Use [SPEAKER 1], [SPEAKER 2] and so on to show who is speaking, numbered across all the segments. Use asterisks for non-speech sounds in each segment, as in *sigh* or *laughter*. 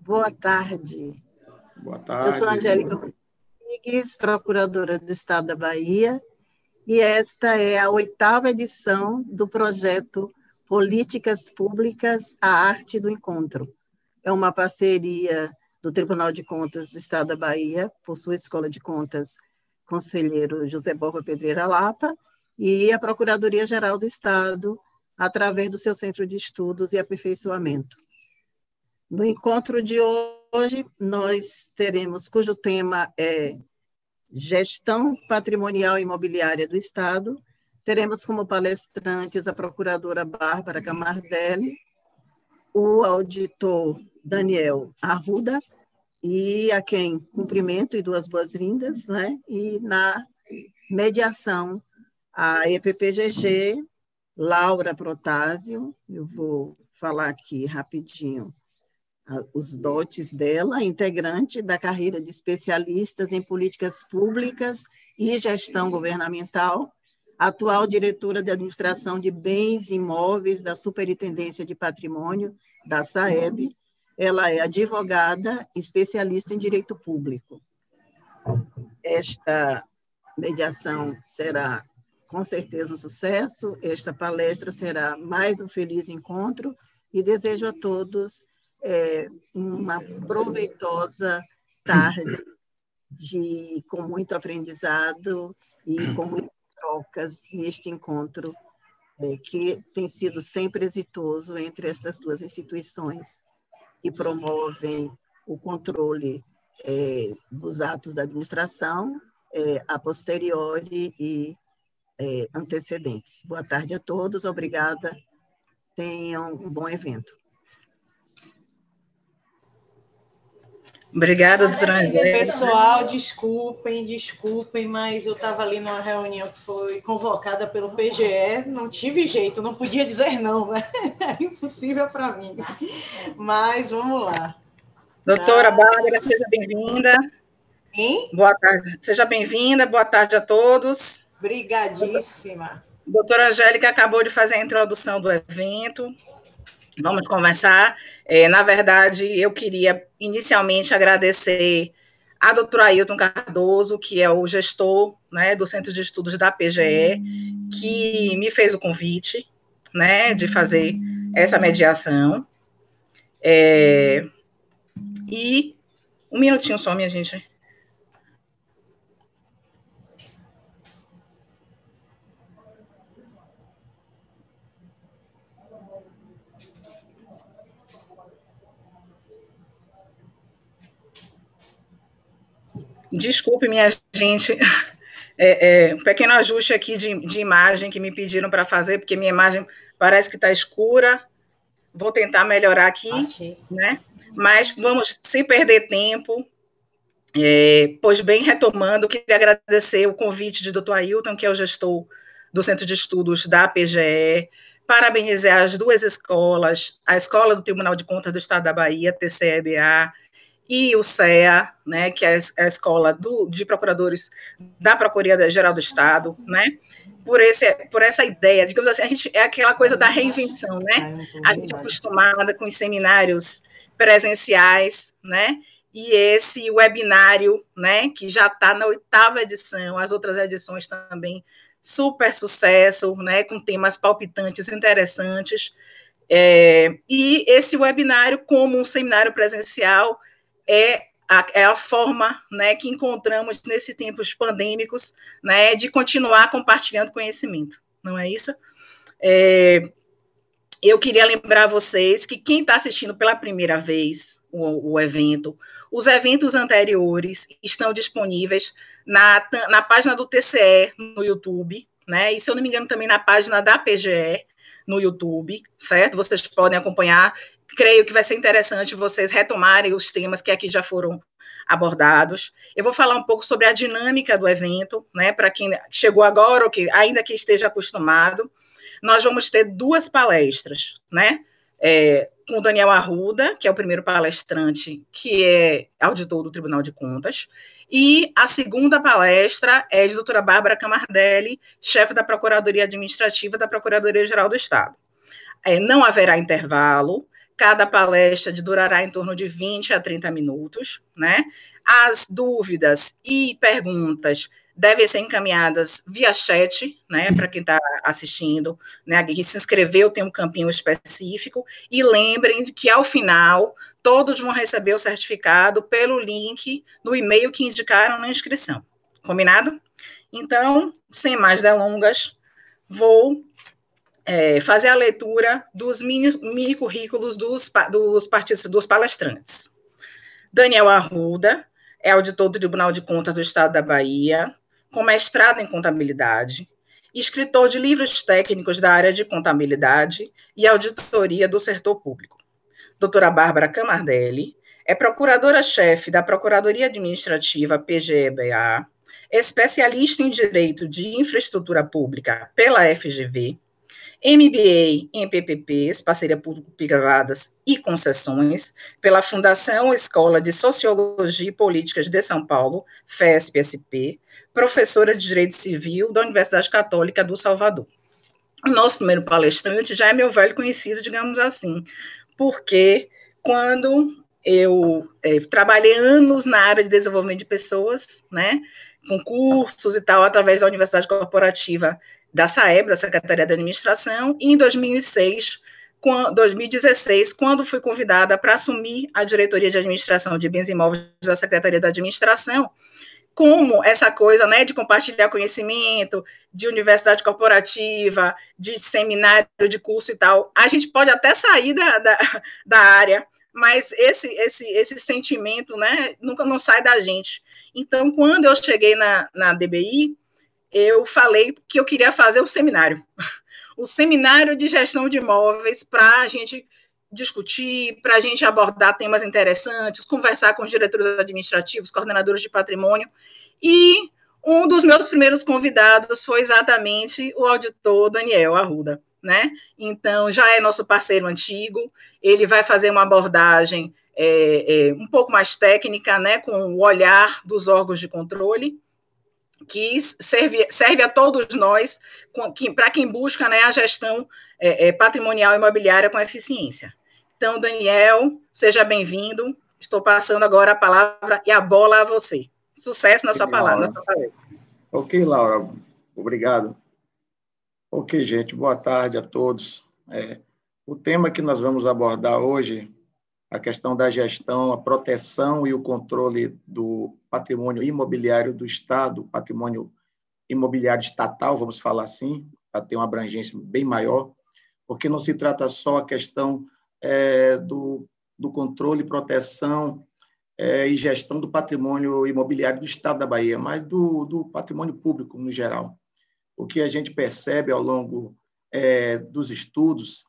[SPEAKER 1] Boa tarde.
[SPEAKER 2] Boa tarde.
[SPEAKER 1] Eu sou Angélica Rodrigues, procuradora do Estado da Bahia, e esta é a oitava edição do projeto Políticas Públicas, a Arte do Encontro. É uma parceria do Tribunal de Contas do Estado da Bahia, por sua Escola de Contas, conselheiro José Borba Pedreira Lapa, e a Procuradoria-Geral do Estado, através do seu Centro de Estudos e Aperfeiçoamento. No encontro de hoje, nós teremos, cujo tema é Gestão Patrimonial Imobiliária do Estado. Teremos como palestrantes a procuradora Bárbara Camardelli, o auditor Daniel Arruda, e a quem cumprimento e duas boas-vindas, né? E na mediação, a EPPGG, Laura Protásio, eu vou falar aqui rapidinho os dotes dela, integrante da carreira de especialistas em políticas públicas e gestão governamental, atual diretora de administração de bens imóveis da Superintendência de Patrimônio da SAEB. Ela é advogada, especialista em direito público. Esta mediação será com certeza um sucesso, esta palestra será mais um feliz encontro e desejo a todos é, uma proveitosa tarde de, com muito aprendizado e com muitas trocas neste encontro é, que tem sido sempre exitoso entre estas duas instituições que promovem o controle é, dos atos da administração é, a posteriori e é, antecedentes. Boa tarde a todos, obrigada. Tenham um bom evento.
[SPEAKER 3] Obrigada, doutora André.
[SPEAKER 4] Pessoal, desculpem, desculpem, mas eu estava ali numa reunião que foi convocada pelo PGE, não tive jeito, não podia dizer não, né? *laughs* Era impossível para mim. Mas vamos lá.
[SPEAKER 3] Doutora tá. Bárbara, seja bem-vinda. Boa tarde. Seja bem-vinda, boa tarde a todos.
[SPEAKER 4] Obrigadíssima.
[SPEAKER 3] Doutora Angélica acabou de fazer a introdução do evento. Vamos conversar. É, na verdade, eu queria inicialmente agradecer a doutora Ailton Cardoso, que é o gestor né, do Centro de Estudos da PGE, que me fez o convite né, de fazer essa mediação. É, e um minutinho só, minha gente. Desculpe, minha gente, *laughs* é, é, um pequeno ajuste aqui de, de imagem que me pediram para fazer, porque minha imagem parece que está escura. Vou tentar melhorar aqui, Achei. né? Mas vamos, sem perder tempo, é, pois bem, retomando, queria agradecer o convite de Dr. Ailton, que é o gestor do Centro de Estudos da PGE, parabenizar as duas escolas, a Escola do Tribunal de Contas do Estado da Bahia, TCEBA, e o CEA, né, que é a escola do, de procuradores da Procuradoria-Geral do Estado, né, por, esse, por essa ideia, digamos assim, a gente é aquela coisa da reinvenção, né, a gente é acostumada com os seminários presenciais, né, e esse webinário, né, que já está na oitava edição, as outras edições também super sucesso, né, com temas palpitantes, interessantes, é, e esse webinário, como um seminário presencial, é a, é a forma né, que encontramos nesses tempos pandêmicos né, de continuar compartilhando conhecimento, não é isso? É, eu queria lembrar vocês que quem está assistindo pela primeira vez o, o, evento, os eventos anteriores estão disponíveis na, na página do TCE no YouTube, né? E se eu não me engano, também na página da PGE no YouTube, certo? Vocês podem acompanhar creio que vai ser interessante vocês retomarem os temas que aqui já foram abordados. Eu vou falar um pouco sobre a dinâmica do evento, né, para quem chegou agora ou que ainda que esteja acostumado. Nós vamos ter duas palestras, né? É, com o Daniel Arruda, que é o primeiro palestrante, que é auditor do Tribunal de Contas, e a segunda palestra é de doutora Bárbara Camardelli, chefe da Procuradoria Administrativa da Procuradoria-Geral do Estado. É, não haverá intervalo, Cada palestra durará em torno de 20 a 30 minutos, né? As dúvidas e perguntas devem ser encaminhadas via chat, né, para quem está assistindo, né, que se inscreveu tem um campinho específico, e lembrem de que ao final todos vão receber o certificado pelo link no e-mail que indicaram na inscrição, combinado? Então, sem mais delongas, vou é, fazer a leitura dos mini, mini currículos dos, dos, dos palestrantes. Daniel Arruda é auditor do Tribunal de Contas do Estado da Bahia, com mestrado em contabilidade, escritor de livros técnicos da área de contabilidade e auditoria do setor público. Doutora Bárbara Camardelli é procuradora-chefe da Procuradoria Administrativa PGEBA, especialista em Direito de Infraestrutura Pública pela FGV, MBA em PPPs, parceria público-privadas e concessões, pela Fundação Escola de Sociologia e Políticas de São Paulo, FESP-SP, professora de Direito Civil da Universidade Católica do Salvador. O nosso primeiro palestrante já é meu velho conhecido, digamos assim, porque quando eu é, trabalhei anos na área de desenvolvimento de pessoas, né, com cursos e tal, através da Universidade Corporativa da SAEB, da Secretaria de Administração, e em 2006, 2016, quando fui convidada para assumir a diretoria de administração de bens imóveis da Secretaria da Administração, como essa coisa né, de compartilhar conhecimento, de universidade corporativa, de seminário, de curso e tal, a gente pode até sair da, da, *laughs* da área, mas esse, esse, esse sentimento né, nunca não sai da gente. Então, quando eu cheguei na, na DBI, eu falei que eu queria fazer o seminário, o seminário de gestão de imóveis para a gente discutir, para a gente abordar temas interessantes, conversar com os diretores administrativos, coordenadores de patrimônio, e um dos meus primeiros convidados foi exatamente o auditor Daniel Arruda, né? Então, já é nosso parceiro antigo, ele vai fazer uma abordagem é, é, um pouco mais técnica, né, com o olhar dos órgãos de controle, que serve, serve a todos nós, para quem busca né, a gestão é, é, patrimonial imobiliária com eficiência. Então, Daniel, seja bem-vindo. Estou passando agora a palavra e a bola a você. Sucesso na sua palavra. Na sua
[SPEAKER 2] ok, Laura, obrigado. Ok, gente, boa tarde a todos. É, o tema que nós vamos abordar hoje a questão da gestão, a proteção e o controle do patrimônio imobiliário do Estado, patrimônio imobiliário estatal, vamos falar assim, para ter uma abrangência bem maior, porque não se trata só a questão é, do, do controle, proteção é, e gestão do patrimônio imobiliário do Estado da Bahia, mas do, do patrimônio público no geral. O que a gente percebe ao longo é, dos estudos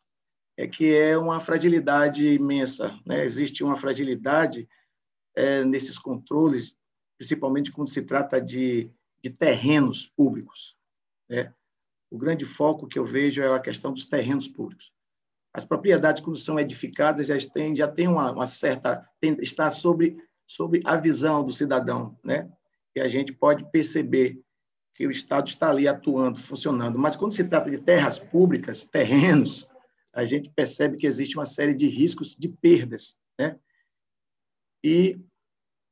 [SPEAKER 2] é que é uma fragilidade imensa. Né? Existe uma fragilidade é, nesses controles, principalmente quando se trata de, de terrenos públicos. Né? O grande foco que eu vejo é a questão dos terrenos públicos. As propriedades, quando são edificadas, já têm, já tem uma, uma certa. Tem, está sobre, sobre a visão do cidadão, né? e a gente pode perceber que o Estado está ali atuando, funcionando. Mas quando se trata de terras públicas, terrenos, a gente percebe que existe uma série de riscos de perdas. Né? E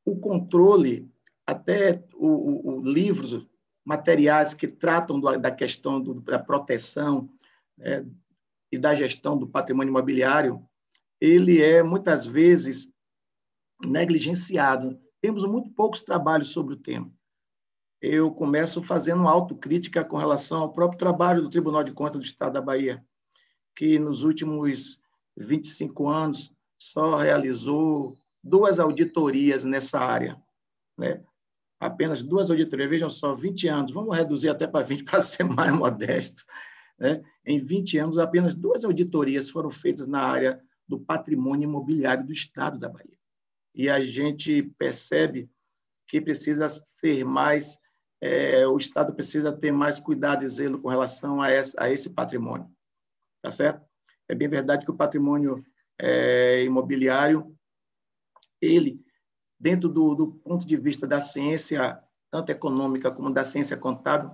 [SPEAKER 2] o controle, até o, o, o livros, materiais que tratam da questão do, da proteção né, e da gestão do patrimônio imobiliário, ele é muitas vezes negligenciado. Temos muito poucos trabalhos sobre o tema. Eu começo fazendo uma autocrítica com relação ao próprio trabalho do Tribunal de Contas do Estado da Bahia que nos últimos 25 anos só realizou duas auditorias nessa área, né? Apenas duas auditorias, vejam só, 20 anos, vamos reduzir até para 20 *laughs* para ser mais modesto, né? Em 20 anos, apenas duas auditorias foram feitas na área do patrimônio imobiliário do Estado da Bahia. E a gente percebe que precisa ser mais, é, o Estado precisa ter mais cuidado e zelo com relação a, a esse patrimônio tá certo? É bem verdade que o patrimônio é, imobiliário, ele, dentro do, do, ponto de vista da ciência, tanto econômica como da ciência contábil,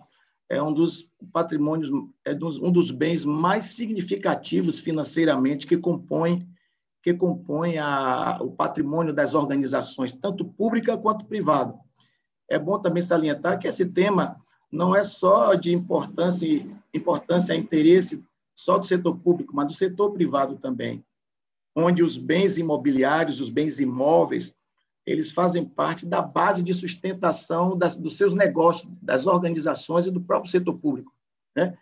[SPEAKER 2] é um dos patrimônios, é um dos bens mais significativos financeiramente que compõem que compõem a, o patrimônio das organizações, tanto pública quanto privada. É bom também salientar que esse tema não é só de importância, importância e interesse só do setor público, mas do setor privado também, onde os bens imobiliários, os bens imóveis, eles fazem parte da base de sustentação das, dos seus negócios, das organizações e do próprio setor público. Né?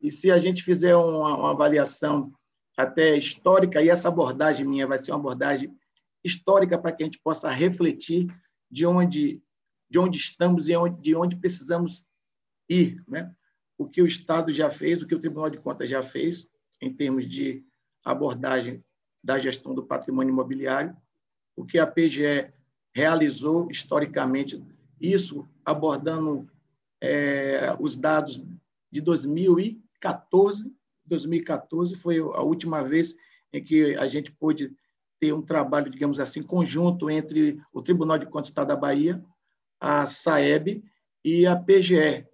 [SPEAKER 2] E se a gente fizer uma, uma avaliação até histórica, e essa abordagem minha vai ser uma abordagem histórica para que a gente possa refletir de onde, de onde estamos e onde, de onde precisamos ir. Né? O que o Estado já fez, o que o Tribunal de Contas já fez, em termos de abordagem da gestão do patrimônio imobiliário, o que a PGE realizou historicamente, isso abordando é, os dados de 2014, 2014 foi a última vez em que a gente pôde ter um trabalho, digamos assim, conjunto entre o Tribunal de Contas do Estado da Bahia, a SAEB e a PGE,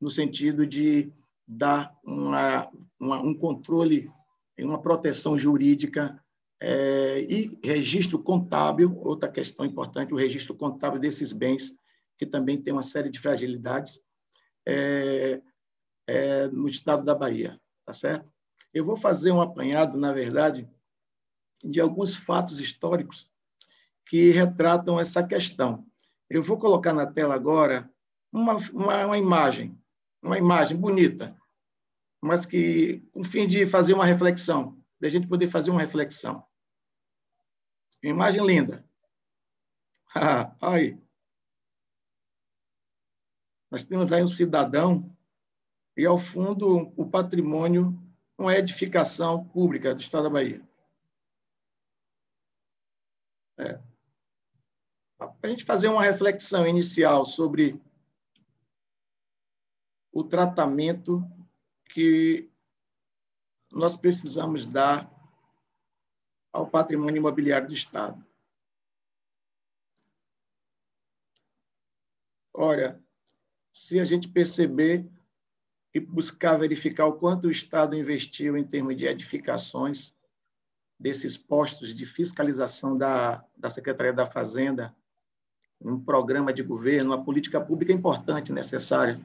[SPEAKER 2] no sentido de dar uma, uma, um controle uma proteção jurídica é, e registro contábil, outra questão importante, o registro contábil desses bens, que também tem uma série de fragilidades é, é, no estado da Bahia tá certo? Eu vou fazer um apanhado, na verdade, de alguns fatos históricos que retratam essa questão. Eu vou colocar na tela agora uma, uma, uma imagem, uma imagem bonita, mas que, com o fim de fazer uma reflexão, da gente poder fazer uma reflexão. Imagem linda. *laughs* aí. Nós temos aí um cidadão e, ao fundo, o patrimônio, uma edificação pública do Estado da Bahia. É. Para a gente fazer uma reflexão inicial sobre o tratamento que nós precisamos dar ao patrimônio imobiliário do Estado. Olha, se a gente perceber e buscar verificar o quanto o Estado investiu em termos de edificações desses postos de fiscalização da, da Secretaria da Fazenda, um programa de governo, uma política pública importante, necessária,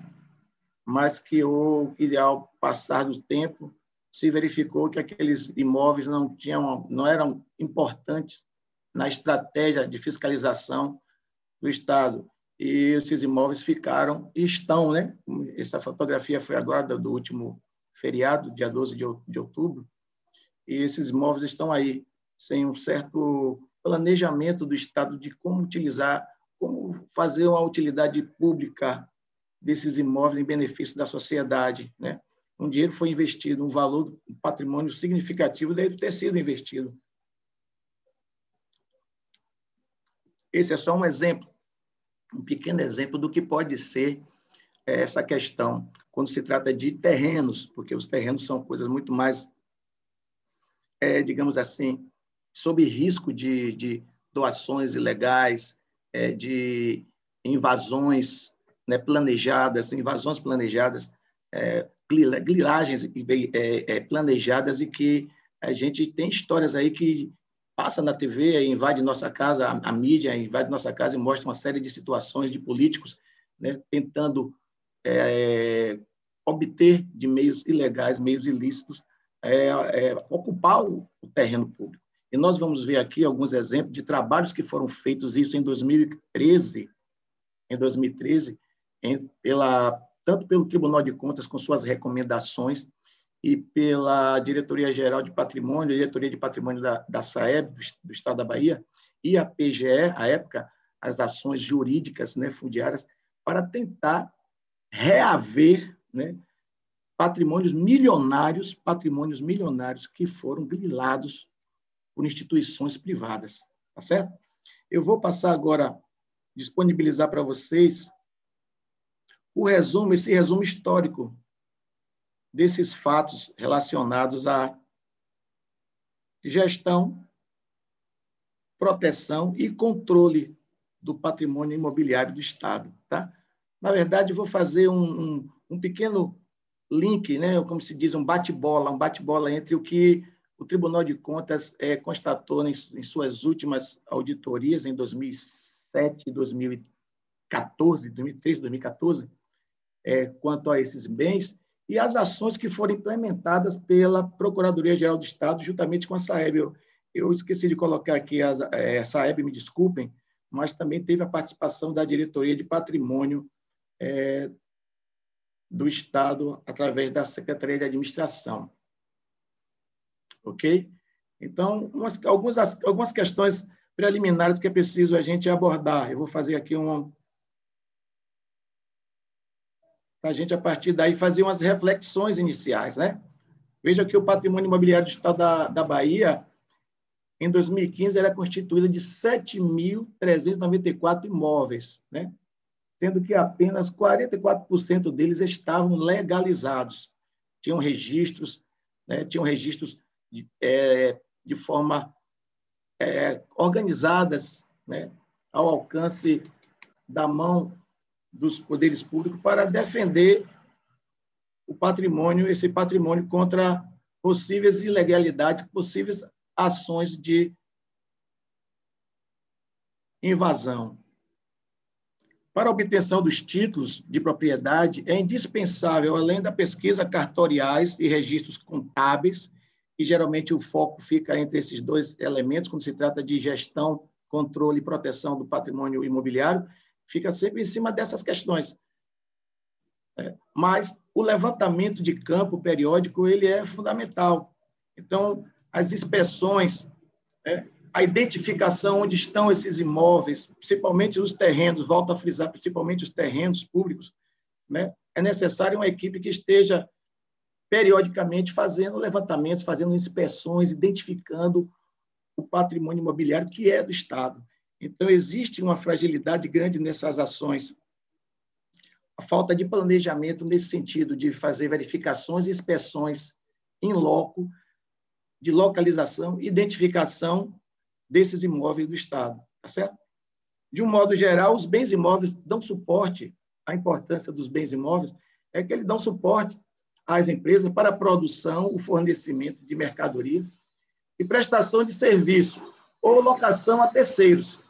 [SPEAKER 2] mas que, o, que ao passar do tempo se verificou que aqueles imóveis não tinham, não eram importantes na estratégia de fiscalização do Estado e esses imóveis ficaram e estão, né? Essa fotografia foi agora do último feriado, dia 12 de outubro, e esses imóveis estão aí sem um certo planejamento do Estado de como utilizar, como fazer uma utilidade pública desses imóveis em benefício da sociedade, né? Um dinheiro foi investido, um valor, um patrimônio significativo deve ter sido investido. Esse é só um exemplo um pequeno exemplo do que pode ser é, essa questão quando se trata de terrenos, porque os terrenos são coisas muito mais, é, digamos assim, sob risco de, de doações ilegais, é, de invasões né, planejadas, invasões planejadas, é, é, é, planejadas e que a gente tem histórias aí que passa na TV, invade nossa casa, a, a, mídia invade nossa casa e mostra uma série de situações de políticos né, tentando é, obter de meios ilegais, meios ilícitos, é, é, ocupar o, o, terreno público. E nós vamos ver aqui alguns exemplos de trabalhos que foram feitos isso em 2013, em 2013, pela, tanto pelo Tribunal de Contas com suas recomendações e pela Diretoria-Geral de Patrimônio, Diretoria de Patrimônio da, da SAEB, do, do, Estado da Bahia, e a PGE, à época, as ações jurídicas né, fundiárias, para tentar reaver né, patrimônios milionários, patrimônios milionários que foram grilados por instituições privadas, tá certo? Eu vou passar agora, disponibilizar para vocês o resumo, esse resumo histórico desses fatos relacionados à gestão, proteção e controle do patrimônio imobiliário do Estado. Tá? Na verdade, vou fazer um, um, um pequeno link, né, como se diz, um bate-bola, um bate-bola entre o que o Tribunal de Contas é, constatou em, em, suas últimas auditorias, em 2007 2014, 2013, 2014, é, quanto a esses bens, e as ações que foram implementadas pela Procuradoria-Geral do Estado, juntamente com a SAEB. Eu, eu esqueci de colocar aqui a, é, SAEB, me desculpem, mas também teve a participação da Diretoria de Patrimônio é, do Estado através da Secretaria de Administração. Ok? Então, umas, algumas, algumas questões preliminares que é preciso a gente abordar. Eu vou fazer aqui um. Para a gente, a partir daí, fazer umas reflexões iniciais. Né? Veja que o patrimônio imobiliário do Estado da, da Bahia, em 2015, era constituído de 7.394 imóveis. Né? sendo que apenas 44% deles estavam legalizados. Tinham registros, né, tinham registros de, é, de forma é, organizadas, né, ao alcance da mão dos poderes públicos para defender o patrimônio, esse patrimônio contra possíveis ilegalidades, possíveis ações de invasão. Para a obtenção dos títulos de propriedade, é indispensável, além da pesquisa cartoriais e registros contábeis, e geralmente o foco fica entre esses dois elementos, quando se trata de gestão, controle e proteção do patrimônio imobiliário, fica sempre em cima dessas questões. É, mas o levantamento de campo periódico ele é fundamental. Então, as inspeções, é, a identificação onde estão esses imóveis, principalmente os terrenos, volto a frisar, principalmente os terrenos públicos, né? é necessário uma equipe que esteja periodicamente fazendo levantamentos, fazendo inspeções, identificando o patrimônio imobiliário que é do Estado. Então, existe uma fragilidade grande nessas ações. A falta de planejamento nesse sentido, de fazer verificações e inspeções em loco, de localização, identificação desses imóveis do Estado, tá certo? De um modo geral, os bens imóveis dão suporte, a importância dos bens imóveis é que eles dão suporte às empresas para a produção, o fornecimento de mercadorias e prestação de serviço ou locação a terceiros.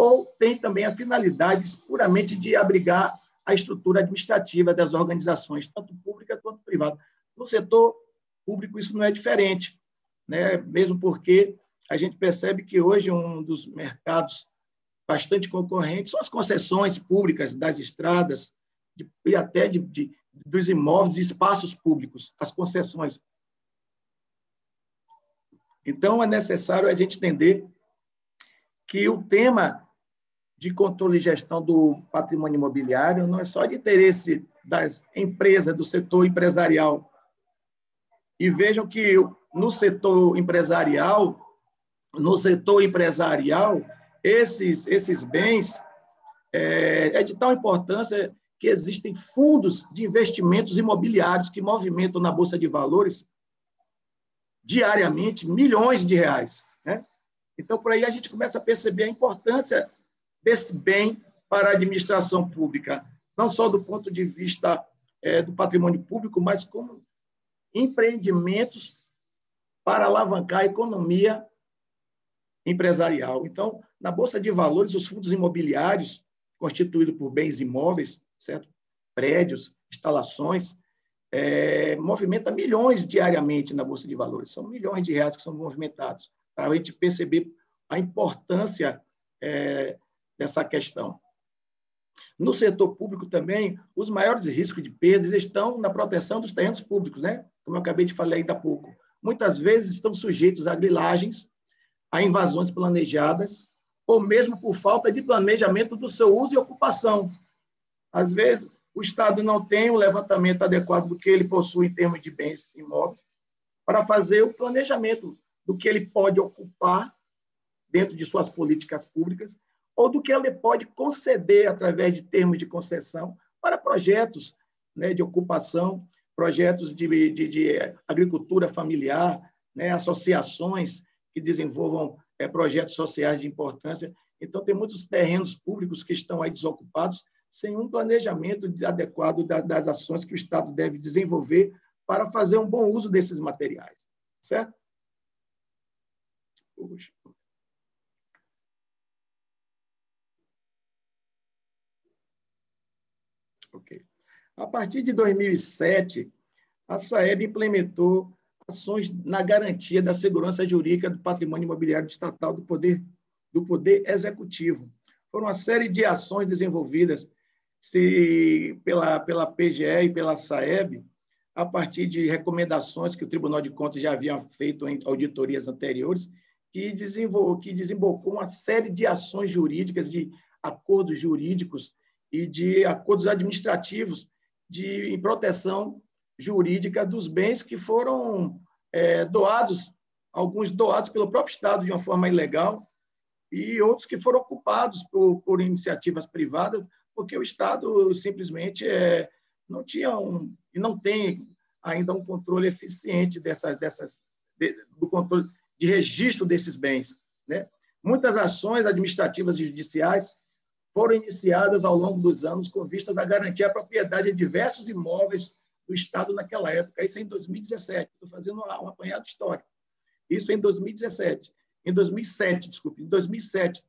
[SPEAKER 2] Ou tem também a finalidade puramente de abrigar a estrutura administrativa das organizações, tanto pública quanto privada. No setor público, isso não é diferente, né? mesmo porque a gente percebe que hoje um dos mercados bastante concorrentes são as concessões públicas das estradas de, e até de, de, dos imóveis e espaços públicos, as concessões. Então, é necessário a gente entender que o tema de controle e gestão do patrimônio imobiliário não é só de interesse das empresas, do setor empresarial. E vejam que no setor empresarial, no setor empresarial, esses, esses bens é, é de tal importância que existem fundos de investimentos imobiliários que movimentam na Bolsa de Valores diariamente milhões de reais. Né? Então, por aí a gente começa a perceber a importância desse bem para a administração pública, não só do ponto de vista é, do patrimônio público, mas como empreendimentos para alavancar a economia empresarial. Então, na Bolsa de Valores, os fundos imobiliários, constituídos por bens imóveis, certo? prédios, instalações, é, movimenta milhões diariamente na Bolsa de Valores. São milhões de reais que são movimentados, para a gente perceber a importância é, dessa questão. No setor público também, os maiores riscos de perdas estão na proteção dos terrenos públicos, né? como eu acabei de falar ainda há pouco. Muitas vezes estão sujeitos a grilagens, a invasões planejadas, ou mesmo por falta de planejamento do seu uso e ocupação. Às vezes, o Estado não tem um levantamento adequado do que ele possui em termos de bens imóveis para fazer o planejamento do que ele pode ocupar dentro de suas políticas públicas ou do que ele pode conceder através de termos de concessão para projetos né, de ocupação, projetos de, de, de agricultura familiar, né, associações que desenvolvam é, projetos sociais de importância. Então, tem muitos terrenos públicos que estão aí desocupados sem um planejamento adequado das ações que o Estado deve desenvolver para fazer um bom uso desses materiais, certo? Ok. A partir de 2007, a SAEB implementou ações na garantia da segurança jurídica do patrimônio imobiliário estatal do poder do poder executivo. Foram uma série de ações desenvolvidas se, pela, pela PGE e pela SAEB, a partir de recomendações que o Tribunal de Contas já havia feito em auditorias anteriores, que, desenvol, que desembocou uma série de ações jurídicas, de acordos jurídicos e de acordos administrativos de proteção jurídica dos bens que foram é, doados, alguns doados pelo próprio Estado de uma forma ilegal, e outros que foram ocupados por, por iniciativas privadas, porque o Estado simplesmente é, não tinha um, e não tem ainda um controle eficiente dessas, dessas, de, do controle de registro desses bens. Né? Muitas ações administrativas e judiciais foram iniciadas ao longo dos anos com vistas a garantir a propriedade de diversos imóveis do Estado naquela época. Isso em 2017. Estou fazendo um apanhado histórico. Isso em 2017. Em 2007, desculpe, em 2007,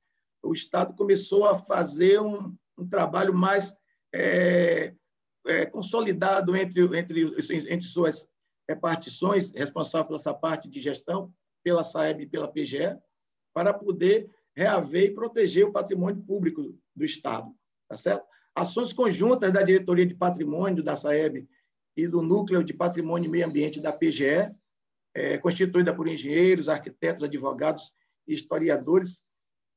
[SPEAKER 2] o Estado começou a fazer um, um trabalho mais é, é, consolidado entre, entre, entre suas repartições, responsável pela essa parte de gestão, pela SAEB e pela PGE, para poder reaver e proteger o patrimônio público do Estado. Tá certo? Ações conjuntas da Diretoria de Patrimônio da SAEB e do Núcleo de Patrimônio e Meio Ambiente da PGE, é, constituída por engenheiros, arquitetos, advogados e historiadores,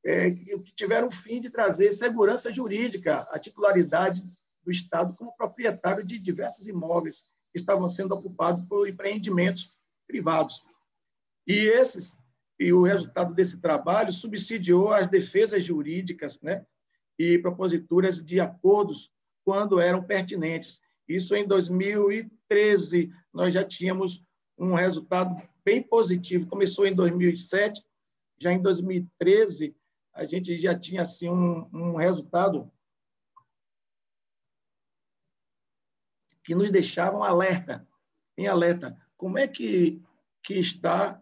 [SPEAKER 2] é, que tiveram o fim de trazer segurança jurídica à titularidade do Estado como proprietário de diversos imóveis que estavam sendo ocupados por empreendimentos privados. E esses e o resultado desse trabalho subsidiou as defesas jurídicas, né, e proposituras de acordos quando eram pertinentes. Isso em 2013 nós já tínhamos um resultado bem positivo. Começou em 2007, já em 2013 a gente já tinha assim um, um resultado que nos deixava um alerta, em alerta. Como é que que está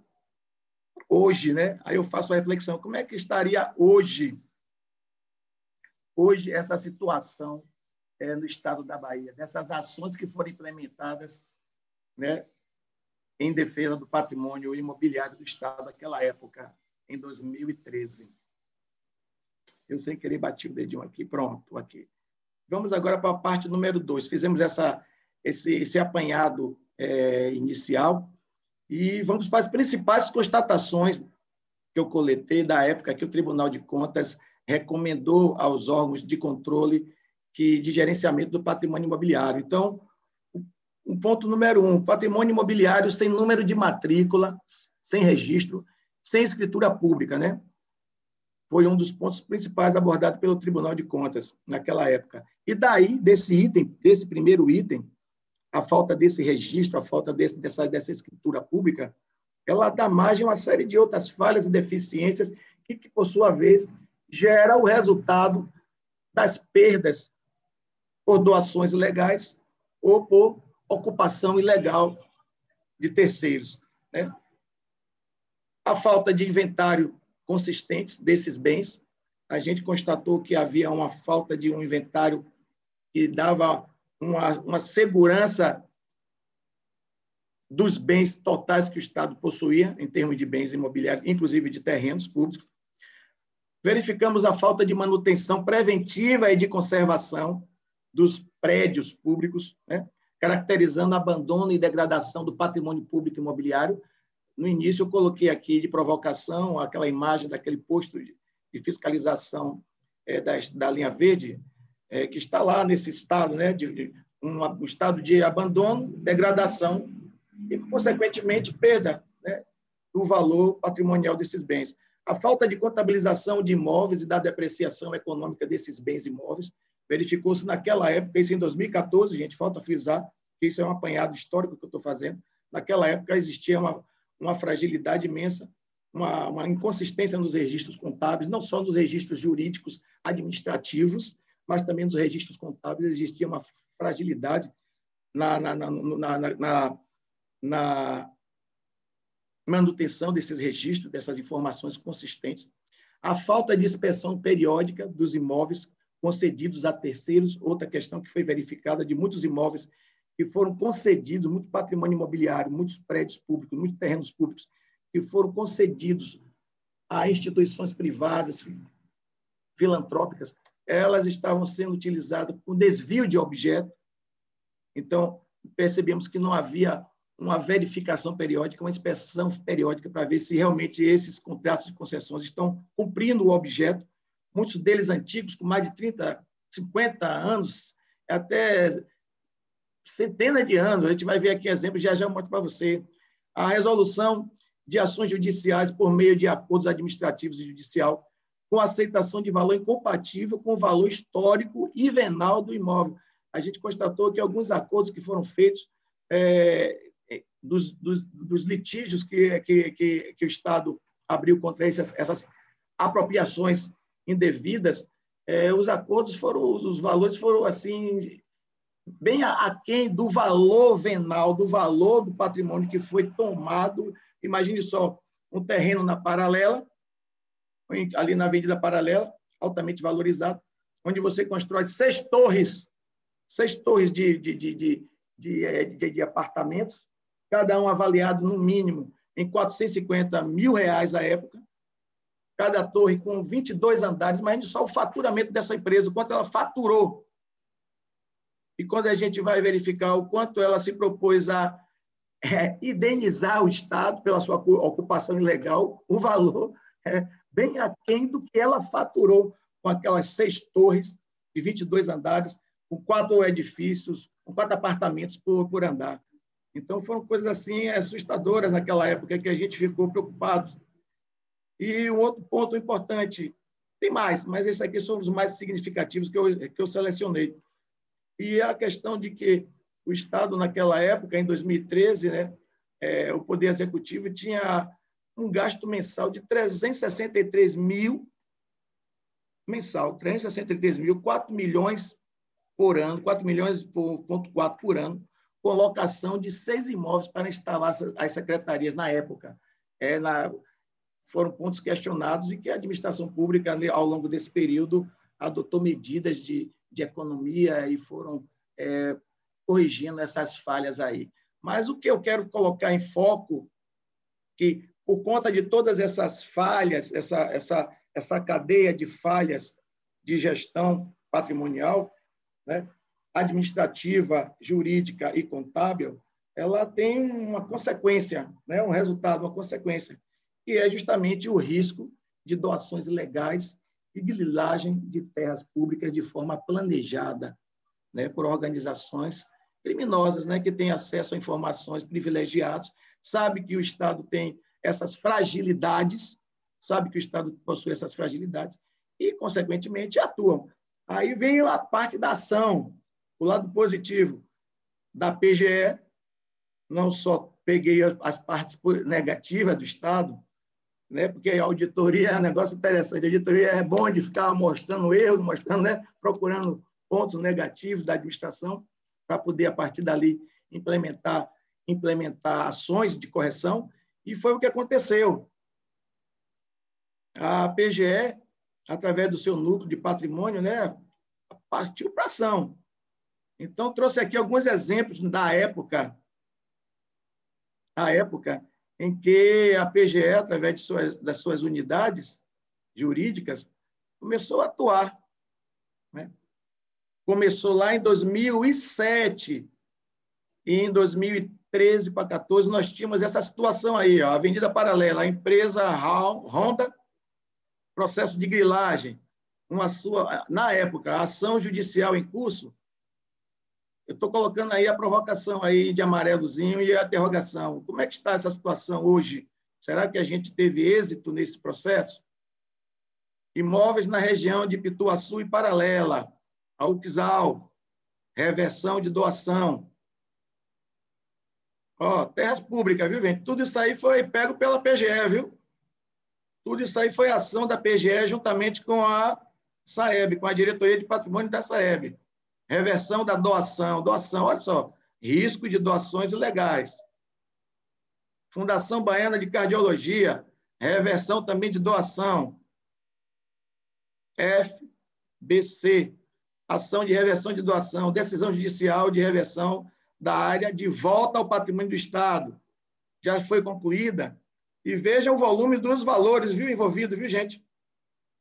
[SPEAKER 2] hoje, né? Aí eu faço a reflexão, como é que estaria hoje hoje essa situação é, no estado da Bahia, dessas ações que foram implementadas, né, em defesa do patrimônio imobiliário do Estado naquela época, em 2013. Eu sei que ele bati o dedinho aqui, pronto, aqui. Vamos agora para a parte número dois. Fizemos essa, esse, esse apanhado é, inicial e vamos para as principais constatações que eu coletei da época que o Tribunal de Contas recomendou aos órgãos de controle que, de gerenciamento do patrimônio imobiliário. Então, um ponto número um, patrimônio imobiliário sem número de matrícula, sem registro, sem escritura pública, né? Foi um dos pontos principais abordados pelo Tribunal de Contas naquela época. E daí, desse item, desse primeiro item, a falta desse registro, a falta desse, dessa, dessa escritura pública, ela dá margem a uma série de outras falhas e deficiências que, que por sua vez, gera o resultado das perdas por doações ilegais ou por ocupação ilegal de terceiros. Né? A falta de inventário consistente desses bens, a gente constatou que havia uma falta de um inventário que dava uma, uma segurança dos bens totais que o Estado possuía, em termos de bens imobiliários, inclusive de terrenos públicos. Verificamos a falta de manutenção preventiva e de conservação dos prédios públicos, né? caracterizando abandono e degradação do patrimônio público imobiliário. No início, eu coloquei aqui de provocação aquela imagem daquele posto de, fiscalização é, da, da, linha verde, é, que está lá nesse estado, né, de, de um, um, estado de abandono, degradação e, consequentemente, perda né, do valor patrimonial desses bens. A falta de contabilização de imóveis e da depreciação econômica desses bens imóveis verificou-se naquela época, isso em 2014, gente, falta frisar que isso é um apanhado histórico que eu estou fazendo. Naquela época existia uma, uma fragilidade imensa, uma, uma inconsistência nos registros contábeis, não só nos registros jurídicos administrativos, mas também nos registros contábeis existia uma fragilidade na, na, na, na, manutenção desses registros, dessas informações consistentes, a falta de inspeção periódica dos imóveis concedidos a terceiros, outra questão que foi verificada de muitos imóveis que foram concedidos, muito patrimônio imobiliário, muitos prédios públicos, muitos terrenos públicos, que foram concedidos a instituições privadas, filantrópicas, elas estavam sendo utilizadas com desvio de objeto. Então, percebemos que não havia uma verificação periódica, uma inspeção periódica para ver se realmente esses contratos de concessões estão cumprindo o objeto, muitos deles antigos, com mais de 30, 50 anos, até centenas de anos. A gente vai ver aqui exemplos, já já mostro para você. A resolução de ações judiciais por meio de acordos administrativos e judicial com aceitação de valor incompatível com o valor histórico e venal do imóvel. A gente constatou que alguns acordos que foram feitos é, é dos, dos, dos, litígios que, que, que, que, o Estado abriu contra essas, essas apropriações indevidas, é, os acordos foram, os valores foram assim bem aquém do valor venal, do valor do patrimônio que foi tomado. Imagine só, um terreno na paralela, ali na Avenida Paralela, altamente valorizado, onde você constrói seis torres, seis torres de, de, de, de, de, eh, apartamentos, cada um avaliado no mínimo em 450 mil reais à época, cada torre com 22 andares, imagine só o faturamento dessa empresa, quanto ela faturou. E quando a gente vai verificar o quanto ela se propôs a *laughs* é, indenizar o Estado pela sua ocupação ilegal, o valor *laughs* é bem aquém do que ela faturou com aquelas seis torres de 22 andares, com quatro edifícios, com quatro apartamentos por, por andar. Então, foram coisas assim assustadoras naquela época que a gente ficou preocupado. E um outro ponto importante, tem mais, mas esses aqui são os mais significativos que eu, que eu selecionei. E a questão de que o Estado, naquela época, em 2013, né, é, o Poder Executivo tinha um gasto mensal de 363 mil mensal, 363 mil, 4 milhões por ano, 4 milhões ponto 4 por ano, colocação de seis imóveis para instalar as secretarias na época. É, na, foram pontos questionados e que a administração pública, né, ao longo desse período, adotou medidas de de economia e foram é, corrigindo essas falhas aí. Mas o que eu quero colocar em foco, que por conta de todas essas falhas, essa, essa, essa cadeia de falhas de gestão patrimonial, né, administrativa, jurídica e contábil, ela tem uma consequência, né, um resultado, uma consequência, que é justamente o risco de doações ilegais e de lilagem de terras públicas de forma planejada né, por organizações criminosas, né, que têm acesso a informações privilegiadas, sabe que o Estado tem essas fragilidades, sabe que o Estado possui essas fragilidades e, consequentemente, atuam. Aí vem a parte da ação, o lado positivo da PGE, não só peguei as partes negativas do Estado, né? porque a auditoria é um negócio interessante. A auditoria é bom de ficar mostrando erros, mostrando, né? procurando pontos negativos da administração, para poder, a partir dali, implementar, implementar ações de correção, e foi o que aconteceu. A PGE, através do seu núcleo de patrimônio, né, partiu para ação. Então, trouxe aqui alguns exemplos da época, a época em que a PGE, através suas, das suas unidades jurídicas, começou a atuar. Né? Começou lá em 2007, e em 2013 para 2014 nós tínhamos essa situação aí, ó, Avenida Paralela, a empresa Honda, processo de grilagem, uma sua, na época, ação judicial em curso, eu estou colocando aí a provocação aí de amarelozinho e a interrogação. Como é que está essa situação hoje? Será que a gente teve êxito nesse processo? Imóveis na região de Pituaçu e Paralela, a UXAL, reversão de doação. Ó, terras públicas, viu, gente? Tudo isso aí foi pego pela PGE, viu? Tudo isso aí foi ação da PGE juntamente com a SAEB, com a Diretoria de Patrimônio da SAEB. Reversão da doação. Doação, olha só, risco de doações ilegais. Fundação Baiana de Cardiologia, reversão também de doação. FBC, ação de reversão de doação, decisão judicial de reversão da área de volta ao patrimônio do Estado. Já foi concluída. E veja o volume dos valores, viu, envolvido, viu, gente?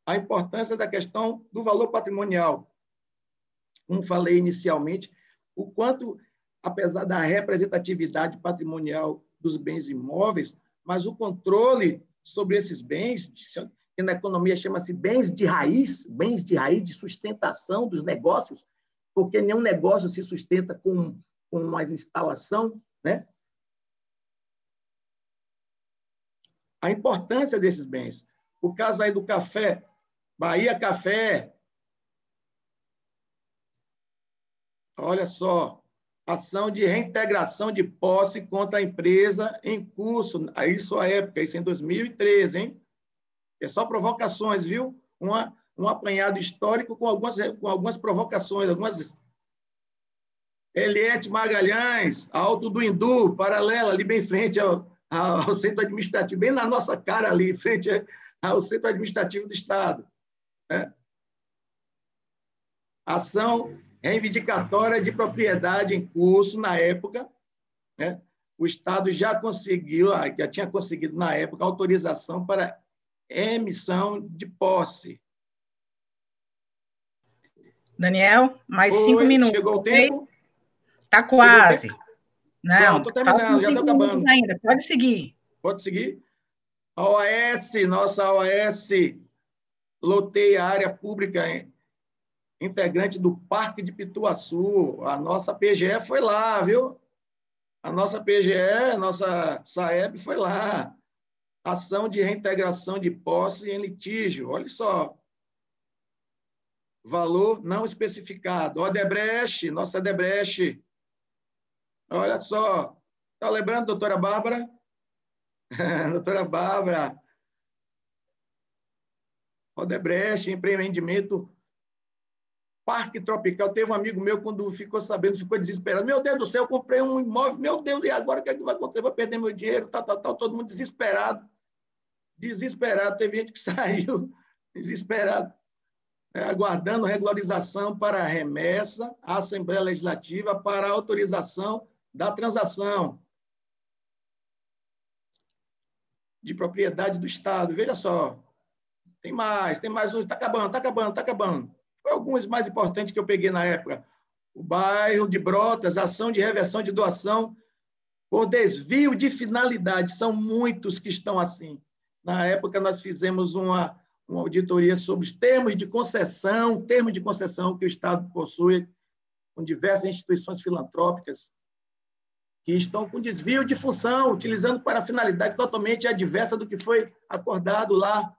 [SPEAKER 2] A importância da questão do valor patrimonial. Como falei inicialmente, o quanto, apesar da representatividade patrimonial dos bens imóveis, mas o controle sobre esses bens, que na economia chama-se bens de raiz, bens de raiz de sustentação dos negócios, porque nenhum negócio se sustenta com, com uma instalação, né? A importância desses bens. O caso aí do café, Bahia Café. Olha só, ação de reintegração de posse contra a empresa em curso, aí sua época, isso em 2013, hein? É só provocações, viu? Uma, um apanhado histórico com algumas, com algumas provocações, algumas. Eliette Magalhães, Alto do Hindu, paralela, ali bem frente ao, ao centro administrativo, bem na nossa cara ali, frente ao centro administrativo do Estado. Né? Ação reivindicatória de propriedade em curso na época. Né? O Estado já conseguiu, já tinha conseguido na época, autorização para emissão de posse.
[SPEAKER 3] Daniel, mais Oi, cinco minutos.
[SPEAKER 2] Chegou o tempo?
[SPEAKER 3] Está quase. Não,
[SPEAKER 2] estou terminando, já está acabando.
[SPEAKER 3] Ainda. Pode seguir.
[SPEAKER 2] Pode seguir? A OAS, nossa OAS, loteia a área pública integrante do Parque de Pituaçu. A nossa PGE foi lá, viu? A nossa PGE, a nossa SAEB foi lá. Ação de reintegração de posse em litígio. Olha só. Valor não especificado. Odebrecht, nossa Odebrecht. Olha só. Está lembrando, doutora Bárbara? *laughs* doutora Bárbara. Odebrecht, empreendimento Parque Tropical. Teve um amigo meu, quando ficou sabendo, ficou desesperado. Meu Deus do céu, eu comprei um imóvel. Meu Deus, e agora o que, é que vai acontecer? Vou perder meu dinheiro, tal, tal, tal. Todo mundo desesperado. Desesperado. Teve gente que *laughs* saiu desesperado, né, aguardando regularização para remessa à Assembleia Legislativa para autorização da transação de propriedade do Estado. Veja só. Tem mais, tem mais um. Está acabando, está acabando, está acabando. Foi alguns mais importantes que eu peguei na época. O bairro de Brotas, ação de reversão de doação por desvio de finalidade. São muitos que estão assim. Na época, nós fizemos uma, uma auditoria sobre os termos de concessão, termos de concessão que o Estado possui com diversas instituições filantrópicas que estão com desvio de função, utilizando para finalidade totalmente adversa do que foi acordado lá.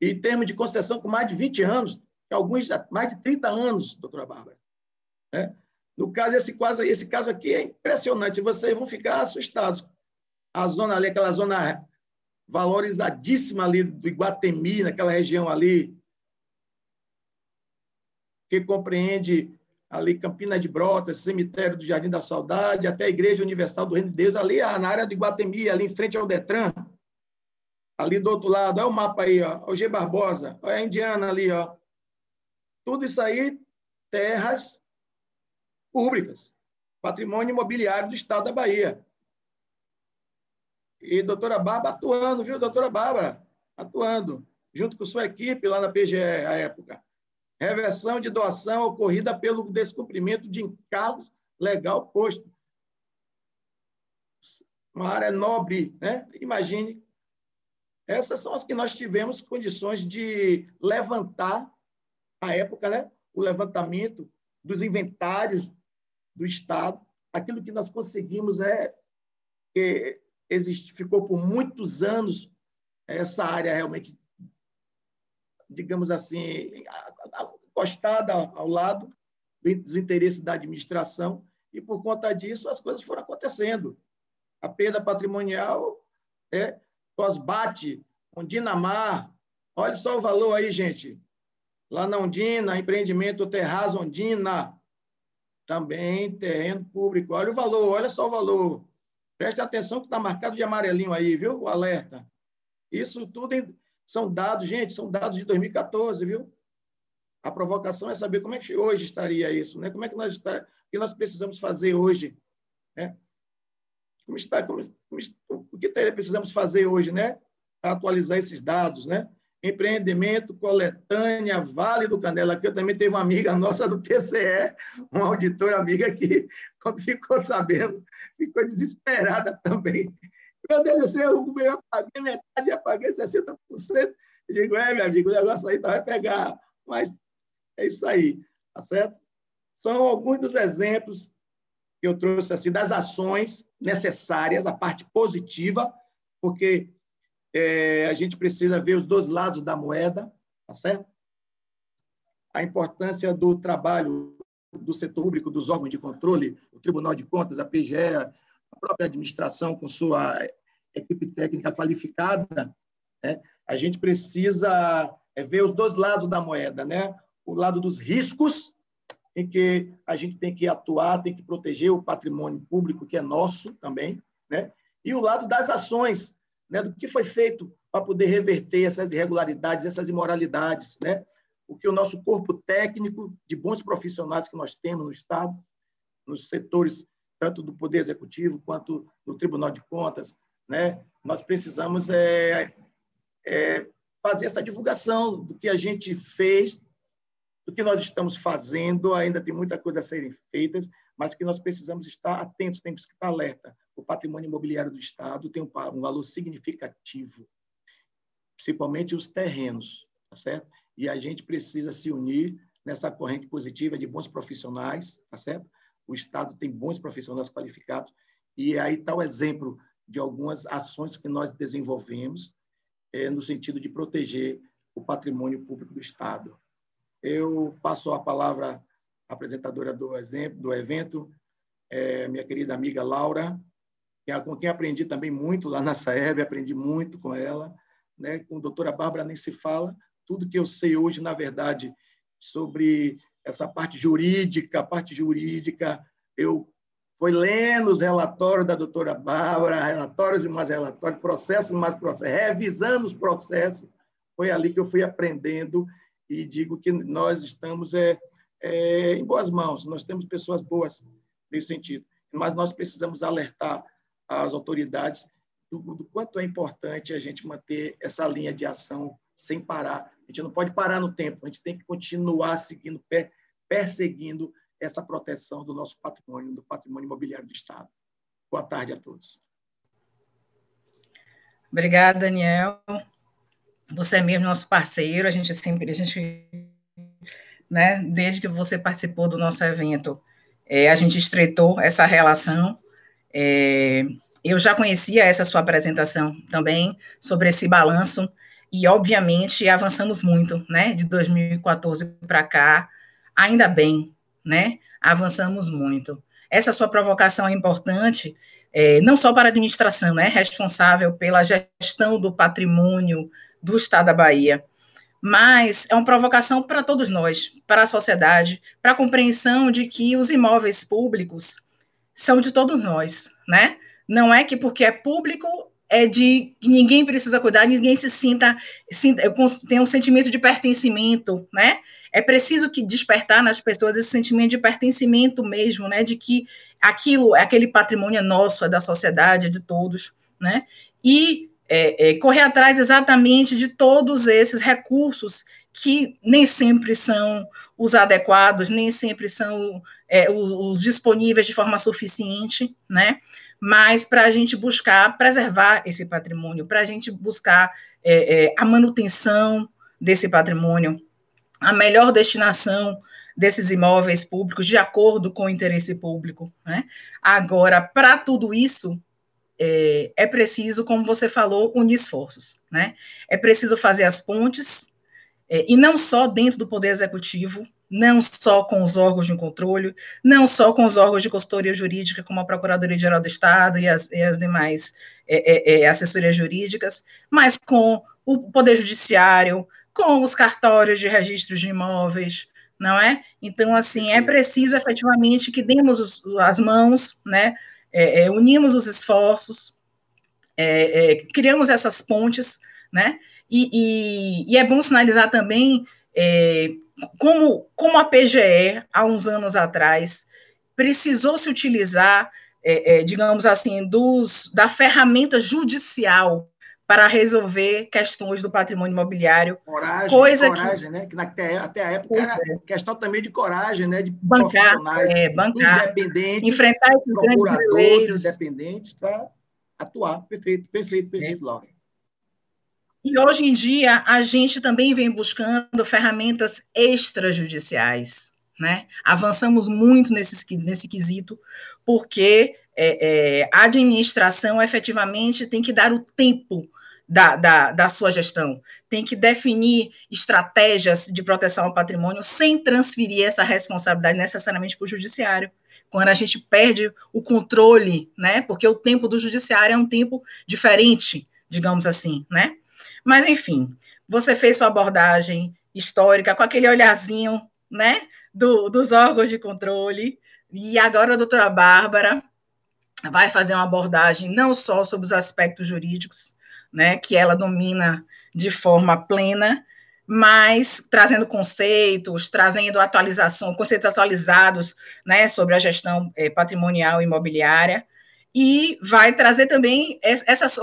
[SPEAKER 2] E termos de concessão com mais de 20 anos, alguns mais de 30 anos, doutora Bárbara. Né? No caso, esse caso, esse caso aqui é impressionante, vocês vão ficar assustados. A zona ali, aquela zona valorizadíssima ali do Iguatemi, naquela região ali, que compreende ali Campina de Brotas, cemitério do Jardim da Saudade, até a Igreja Universal do Reino de Deus, ali na área do Iguatemi, ali em frente ao Detran, ali do outro lado, olha o mapa aí, ó, o G Barbosa, olha a Indiana ali, ó, tudo isso aí, terras públicas, patrimônio imobiliário do Estado da Bahia. E doutora Bárbara atuando, viu, doutora Bárbara? Atuando, junto com sua equipe lá na PGE, à época. Reversão de doação ocorrida pelo descumprimento de encargos legal posto. Uma área nobre, né? Imagine. Essas são as que nós tivemos condições de levantar à época, né, o levantamento dos inventários do Estado. Aquilo que nós conseguimos é que existe, ficou por muitos anos essa área realmente, digamos assim, encostada ao lado dos interesses da administração, e por conta disso as coisas foram acontecendo. A perda patrimonial é Cosbate, Ondinamar, olha só o valor aí, gente, Lá na Ondina, empreendimento Terraz Ondina, também terreno público. Olha o valor, olha só o valor. Preste atenção que está marcado de amarelinho aí, viu? O alerta. Isso tudo são dados, gente, são dados de 2014, viu? A provocação é saber como é que hoje estaria isso, né? Como é que nós está, que nós precisamos fazer hoje, né? Como está, como, como, o que precisamos fazer hoje, né? Atualizar esses dados, né? Empreendimento, coletânea, Vale do Canela, que eu também teve uma amiga nossa do TCE, uma auditora amiga que, *laughs* ficou sabendo, ficou desesperada também. Meu Deus do céu, eu apaguei metade, apaguei 60%. Eu digo, é, meu amigo, o negócio aí vai pegar. Mas é isso aí, tá certo? São alguns dos exemplos que eu trouxe assim das ações necessárias, a parte positiva, porque é, a gente precisa ver os dois lados da moeda, tá certo? A importância do trabalho do setor público, dos órgãos de controle, o Tribunal de Contas, a PGE, a própria administração com sua equipe técnica qualificada, né? a gente precisa é, ver os dois lados da moeda, né? o lado dos riscos, em que a gente tem que atuar, tem que proteger o patrimônio público, que é nosso também, né? e o lado das ações, né? do que foi feito para poder reverter essas irregularidades, essas imoralidades, né? o que o nosso corpo técnico de bons profissionais que nós temos no Estado, nos setores tanto do Poder Executivo quanto do Tribunal de Contas, né? nós precisamos é, é, fazer essa divulgação do que a gente fez, do que nós estamos fazendo, ainda tem muita coisa a serem feitas, mas que nós precisamos estar atentos, temos que estar alerta. O patrimônio imobiliário do Estado tem um, valor significativo, principalmente os terrenos, tá certo? E a gente precisa se unir nessa corrente positiva de bons profissionais, tá certo? O Estado tem bons profissionais qualificados e aí está o exemplo de algumas ações que nós desenvolvemos é, no sentido de proteger o patrimônio público do Estado. Eu passo a palavra à apresentadora do, exemplo, do evento, é, minha querida amiga Laura, é com quem aprendi também muito lá na SAEB, aprendi muito com ela, né? com a doutora Bárbara nem se fala, tudo que eu sei hoje, na verdade, sobre essa parte jurídica, a parte jurídica, eu fui lendo os relatórios da doutora Bárbara, relatórios e mais relatórios, processos e mais processos, revisando os processos, foi ali que eu fui aprendendo e digo que nós estamos é, é, em boas mãos, nós temos pessoas boas nesse sentido, mas nós precisamos alertar as autoridades do, do, quanto é importante a gente manter essa linha de ação sem parar. A gente não pode parar no tempo, a gente tem que continuar seguindo, perseguindo essa proteção do nosso patrimônio, do patrimônio imobiliário do Estado. Boa tarde a todos.
[SPEAKER 3] Obrigada, Daniel. Você é mesmo nosso parceiro, a gente sempre, a gente, né, desde que você participou do nosso evento, é, a gente estreitou essa relação. É, eu já conhecia essa sua apresentação também sobre esse balanço e, obviamente, avançamos muito, né, de 2014 para cá, ainda bem, né, avançamos muito. Essa sua provocação é importante, é, não só para a administração, né, responsável pela gestão do patrimônio do Estado da Bahia, mas é uma provocação para todos nós, para a sociedade, para a compreensão de que os imóveis públicos são de todos nós, né? Não é que porque é público é de que ninguém precisa cuidar, ninguém se sinta, tem um sentimento de pertencimento, né? É preciso que despertar nas pessoas esse sentimento de pertencimento mesmo, né? De que aquilo, aquele patrimônio é nosso, é da sociedade, é de todos, né? E é, é, correr atrás exatamente de todos esses recursos que nem sempre são os adequados, nem sempre são é, os, os, disponíveis de forma suficiente, né? Mas para a gente buscar preservar esse patrimônio, para a gente buscar é, é, a manutenção desse patrimônio, a melhor destinação desses imóveis públicos de acordo com o interesse público, né? Agora, para tudo isso, é, é preciso, como você falou, unir esforços, né? É preciso fazer as pontes, é, e não só dentro do Poder Executivo, não só com os órgãos de controle, não só com os órgãos de consultoria jurídica, como a Procuradoria-Geral do Estado e as, e as demais é, é, é assessorias jurídicas, mas com o Poder Judiciário, com os cartórios de registros de imóveis, não é? Então, assim, é preciso efetivamente que demos os, as mãos, né, é, é, unimos os esforços, criamos essas pontes, né? E, e, e, é bom sinalizar também é, como, como a PGE, há uns anos atrás, precisou se utilizar, digamos assim, dos, da ferramenta judicial para resolver questões do patrimônio imobiliário.
[SPEAKER 2] Coragem, coisa coragem, que, né? Que até, até a época era é. questão também de coragem, né? De bancar, profissionais
[SPEAKER 3] é, bancar,
[SPEAKER 2] independentes,
[SPEAKER 3] enfrentar
[SPEAKER 2] procuradores independentes para atuar. Perfeito, perfeito, perfeito, é. Laura.
[SPEAKER 3] E hoje em dia a gente também vem buscando ferramentas extrajudiciais. Né? Avançamos muito nesse, nesse quesito, porque é, é, a administração efetivamente tem que dar o tempo da, da, da, sua gestão. Tem que definir estratégias de proteção ao patrimônio sem transferir essa responsabilidade necessariamente para o judiciário. Quando a gente perde o controle, né? Porque o tempo do judiciário é um tempo diferente, digamos assim, né? Mas, enfim, você fez sua abordagem histórica com aquele olhazinho, né? Do, dos órgãos de controle. E agora a doutora Bárbara vai fazer uma abordagem não só sobre os aspectos jurídicos, né, que ela domina de forma plena, mas trazendo conceitos, trazendo atualização, conceitos atualizados, né, sobre a gestão é, patrimonial imobiliária, e vai trazer também essas,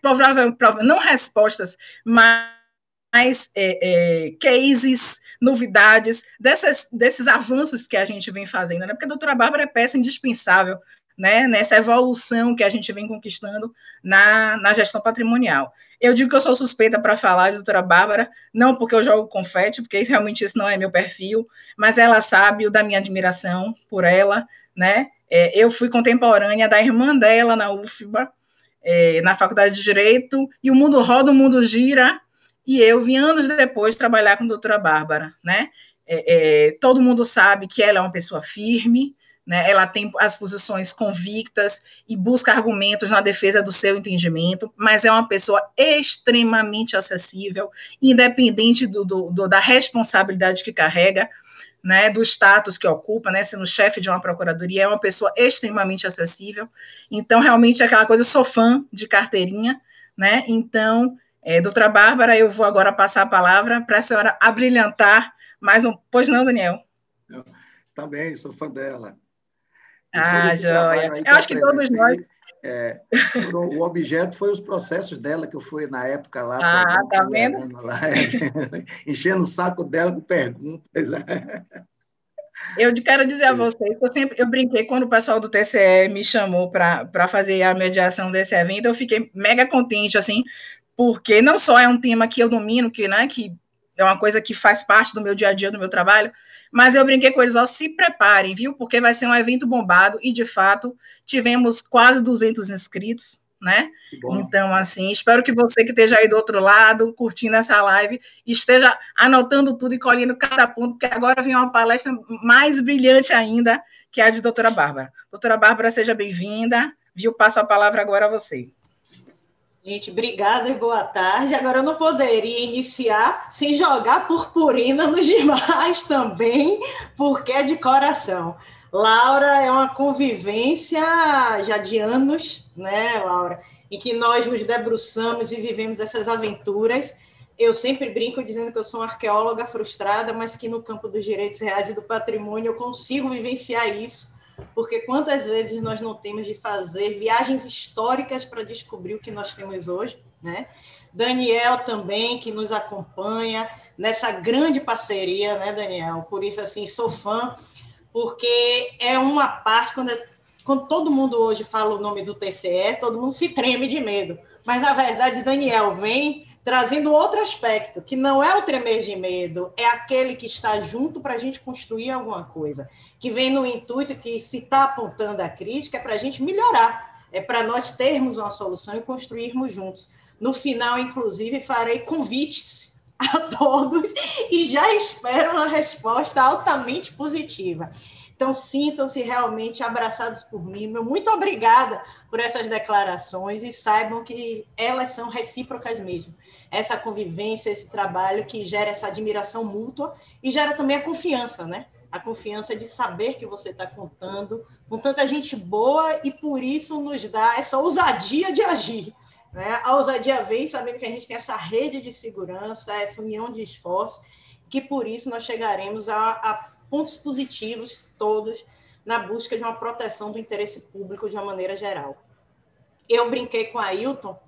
[SPEAKER 3] provável, não respostas, mas é, é, cases, novidades, dessas, desses avanços que a gente vem fazendo, né? porque a doutora Bárbara é peça indispensável né, nessa evolução que a gente vem conquistando na, na gestão patrimonial. Eu digo que eu sou suspeita para falar, doutora Bárbara, não porque eu jogo confete, porque isso, realmente isso não é meu perfil, mas ela sabe o da minha admiração por ela, né? É, eu fui contemporânea da irmã dela na UFBA, é, na Faculdade de Direito, e o mundo roda, o mundo gira, e eu vim anos depois trabalhar com a doutora Bárbara, né? É, é, todo mundo sabe que ela é uma pessoa firme, né? Ela tem as posições convictas e busca argumentos na defesa do seu entendimento, mas é uma pessoa extremamente acessível, independente do, do, do da responsabilidade que carrega, né, do status que ocupa, né, sendo chefe de uma procuradoria, é uma pessoa extremamente acessível. Então, realmente, é aquela coisa, eu sou fã de carteirinha, né? Então, é, doutora Bárbara, eu vou agora passar a palavra para a senhora abrilhantar mais um. Pois não, Daniel?
[SPEAKER 2] Eu, também, sou fã dela.
[SPEAKER 3] Ah, joia. Eu acho que todos nós.
[SPEAKER 2] É, *laughs* o objeto foi os processos dela, que eu fui na época lá.
[SPEAKER 3] Ah, tá vendo?
[SPEAKER 2] Lá, *laughs* enchendo o saco dela com perguntas. *laughs*
[SPEAKER 3] Eu quero dizer a vocês que eu sempre eu brinquei quando o pessoal do TCE me chamou para fazer a mediação desse evento, eu fiquei mega contente, assim, porque não só é um tema que eu domino, que, né, que é uma coisa que faz parte do meu dia a dia, do meu trabalho, mas eu brinquei com eles, ó, se preparem, viu? Porque vai ser um evento bombado e, de fato, tivemos quase 200 inscritos, né? Então, assim, espero que você que esteja aí do outro lado, curtindo essa live, esteja anotando tudo e colhendo cada ponto, porque agora vem uma palestra mais brilhante ainda, que é a de doutora Bárbara. Doutora Bárbara, seja bem-vinda, viu? Passo a palavra agora a você.
[SPEAKER 4] Gente, obrigada e boa tarde. Agora eu não poderia iniciar sem jogar purpurina nos *laughs* demais também, porque é de coração. Laura é uma convivência já de anos, né, Laura, em que nós nos debruçamos e vivemos essas aventuras. Eu sempre brinco dizendo que eu sou uma arqueóloga frustrada, mas que no campo dos direitos reais e do patrimônio eu consigo vivenciar isso porque quantas vezes nós não temos de fazer viagens históricas para descobrir o que nós temos hoje, né? Daniel também, que nos acompanha nessa grande parceria, né, Daniel? Por isso, assim, sou fã, porque é uma parte, quando, é, quando todo mundo hoje fala o nome do TCE, todo mundo se treme de medo. Mas, na verdade, Daniel vem trazendo outro aspecto, que não é o tremer de medo, é aquele que está junto para a gente construir alguma coisa, que vem no intuito que se está apontando a crítica é para a gente melhorar, é para nós termos uma solução e construirmos juntos. No final, inclusive, farei convites a *laughs* todos e já espero uma resposta altamente positiva. Então, sintam-se realmente abraçados por mim. Meu muito obrigada por essas declarações e saibam que elas são recíprocas mesmo. Essa convivência, esse trabalho que gera essa admiração mútua e gera também a confiança, né? a confiança de saber que você está contando com tanta gente boa e por isso nos dá essa ousadia de agir. Né? A ousadia vem sabendo que a gente tem essa rede de segurança, essa união de esforço, que por isso nós chegaremos a, a pontos positivos todos na busca de uma proteção do interesse público de uma maneira geral. Eu brinquei com Ailton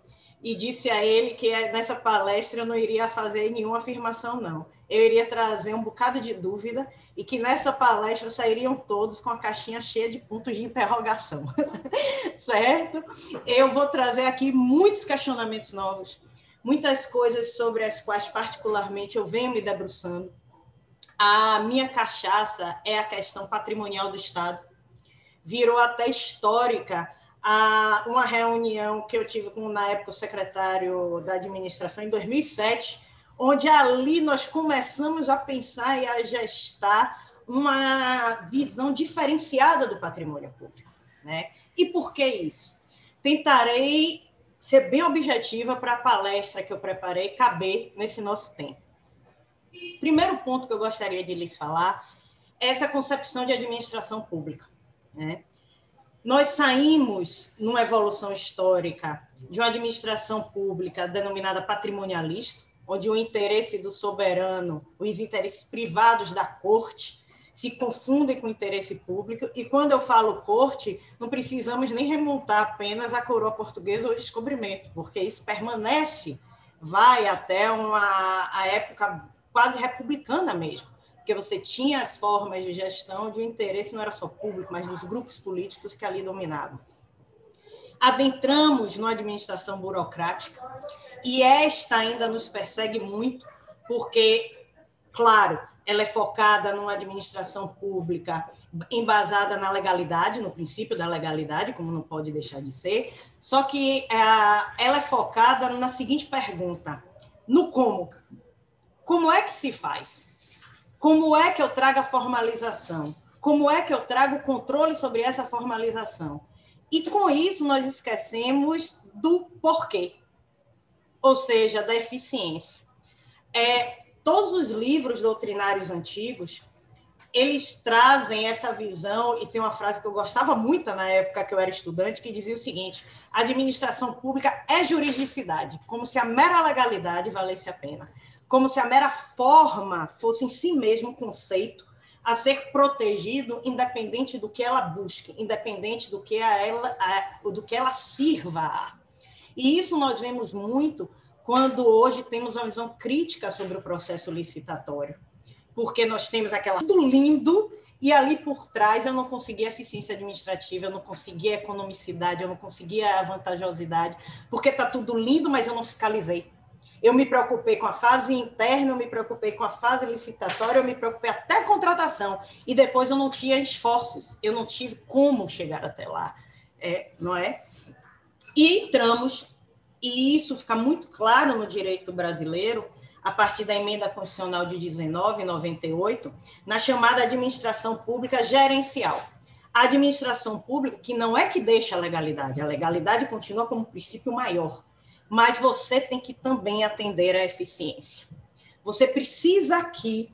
[SPEAKER 4] e disse a ele que nessa palestra eu não iria fazer nenhuma afirmação, não. Eu iria trazer um bocado de dúvida e que nessa palestra sairiam todos com a caixinha cheia de pontos de interrogação. *laughs* certo? Eu vou trazer aqui muitos questionamentos novos, muitas coisas sobre as quais, particularmente, eu venho me debruçando. A minha cachaça é a questão patrimonial do Estado. Virou até histórica a uma reunião que eu tive com, na época, o secretário da administração, em 2007, onde ali nós começamos a pensar e a gestar uma visão diferenciada do patrimônio público. Né? E por que isso? Tentarei ser bem objetiva para a palestra que eu preparei caber nesse nosso tempo. Primeiro ponto que eu gostaria de lhes falar é essa concepção de administração pública. Né? Nós saímos numa evolução histórica de uma administração pública denominada patrimonialista, onde o interesse do soberano, os interesses privados da corte, se confundem com o interesse público. E quando eu falo corte, não precisamos nem remontar apenas a coroa portuguesa ou descobrimento, porque isso permanece, vai até uma a época quase republicana mesmo porque você tinha as formas de gestão de um interesse não era só público, mas dos grupos políticos que ali dominavam. Adentramos numa administração burocrática e esta ainda nos persegue muito, porque, claro, ela é focada numa administração pública embasada na legalidade, no princípio da legalidade, como não pode deixar de ser, só que é, ela é focada na seguinte pergunta: no como. Como é que se faz? Como é que eu trago a formalização? Como é que eu trago o controle sobre essa formalização? E com isso nós esquecemos do porquê, ou seja, da eficiência. É, todos os livros doutrinários antigos, eles trazem essa visão, e tem uma frase que eu gostava muito na época que eu era estudante, que dizia o seguinte: a administração pública é juridicidade, como se a mera legalidade valesse a pena como se a mera forma fosse em si mesmo um conceito a ser protegido, independente do que ela busque, independente do que, a ela, a, do que ela sirva. E isso nós vemos muito quando hoje temos uma visão crítica sobre o processo licitatório, porque nós temos aquela tudo lindo e ali por trás eu não conseguia eficiência administrativa, eu não conseguia economicidade, eu não conseguia a vantajosidade, porque está tudo lindo, mas eu não fiscalizei. Eu me preocupei com a fase interna, eu me preocupei com a fase licitatória, eu me preocupei até a contratação. E depois eu não tinha esforços, eu não tive como chegar até lá, é, não é? E entramos, e isso fica muito claro no direito brasileiro, a partir da emenda constitucional de 1998, na chamada administração pública gerencial. A administração pública, que não é que deixa a legalidade, a legalidade continua como princípio maior, mas você tem que também atender à eficiência. Você precisa aqui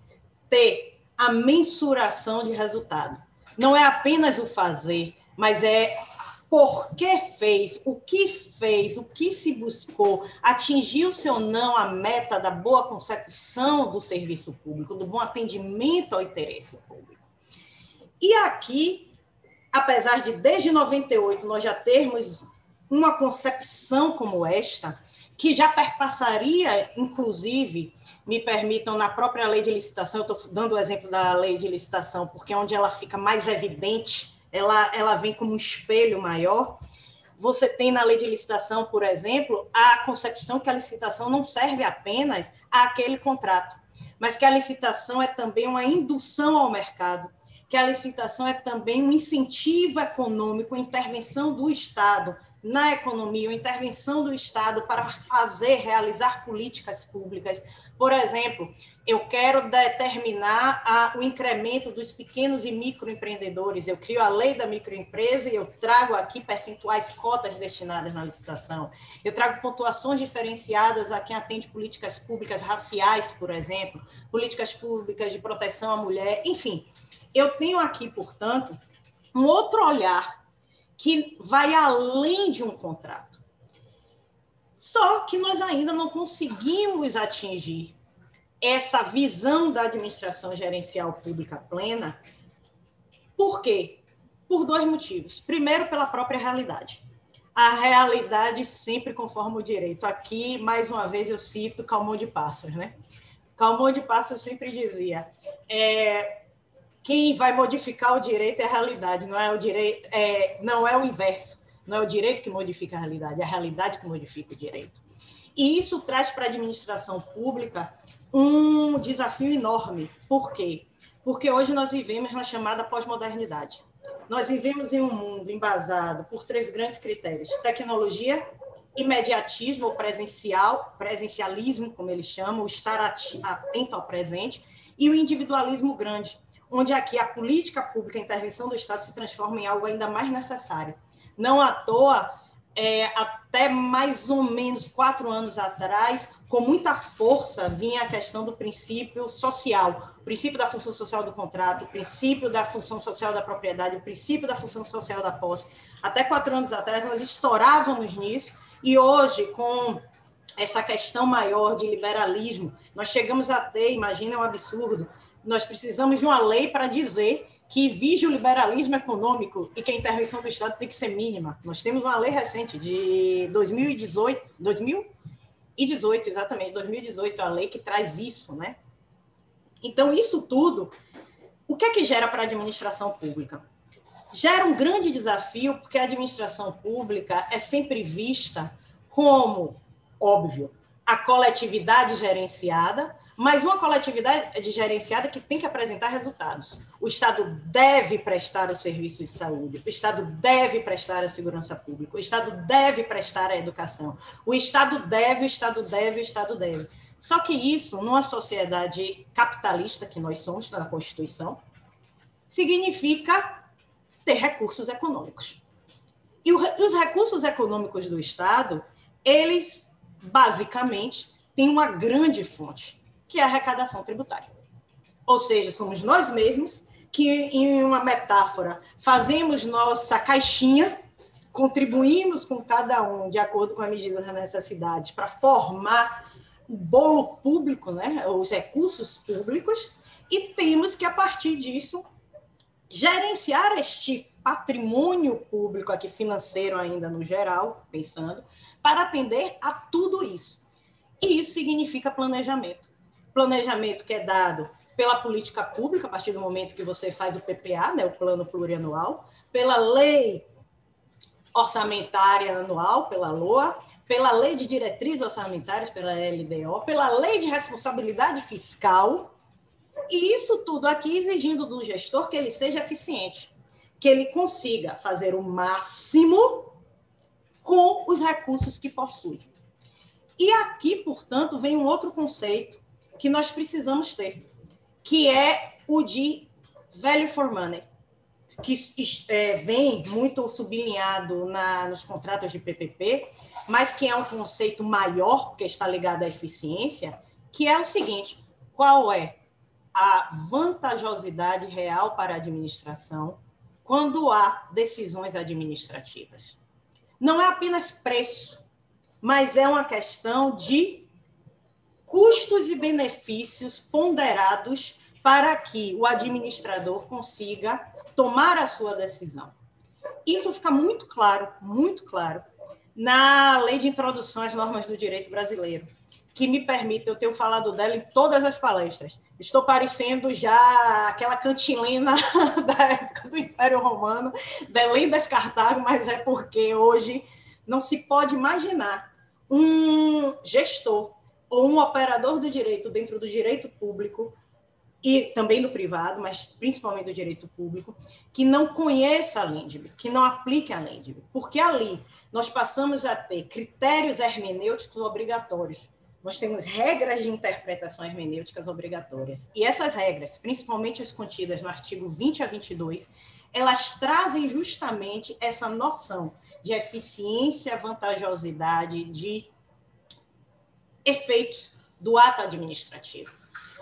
[SPEAKER 4] ter a mensuração de resultado. Não é apenas o fazer, mas é por que fez, o que fez, o que se buscou, atingiu-se ou não a meta da boa consecução do serviço público, do bom atendimento ao interesse público. E aqui, apesar de desde 98 nós já termos uma concepção como esta, que já perpassaria, inclusive, me permitam, na própria lei de licitação, eu estou dando o exemplo da lei de licitação, porque é onde ela fica mais evidente, ela, ela vem como um espelho maior. Você tem na lei de licitação, por exemplo, a concepção que a licitação não serve apenas àquele contrato, mas que a licitação é também uma indução ao mercado, que a licitação é também um incentivo econômico, intervenção do Estado na economia, a intervenção do Estado para fazer, realizar políticas públicas. Por exemplo, eu quero determinar a, o incremento dos pequenos e microempreendedores. Eu crio a lei da microempresa e eu trago aqui percentuais cotas destinadas na licitação. Eu trago pontuações diferenciadas a quem atende políticas públicas raciais, por exemplo, políticas públicas de proteção à mulher, enfim eu tenho aqui, portanto, um outro olhar que vai além de um contrato. Só que nós ainda não conseguimos atingir essa visão da administração gerencial pública plena. Por quê? Por dois motivos. Primeiro, pela própria realidade. A realidade sempre conforma o direito. Aqui, mais uma vez, eu cito Calmon de Passos, né? Calmon de Passos sempre dizia: é, quem vai modificar o direito é a realidade, não é o direito, é, não é o inverso. Não é o direito que modifica a realidade, é a realidade que modifica o direito. E isso traz para a administração pública um desafio enorme. Por quê? Porque hoje nós vivemos na chamada pós-modernidade. Nós vivemos em um mundo embasado por três grandes critérios: tecnologia, imediatismo ou presencial, presencialismo, como eles chamam, o estar atento ao presente, e o individualismo grande, onde aqui a política pública, a intervenção do Estado se transforma em algo ainda mais necessário. Não à toa, é, até mais ou menos quatro anos atrás, com muita força, vinha a questão do princípio social, o princípio da função social do contrato, o princípio da função social da propriedade, o princípio da função social da posse. Até quatro anos atrás, nós estourávamos nisso, e hoje, com essa questão maior de liberalismo, nós chegamos a ter, imagina, é um absurdo, nós precisamos de uma lei para dizer que vige o liberalismo econômico e que a intervenção do Estado tem que ser mínima. Nós temos uma lei recente de 2018, 2018, exatamente, 2018, a lei que traz isso, né? Então, isso tudo, o que é que gera para a administração pública? Gera um grande desafio, porque a administração pública é sempre vista como, óbvio, a coletividade gerenciada, mas uma coletividade gerenciada que tem que apresentar resultados. O Estado deve prestar o serviço de saúde, o Estado deve prestar a segurança pública, o Estado deve prestar a educação, o Estado deve, o Estado deve, o Estado deve. Só que isso, numa sociedade capitalista que nós somos, na Constituição, significa ter recursos econômicos. E os recursos econômicos do Estado, eles, basicamente, têm uma grande fonte, que é a arrecadação tributária. Ou seja, somos nós mesmos que, em uma metáfora, fazemos nossa caixinha, contribuímos com cada um de acordo com a medida da necessidade para formar o bolo público, né, os recursos públicos, e temos que, a partir disso, gerenciar este patrimônio público aqui financeiro ainda no geral, pensando, para atender a tudo isso. E isso significa planejamento planejamento que é dado pela política pública, a partir do momento que você faz o PPA, né, o plano plurianual, pela lei orçamentária anual, pela LOA, pela lei de diretrizes orçamentárias, pela LDO, pela lei de responsabilidade fiscal, e isso tudo aqui exigindo do gestor que ele seja eficiente, que ele consiga fazer o máximo com os recursos que possui. E aqui, portanto, vem um outro conceito que nós precisamos ter, que é o de value for money, que é, vem muito sublinhado na, nos contratos de PPP, mas que é um conceito maior, que está ligado à eficiência, que é o seguinte: qual é a vantajosidade real para a administração quando há decisões administrativas? Não é apenas preço, mas é uma questão de custos e benefícios ponderados para que o administrador consiga tomar a sua decisão. Isso fica muito claro, muito claro, na Lei de Introdução às Normas do Direito Brasileiro, que me permite, eu tenho falado dela em todas as palestras. Estou parecendo já aquela cantilena *laughs* da época do Império Romano, Belém das Cartago, mas é porque hoje não se pode imaginar um gestor ou um operador do direito dentro do direito público e também do privado, mas principalmente do direito público, que não conheça a LENDB, que não aplique a LENDB, porque ali nós passamos a ter critérios hermenêuticos obrigatórios. Nós temos regras de interpretação hermenêuticas obrigatórias. E essas regras, principalmente as contidas no artigo 20 a 22, elas trazem justamente essa noção de eficiência, vantajosidade, de efeitos do ato administrativo.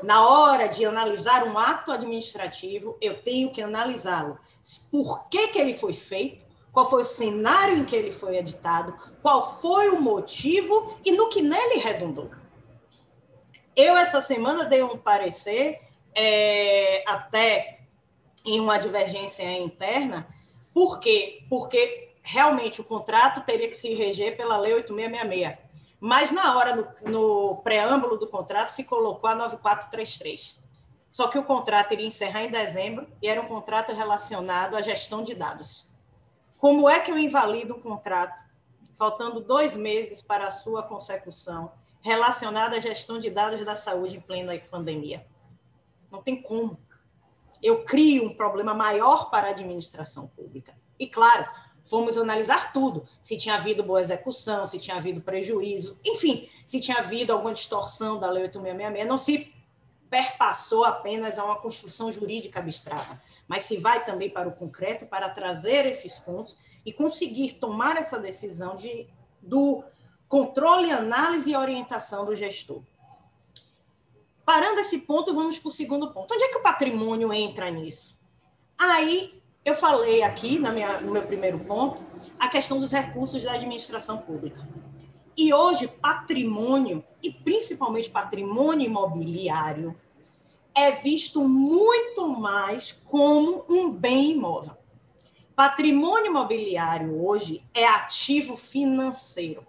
[SPEAKER 4] Na hora de analisar um ato administrativo, eu tenho que analisá-lo. Por que, que ele foi feito? Qual foi o cenário em que ele foi editado? Qual foi o motivo e no que nele redundou? Eu, essa semana, dei um parecer, é, até em uma divergência interna. Por quê? Porque realmente o contrato teria que se reger pela Lei 8666 mas na hora, no, no preâmbulo do contrato, se colocou a 9433. Só que o contrato iria encerrar em dezembro e era um contrato relacionado à gestão de dados. Como é que eu invalido um contrato, faltando dois meses para a sua consecução, relacionado à gestão de dados da saúde em plena pandemia? Não tem como. Eu crio um problema maior para a administração pública. E, claro, Fomos analisar tudo, se tinha havido boa execução, se tinha havido prejuízo, enfim, se tinha havido alguma distorção da Lei 8666, não se perpassou apenas a uma construção jurídica abstrata, mas se vai também para o concreto para trazer esses pontos e conseguir tomar essa decisão de, do controle, análise e orientação do gestor. Parando esse ponto, vamos para o segundo ponto. Onde é que o patrimônio entra nisso? Aí eu falei aqui, na minha, no meu primeiro ponto, a questão dos recursos da administração pública. E hoje, patrimônio, e principalmente patrimônio imobiliário, é visto muito mais como um bem imóvel. Patrimônio imobiliário hoje é ativo financeiro.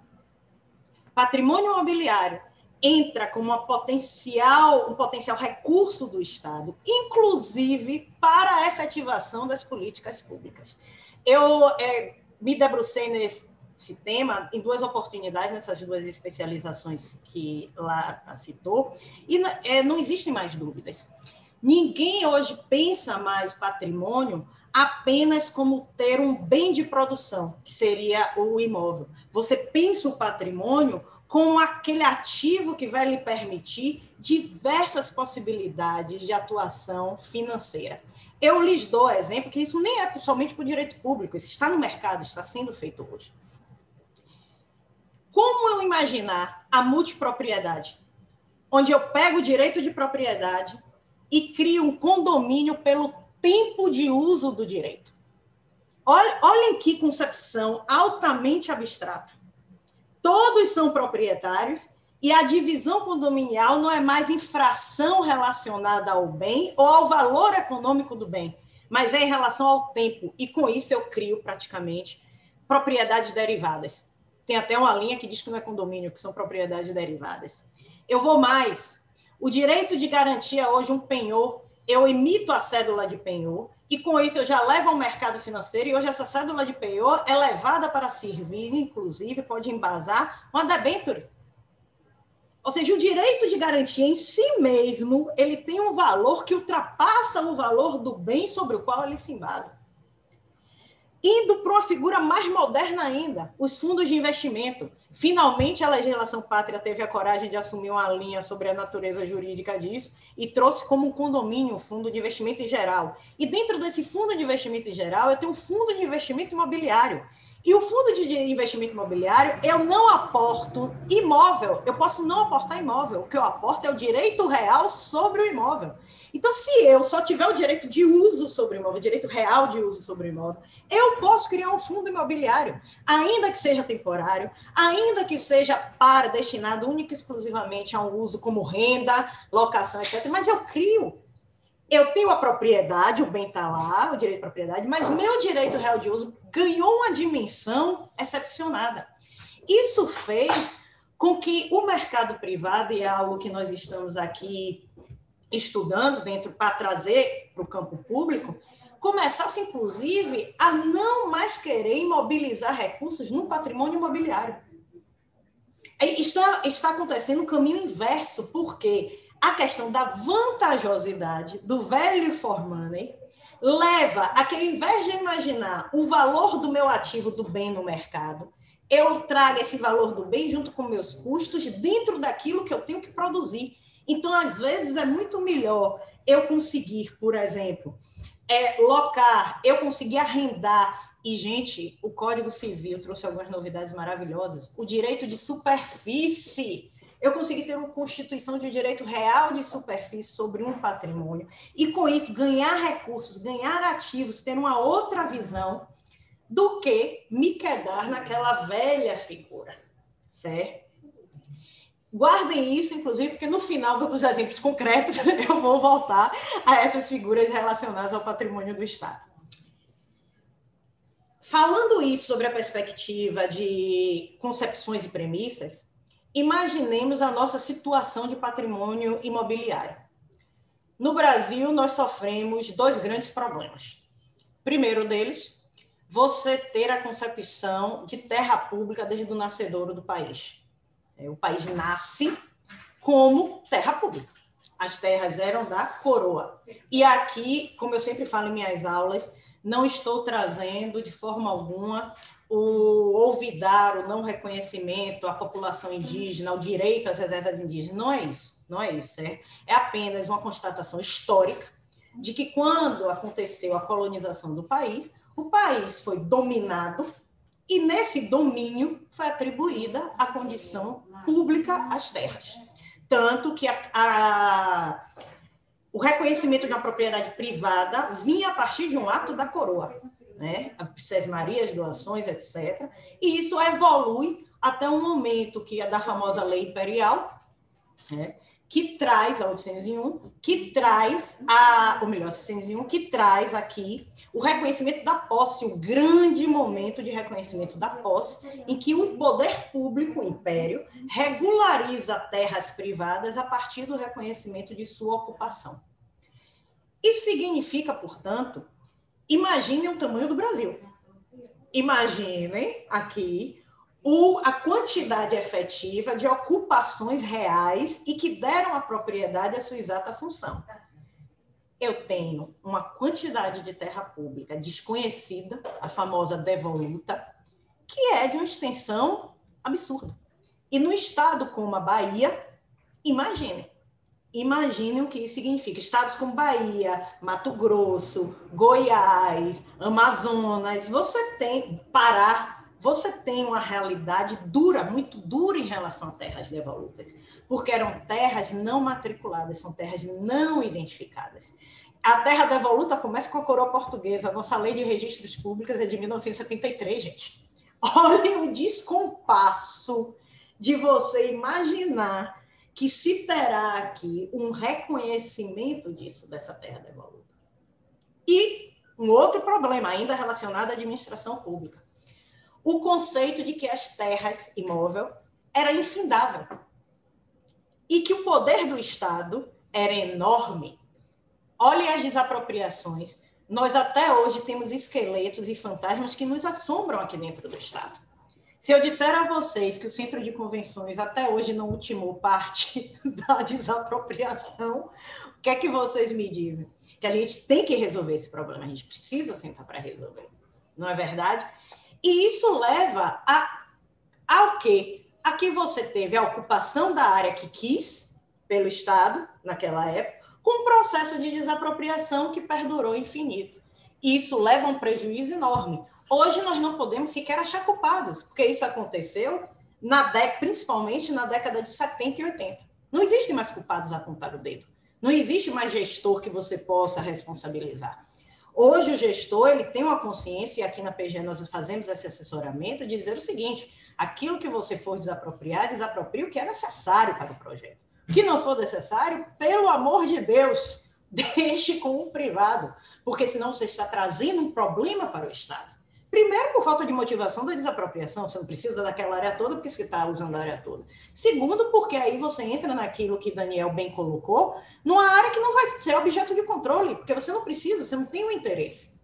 [SPEAKER 4] Patrimônio imobiliário entra como uma potencial, um potencial recurso do Estado, inclusive para a efetivação das políticas públicas. Eu é, me debrucei nesse tema em duas oportunidades, nessas duas especializações que lá citou, e é, não existem mais dúvidas. Ninguém hoje pensa mais patrimônio apenas como ter um bem de produção, que seria o imóvel. Você pensa o patrimônio com aquele ativo que vai lhe permitir diversas possibilidades de atuação financeira. Eu lhes dou exemplo que isso nem é somente para o direito público, isso está no mercado, está sendo feito hoje. Como eu imaginar a multipropriedade, onde eu pego o direito de propriedade e crio um condomínio pelo tempo de uso do direito? Olhem que concepção altamente abstrata todos são proprietários e a divisão condominial não é mais infração relacionada ao bem ou ao valor econômico do bem, mas é em relação ao tempo. E com isso eu crio praticamente propriedades derivadas. Tem até uma linha que diz que não é condomínio, que são propriedades derivadas. Eu vou mais. O direito de garantia hoje um penhor, eu emito a cédula de penhor e com isso eu já levo ao mercado financeiro, e hoje essa cédula de penhor é levada para servir, inclusive, pode embasar uma debenture. Ou seja, o direito de garantia em si mesmo, ele tem um valor que ultrapassa o valor do bem sobre o qual ele se embasa. Indo para uma figura mais moderna ainda, os fundos de investimento. Finalmente, a legislação pátria teve a coragem de assumir uma linha sobre a natureza jurídica disso e trouxe como um condomínio um fundo de investimento em geral. E dentro desse fundo de investimento em geral, eu tenho um fundo de investimento imobiliário. E o fundo de investimento imobiliário, eu não aporto imóvel, eu posso não aportar imóvel. O que eu aporto é o direito real sobre o imóvel. Então, se eu só tiver o direito de uso sobre o imóvel, direito real de uso sobre o imóvel, eu posso criar um fundo imobiliário, ainda que seja temporário, ainda que seja para destinado único e exclusivamente a um uso como renda, locação, etc. Mas eu crio. Eu tenho a propriedade, o bem está lá, o direito de propriedade, mas meu direito real de uso ganhou uma dimensão excepcionada. Isso fez com que o mercado privado, e é algo que nós estamos aqui estudando dentro para trazer para o campo público, começasse, inclusive, a não mais querer imobilizar recursos no patrimônio imobiliário. Está, está acontecendo o um caminho inverso, porque a questão da vantajosidade do velho for money leva a que, ao invés de imaginar o valor do meu ativo do bem no mercado, eu traga esse valor do bem junto com meus custos dentro daquilo que eu tenho que produzir. Então, às vezes, é muito melhor eu conseguir, por exemplo, é, locar, eu conseguir arrendar. E, gente, o Código Civil trouxe algumas novidades maravilhosas. O direito de superfície. eu consegui ter uma constituição de um direito real de superfície sobre um patrimônio e, com isso, ganhar recursos, ganhar ativos, ter uma outra visão do que me quedar naquela velha figura, certo? Guardem isso, inclusive, porque no final dos exemplos concretos *laughs* eu vou voltar a essas figuras relacionadas ao patrimônio do Estado. Falando isso sobre a perspectiva de concepções e premissas, imaginemos a nossa situação de patrimônio imobiliário. No Brasil, nós sofremos dois grandes problemas. Primeiro deles, você ter a concepção de terra pública desde o nascedouro do país. É, o país nasce como terra pública. As terras eram da coroa. E aqui, como eu sempre falo em minhas aulas, não estou trazendo de forma alguma o olvidar, o não reconhecimento à população indígena, o direito às reservas indígenas. Não é isso, não é isso, certo? É apenas uma constatação histórica de que quando aconteceu a colonização do país, o país foi dominado e nesse domínio foi atribuída a condição pública às terras. Tanto que a, a, o reconhecimento de uma propriedade privada vinha a partir de um ato da coroa, né? As Marias, doações, etc. E isso evolui até um momento que é da famosa lei imperial, né? que traz a 801, que traz a, ou melhor, 601, que traz aqui o reconhecimento da posse, o grande momento de reconhecimento da posse, em que o poder público, o império, regulariza terras privadas a partir do reconhecimento de sua ocupação. Isso significa, portanto, imaginem o tamanho do Brasil. Imaginem aqui o, a quantidade efetiva de ocupações reais e que deram à propriedade a sua exata função. Eu tenho uma quantidade de terra pública desconhecida, a famosa devoluta, que é de uma extensão absurda. E no estado como a Bahia, imagine, imagine o que isso significa. Estados como Bahia, Mato Grosso, Goiás, Amazonas, você tem Pará, você tem uma realidade dura, muito dura em relação a terras devolutas, porque eram terras não matriculadas, são terras não identificadas. A terra devoluta começa com a coroa portuguesa, a nossa lei de registros públicos é de 1973, gente. Olhem o descompasso de você imaginar que se terá aqui um reconhecimento disso, dessa terra devoluta. E um outro problema, ainda relacionado à administração pública o conceito de que as terras imóvel era infindável e que o poder do Estado era enorme. Olhem as desapropriações. Nós até hoje temos esqueletos e fantasmas que nos assombram aqui dentro do Estado. Se eu disser a vocês que o Centro de Convenções até hoje não ultimou parte *laughs* da desapropriação, o que é que vocês me dizem? Que a gente tem que resolver esse problema, a gente precisa sentar para resolver. Não é verdade? E isso leva a, ao quê? A que você teve a ocupação da área que quis pelo Estado, naquela época, com um processo de desapropriação que perdurou infinito. Isso leva a um prejuízo enorme. Hoje nós não podemos sequer achar culpados, porque isso aconteceu na década, principalmente na década de 70 e 80. Não existe mais culpados a apontar o dedo. Não existe mais gestor que você possa responsabilizar. Hoje o gestor ele tem uma consciência, e aqui na PG nós fazemos esse assessoramento, de dizer o seguinte: aquilo que você for desapropriar, desaproprie o que é necessário para o projeto. O que não for necessário, pelo amor de Deus, *laughs* deixe com o privado, porque senão você está trazendo um problema para o Estado. Primeiro, por falta de motivação da desapropriação, você não precisa daquela área toda porque você está usando a área toda. Segundo, porque aí você entra naquilo que Daniel bem colocou, numa área que não vai ser objeto de controle, porque você não precisa, você não tem o um interesse.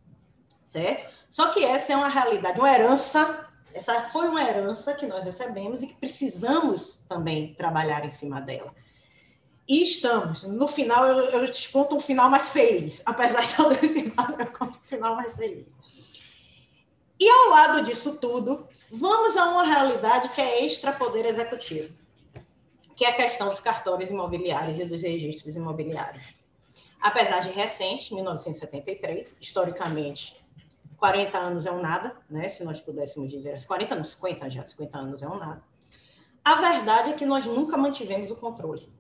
[SPEAKER 4] Certo? Só que essa é uma realidade, uma herança, essa foi uma herança que nós recebemos e que precisamos também trabalhar em cima dela. E estamos. No final, eu, eu te conto um final mais feliz. Apesar de *laughs* eu conto um final mais feliz. E ao lado disso tudo, vamos a uma realidade que é extra-poder executivo, que é a questão dos cartórios imobiliários e dos registros imobiliários. Apesar de recente, 1973, historicamente, 40 anos é um nada, né? se nós pudéssemos dizer, 40 anos, 50 já, 50 anos é um nada. A verdade é que nós nunca mantivemos o controle.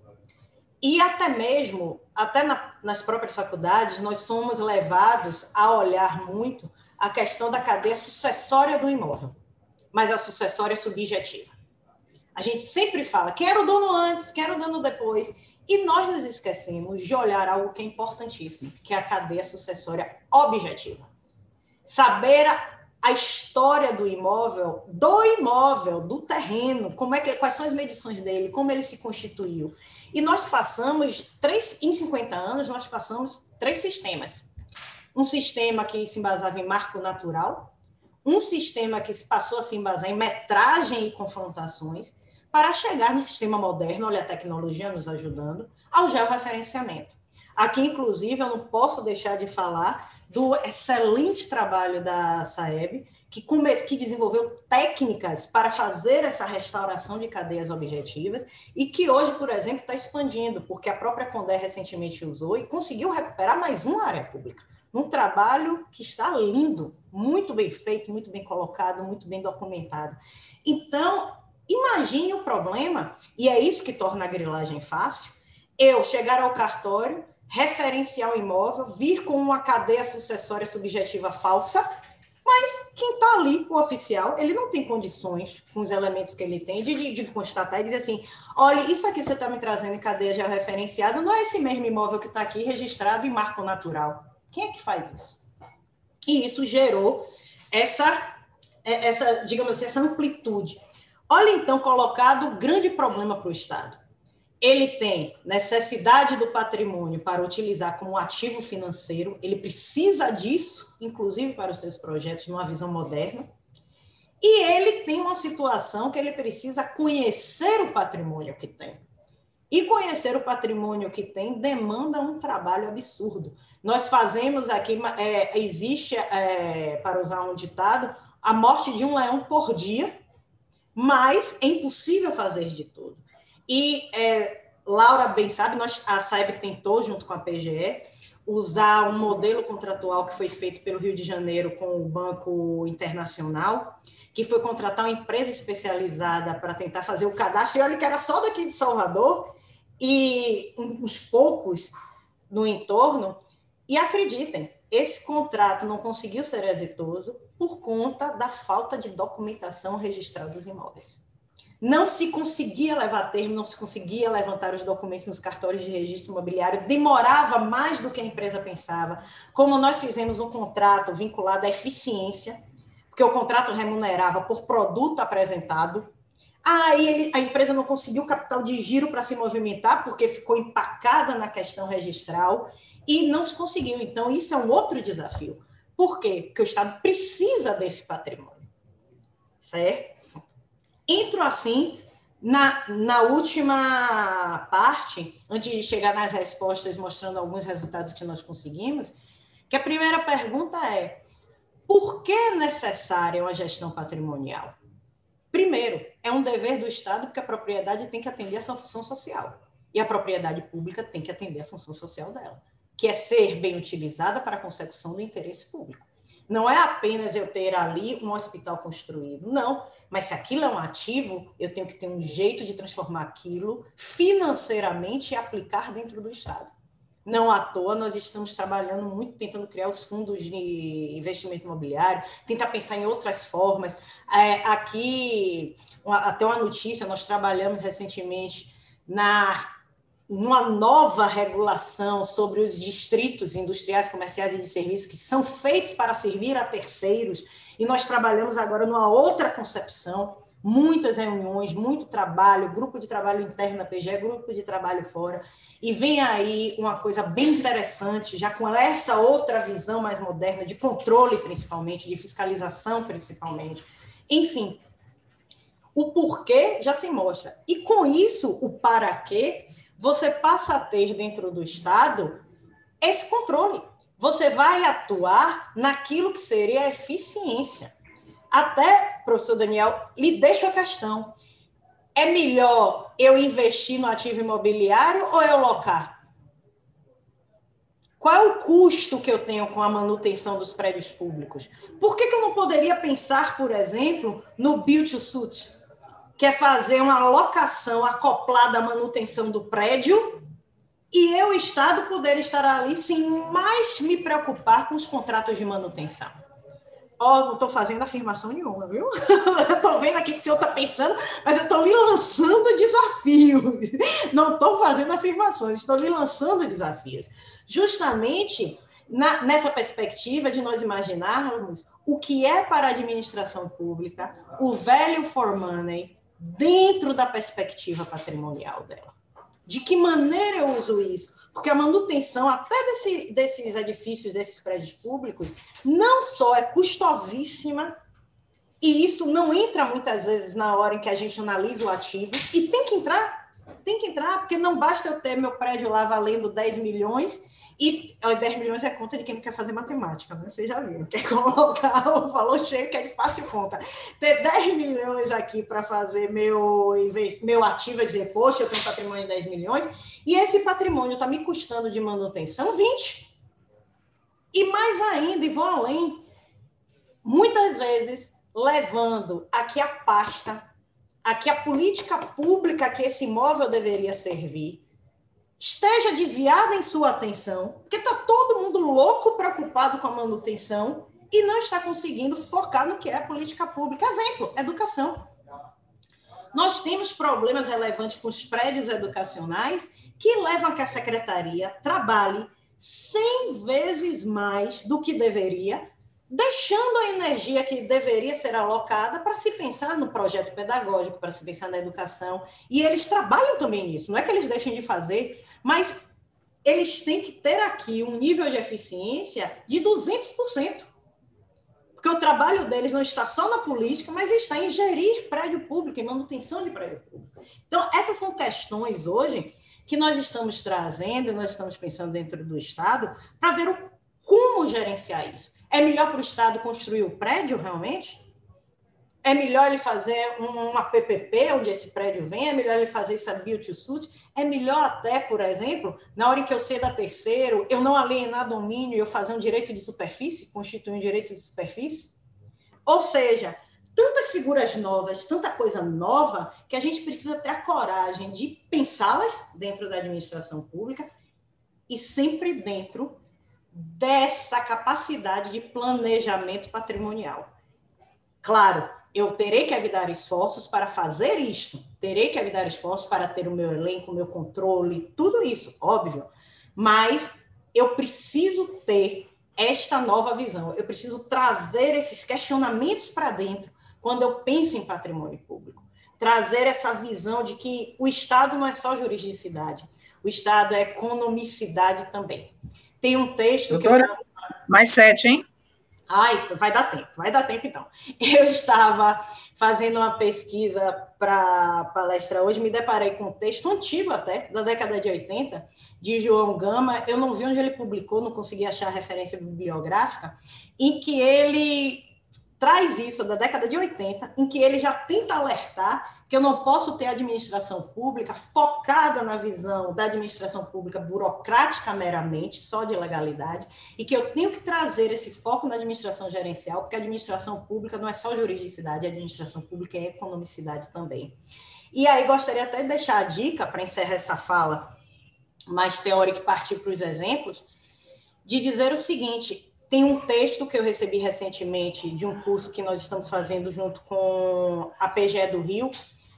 [SPEAKER 4] E até mesmo, até na, nas próprias faculdades, nós somos levados a olhar muito a questão da cadeia sucessória do imóvel. Mas a sucessória subjetiva. A gente sempre fala, quero o dono antes, quero o dono depois. E nós nos esquecemos de olhar algo que é importantíssimo, que é a cadeia sucessória objetiva. Saber a, a história do imóvel, do imóvel, do terreno, como é que, quais são as medições dele, como ele se constituiu. E nós passamos, três, em 50 anos, nós passamos três sistemas. Um sistema que se embasava em marco natural, um sistema que passou a se embasar em metragem e confrontações, para chegar no sistema moderno, olha a tecnologia nos ajudando, ao georreferenciamento. Aqui, inclusive, eu não posso deixar de falar do excelente trabalho da Saeb, que, come, que desenvolveu técnicas para fazer essa restauração de cadeias objetivas e que hoje, por exemplo, está expandindo, porque a própria Condé recentemente usou e conseguiu recuperar mais uma área pública. Um trabalho que está lindo, muito bem feito, muito bem colocado, muito bem documentado. Então, Imagine o problema, e é isso que torna a grilagem fácil, eu chegar ao cartório, referenciar o imóvel, vir com uma cadeia sucessória subjetiva falsa, mas quem está ali, o oficial, ele não tem condições, com os elementos que ele tem, de, de, de constatar e dizer assim: olha, isso aqui você está me trazendo em cadeia já referenciada, não é esse mesmo imóvel que está aqui registrado em marco natural. Quem é que faz isso? E isso gerou essa, essa digamos assim, essa amplitude. Olha, então, colocado grande problema para o Estado. Ele tem necessidade do patrimônio para utilizar como ativo financeiro, ele precisa disso, inclusive para os seus projetos, numa visão moderna. E ele tem uma situação que ele precisa conhecer o patrimônio que tem. E conhecer o patrimônio que tem demanda um trabalho absurdo. Nós fazemos aqui, é, existe, é, para usar um ditado, a morte de um leão por dia mas é impossível fazer de tudo. E é, Laura bem sabe, nós, a SAEB tentou, junto com a PGE, usar um modelo contratual que foi feito pelo Rio de Janeiro com o Banco Internacional, que foi contratar uma empresa especializada para tentar fazer o cadastro, e olha que era só daqui de Salvador, e uns poucos no entorno, e acreditem, esse contrato não conseguiu ser exitoso por conta da falta de documentação registrada dos imóveis. Não se conseguia levar a termo, não se conseguia levantar os documentos nos cartórios de registro imobiliário, demorava mais do que a empresa pensava. Como nós fizemos um contrato vinculado à eficiência, porque o contrato remunerava por produto apresentado, Aí ele, a empresa não conseguiu capital de giro para se movimentar, porque ficou empacada na questão registral e não se conseguiu. Então, isso é um outro desafio. Por quê? Porque o Estado precisa desse patrimônio. Certo? Entro assim na, na última parte, antes de chegar nas respostas, mostrando alguns resultados que nós conseguimos, que a primeira pergunta é: por que é necessária uma gestão patrimonial? Primeiro, é um dever do Estado, porque a propriedade tem que atender a sua função social. E a propriedade pública tem que atender a função social dela que é ser bem utilizada para a consecução do interesse público. Não é apenas eu ter ali um hospital construído, não. Mas se aquilo é um ativo, eu tenho que ter um jeito de transformar aquilo financeiramente e aplicar dentro do Estado. Não à toa, nós estamos trabalhando muito tentando criar os fundos de investimento imobiliário, tentar pensar em outras formas. É, aqui, até uma notícia, nós trabalhamos recentemente na uma nova regulação sobre os distritos industriais, comerciais e de serviços que são feitos para servir a terceiros, e nós trabalhamos agora numa outra concepção, muitas reuniões, muito trabalho, grupo de trabalho interno da PGE, grupo de trabalho fora, e vem aí uma coisa bem interessante, já com essa outra visão mais moderna, de controle principalmente, de fiscalização principalmente, enfim, o porquê já se mostra. E com isso, o para quê você passa a ter dentro do Estado esse controle. Você vai atuar naquilo que seria a eficiência. Até, professor Daniel, lhe deixo a questão. É melhor eu investir no ativo imobiliário ou eu locar? Qual é o custo que eu tenho com a manutenção dos prédios públicos? Por que, que eu não poderia pensar, por exemplo, no build to suit? quer fazer uma alocação acoplada à manutenção do prédio e eu, Estado, poder estar ali sem mais me preocupar com os contratos de manutenção. Ó, oh, não estou fazendo afirmação nenhuma, viu? *laughs* Estou vendo aqui que o senhor está pensando, mas eu estou lhe lançando desafios. *laughs* Não estou fazendo afirmações, estou lhe lançando desafios. Justamente na, nessa perspectiva de nós imaginarmos o que é para a administração pública o velho for money dentro da perspectiva patrimonial dela. De que maneira eu uso isso? Porque a manutenção até desse, desses edifícios, desses prédios públicos, não só é custosíssima, e isso não entra muitas vezes na hora em que a gente analisa o ativo, e tem que entrar, tem que entrar, porque não basta eu ter meu prédio lá valendo 10 milhões e 10 milhões é conta de quem não quer fazer matemática, né? Vocês já viram. *laughs* Quer colocar o valor cheio, que é de fácil conta. Ter 10 milhões aqui para fazer meu, meu ativo é dizer, poxa, eu tenho patrimônio de 10 milhões, e esse patrimônio está me custando de manutenção 20. E mais ainda, e vou além, muitas vezes levando aqui a pasta, aqui a política pública que esse imóvel deveria servir, esteja desviada em sua atenção, porque está todo mundo louco, preocupado com a manutenção e não está conseguindo focar no que é a política pública. Exemplo, educação. Nós temos problemas relevantes com os prédios educacionais que levam a que a secretaria trabalhe 100 vezes mais do que deveria deixando a energia que deveria ser alocada para se pensar no projeto pedagógico, para se pensar na educação. E eles trabalham também nisso, não é que eles deixem de fazer, mas eles têm que ter aqui um nível de eficiência de 200%. Porque o trabalho deles não está só na política, mas está em gerir prédio público, em manutenção de prédio público. Então, essas são questões hoje que nós estamos trazendo, nós estamos pensando dentro do Estado, para ver o, como gerenciar isso. É melhor para o Estado construir o prédio, realmente? É melhor ele fazer uma PPP, onde esse prédio vem? É melhor ele fazer essa build to suit? É melhor até, por exemplo, na hora em que eu sei da terceiro, eu não alienar domínio e eu fazer um direito de superfície, constituir um direito de superfície? Ou seja, tantas figuras novas, tanta coisa nova, que a gente precisa ter a coragem de pensá-las dentro da administração pública e sempre dentro dessa capacidade de planejamento patrimonial. Claro, eu terei que evitar esforços para fazer isto, terei que evitar esforços para ter o meu elenco, o meu controle, tudo isso, óbvio, mas eu preciso ter esta nova visão, eu preciso trazer esses questionamentos para dentro quando eu penso em patrimônio público. Trazer essa visão de que o Estado não é só juridicidade, o Estado é economicidade também. Tem um texto
[SPEAKER 3] Doutora, que eu... mais sete, hein?
[SPEAKER 4] Ai, vai dar tempo, vai dar tempo então. *laughs* Eu estava fazendo uma pesquisa para palestra hoje, me deparei com um texto antigo até, da década de 80, de João Gama. Eu não vi onde ele publicou, não consegui achar a referência bibliográfica, em que ele traz isso da década de 80, em que ele já tenta alertar que eu não posso ter administração pública focada na visão da administração pública burocrática meramente, só de legalidade, e que eu tenho que trazer esse foco na administração gerencial, porque a administração pública não é só juridicidade, a administração pública é economicidade também. E aí gostaria até de deixar a dica, para encerrar essa fala mais teórica e partir para os exemplos, de dizer o seguinte: tem um texto que eu recebi recentemente de um curso que nós estamos fazendo junto com a PGE do Rio,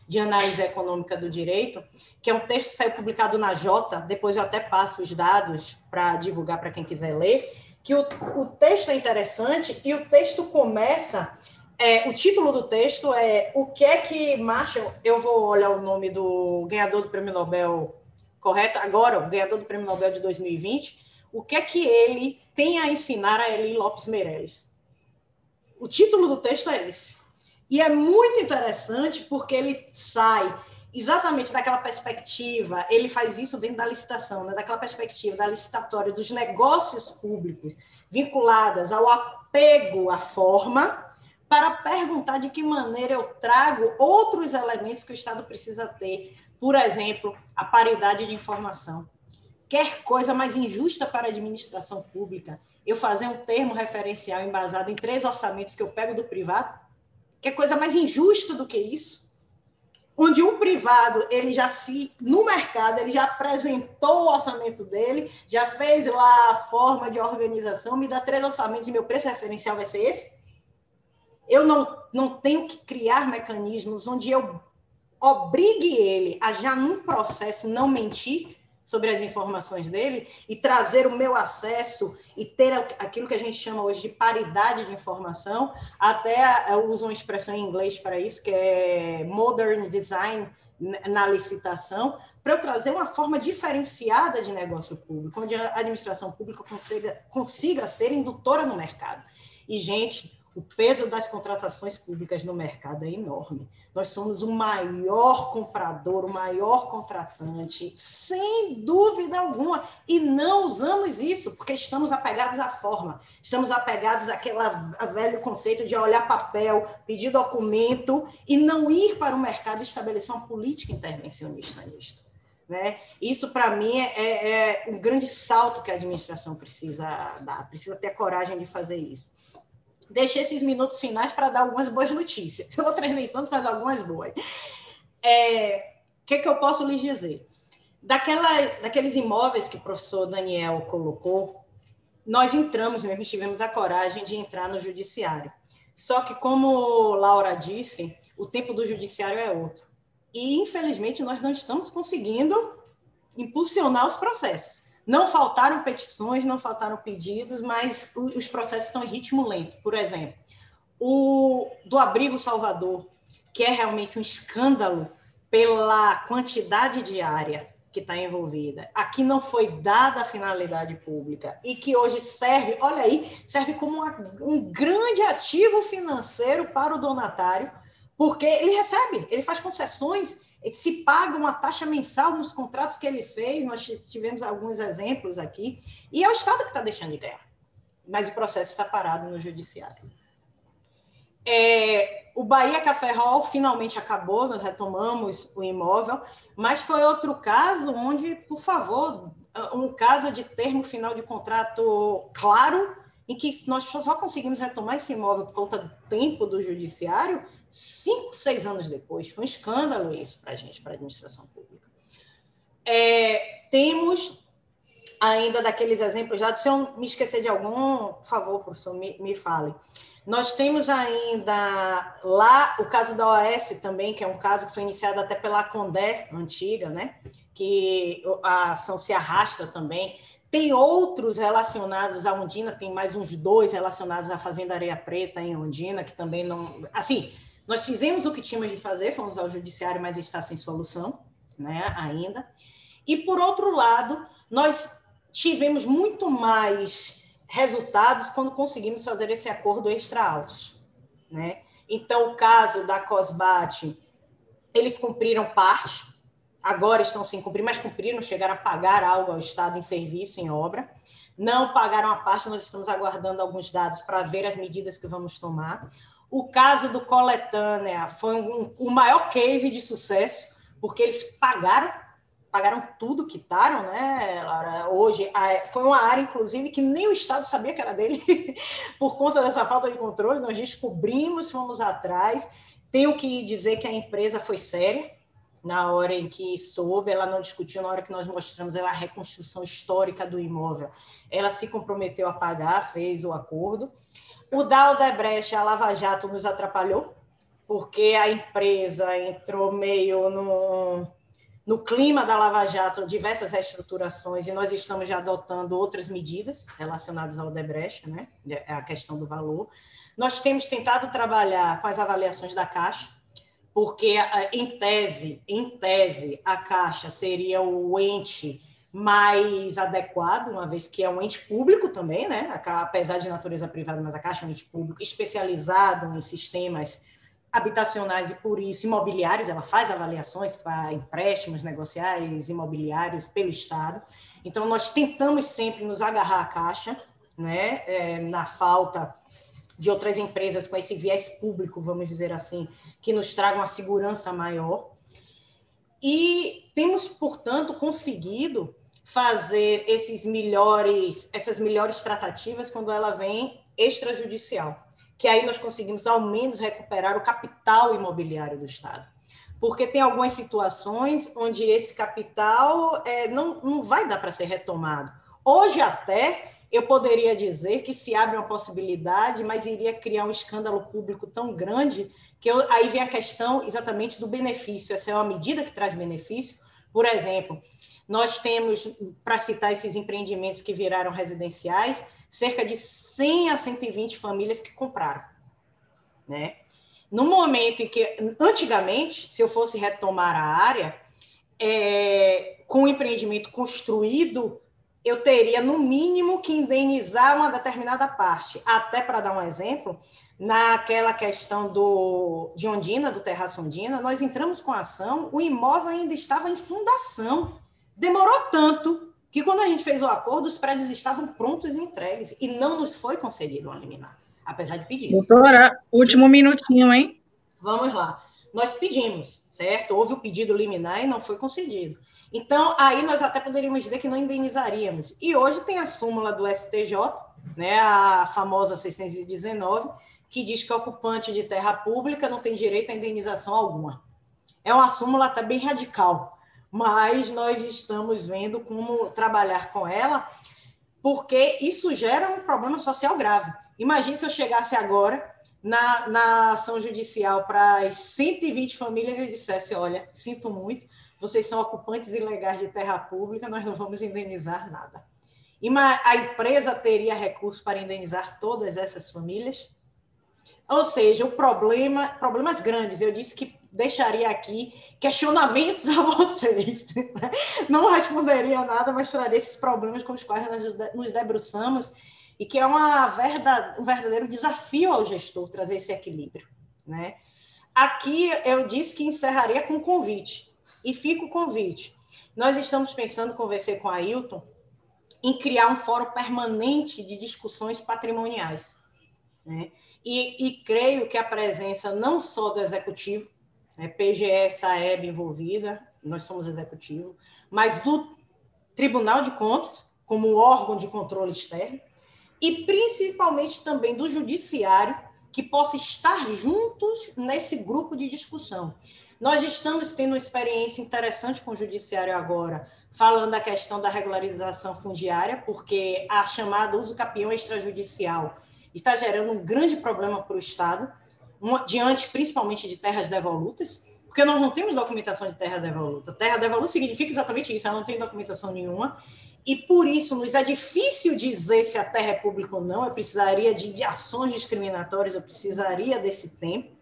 [SPEAKER 4] de análise econômica do direito, que é um texto que saiu publicado na Jota, depois eu até passo os dados para divulgar para quem quiser ler, que o, o texto é interessante e o texto começa, é, o título do texto é O que é que Marshall, eu vou olhar o nome do ganhador do Prêmio Nobel, correto? Agora, o ganhador do Prêmio Nobel de 2020, o que é que ele tem a ensinar a Eli Lopes Meirelles. O título do texto é esse. E é muito interessante porque ele sai exatamente daquela perspectiva, ele faz isso dentro da licitação, né? daquela perspectiva da licitatória dos negócios públicos vinculadas ao apego à forma, para perguntar de que maneira eu trago outros elementos que o Estado precisa ter, por exemplo, a paridade de informação quer coisa mais injusta para a administração pública eu fazer um termo referencial embasado em três orçamentos que eu pego do privado? Quer coisa mais injusta do que isso? onde o privado ele já se no mercado ele já apresentou o orçamento dele, já fez lá a forma de organização, me dá três orçamentos e meu preço referencial vai ser esse. Eu não, não tenho que criar mecanismos onde eu obrigue ele a já num processo não mentir sobre as informações dele e trazer o meu acesso e ter aquilo que a gente chama hoje de paridade de informação. Até eu uso uma expressão em inglês para isso, que é modern design na licitação, para eu trazer uma forma diferenciada de negócio público, onde a administração pública consiga, consiga ser indutora no mercado. E, gente, o peso das contratações públicas no mercado é enorme. Nós somos o maior comprador, o maior contratante, sem dúvida alguma, e não usamos isso porque estamos apegados à forma, estamos apegados àquele velho conceito de olhar papel, pedir documento e não ir para o mercado estabelecer uma política intervencionista nisto. Né? Isso, para mim, é, é, é um grande salto que a administração precisa dar, precisa ter coragem de fazer isso deixei esses minutos finais para dar algumas boas notícias. *laughs* Outras nem tantas, mas algumas boas. É, o que, que eu posso lhes dizer? Daquela, daqueles imóveis que o professor Daniel colocou, nós entramos mesmo, tivemos a coragem de entrar no judiciário. Só que, como Laura disse, o tempo do judiciário é outro. E, infelizmente, nós não estamos conseguindo impulsionar os processos. Não faltaram petições, não faltaram pedidos, mas os processos estão em ritmo lento. Por exemplo, o do Abrigo Salvador, que é realmente um escândalo pela quantidade de área que está envolvida. Aqui não foi dada a finalidade pública e que hoje serve, olha aí, serve como uma, um grande ativo financeiro para o donatário, porque ele recebe, ele faz concessões se paga uma taxa mensal nos contratos que ele fez, nós tivemos alguns exemplos aqui, e é o Estado que está deixando de ganhar, mas o processo está parado no judiciário. É, o Bahia Café Hall finalmente acabou, nós retomamos o imóvel, mas foi outro caso onde, por favor, um caso de termo final de contrato claro, em que nós só conseguimos retomar esse imóvel por conta do tempo do judiciário, cinco, seis anos depois. Foi um escândalo isso para a gente, para a administração pública. É, temos ainda daqueles exemplos, já se eu me esquecer de algum, por favor, professor, me, me fale. Nós temos ainda lá o caso da OAS também, que é um caso que foi iniciado até pela Condé antiga, né? que a ação se arrasta também. Tem outros relacionados a Ondina, tem mais uns dois relacionados à Fazenda Areia Preta em Ondina, que também não. Assim, nós fizemos o que tínhamos de fazer, fomos ao judiciário, mas está sem solução, né, ainda. E por outro lado, nós tivemos muito mais resultados quando conseguimos fazer esse acordo extra altos, né? Então, o caso da Cosbat, eles cumpriram parte, agora estão sem cumprir, mas cumpriram, chegaram a pagar algo ao Estado em serviço, em obra. Não pagaram a parte, nós estamos aguardando alguns dados para ver as medidas que vamos tomar. O caso do Coletânea foi um, o maior case de sucesso, porque eles pagaram, pagaram tudo, quitaram, né, Laura? Hoje, foi uma área, inclusive, que nem o Estado sabia que era dele, *laughs* por conta dessa falta de controle. Nós descobrimos, fomos atrás. Tenho que dizer que a empresa foi séria, na hora em que soube, ela não discutiu, na hora que nós mostramos ela a reconstrução histórica do imóvel. Ela se comprometeu a pagar, fez o acordo. O da Odebrecht, a Lava Jato, nos atrapalhou, porque a empresa entrou meio no, no clima da Lava Jato, diversas reestruturações, e nós estamos já adotando outras medidas relacionadas ao Odebrecht, né? a questão do valor. Nós temos tentado trabalhar com as avaliações da Caixa, porque, em tese, em tese, a Caixa seria o ente mais adequado, uma vez que é um ente público também, né? apesar de natureza privada, mas a Caixa é um ente público especializado em sistemas habitacionais e, por isso, imobiliários. Ela faz avaliações para empréstimos negociais imobiliários pelo Estado. Então, nós tentamos sempre nos agarrar à Caixa, né? É, na falta de outras empresas com esse viés público, vamos dizer assim, que nos tragam uma segurança maior. E temos, portanto, conseguido fazer esses melhores, essas melhores tratativas quando ela vem extrajudicial, que aí nós conseguimos ao menos recuperar o capital imobiliário do Estado. porque tem algumas situações onde esse capital é, não, não vai dar para ser retomado. Hoje, até, eu poderia dizer que se abre uma possibilidade, mas iria criar um escândalo público tão grande que eu, aí vem a questão exatamente do benefício. Essa é uma medida que traz benefício. Por exemplo, nós temos, para citar esses empreendimentos que viraram residenciais, cerca de 100 a 120 famílias que compraram. Né? No momento em que, antigamente, se eu fosse retomar a área, é, com o empreendimento construído, eu teria, no mínimo, que indenizar uma determinada parte. Até para dar um exemplo, naquela questão do, de Ondina, do Terraço Ondina, nós entramos com a ação, o imóvel ainda estava em fundação. Demorou tanto que, quando a gente fez o acordo, os prédios estavam prontos e entregues, e não nos foi concedido um liminar apesar de pedir.
[SPEAKER 3] Doutora, último minutinho, hein?
[SPEAKER 4] Vamos lá. Nós pedimos, certo? Houve o pedido liminar e não foi concedido. Então, aí nós até poderíamos dizer que não indenizaríamos. E hoje tem a súmula do STJ, né, a famosa 619, que diz que o ocupante de terra pública não tem direito a indenização alguma. É uma súmula até bem radical, mas nós estamos vendo como trabalhar com ela, porque isso gera um problema social grave. Imagine se eu chegasse agora na, na ação judicial para as 120 famílias e dissesse: olha, sinto muito, vocês são ocupantes ilegais de terra pública, nós não vamos indenizar nada. E a empresa teria recurso para indenizar todas essas famílias? Ou seja, o problema, problemas grandes. Eu disse que deixaria aqui questionamentos *laughs* a vocês. Não responderia nada, mas traria esses problemas com os quais nós nos debruçamos e que é uma verdade, um verdadeiro desafio ao gestor trazer esse equilíbrio. Né? Aqui eu disse que encerraria com um convite, e fica o convite. Nós estamos pensando, conversei com a Ailton, em criar um fórum permanente de discussões patrimoniais. Né? E, e, creio que a presença não só do executivo, né, PGE, SAEB envolvida, nós somos executivo, mas do Tribunal de Contas, como órgão de controle externo, e principalmente também do judiciário, que possa estar juntos nesse grupo de discussão. Nós estamos tendo uma experiência interessante com o judiciário agora, falando da questão da regularização fundiária, porque a chamada uso capião extrajudicial está gerando um grande problema para o Estado, diante principalmente de terras devolutas, porque nós não temos documentação de terra devoluta. Terra devoluta significa exatamente isso, ela não tem documentação nenhuma, e por isso nos é difícil dizer se a terra é pública ou não, eu precisaria de, de ações discriminatórias, eu precisaria desse tempo.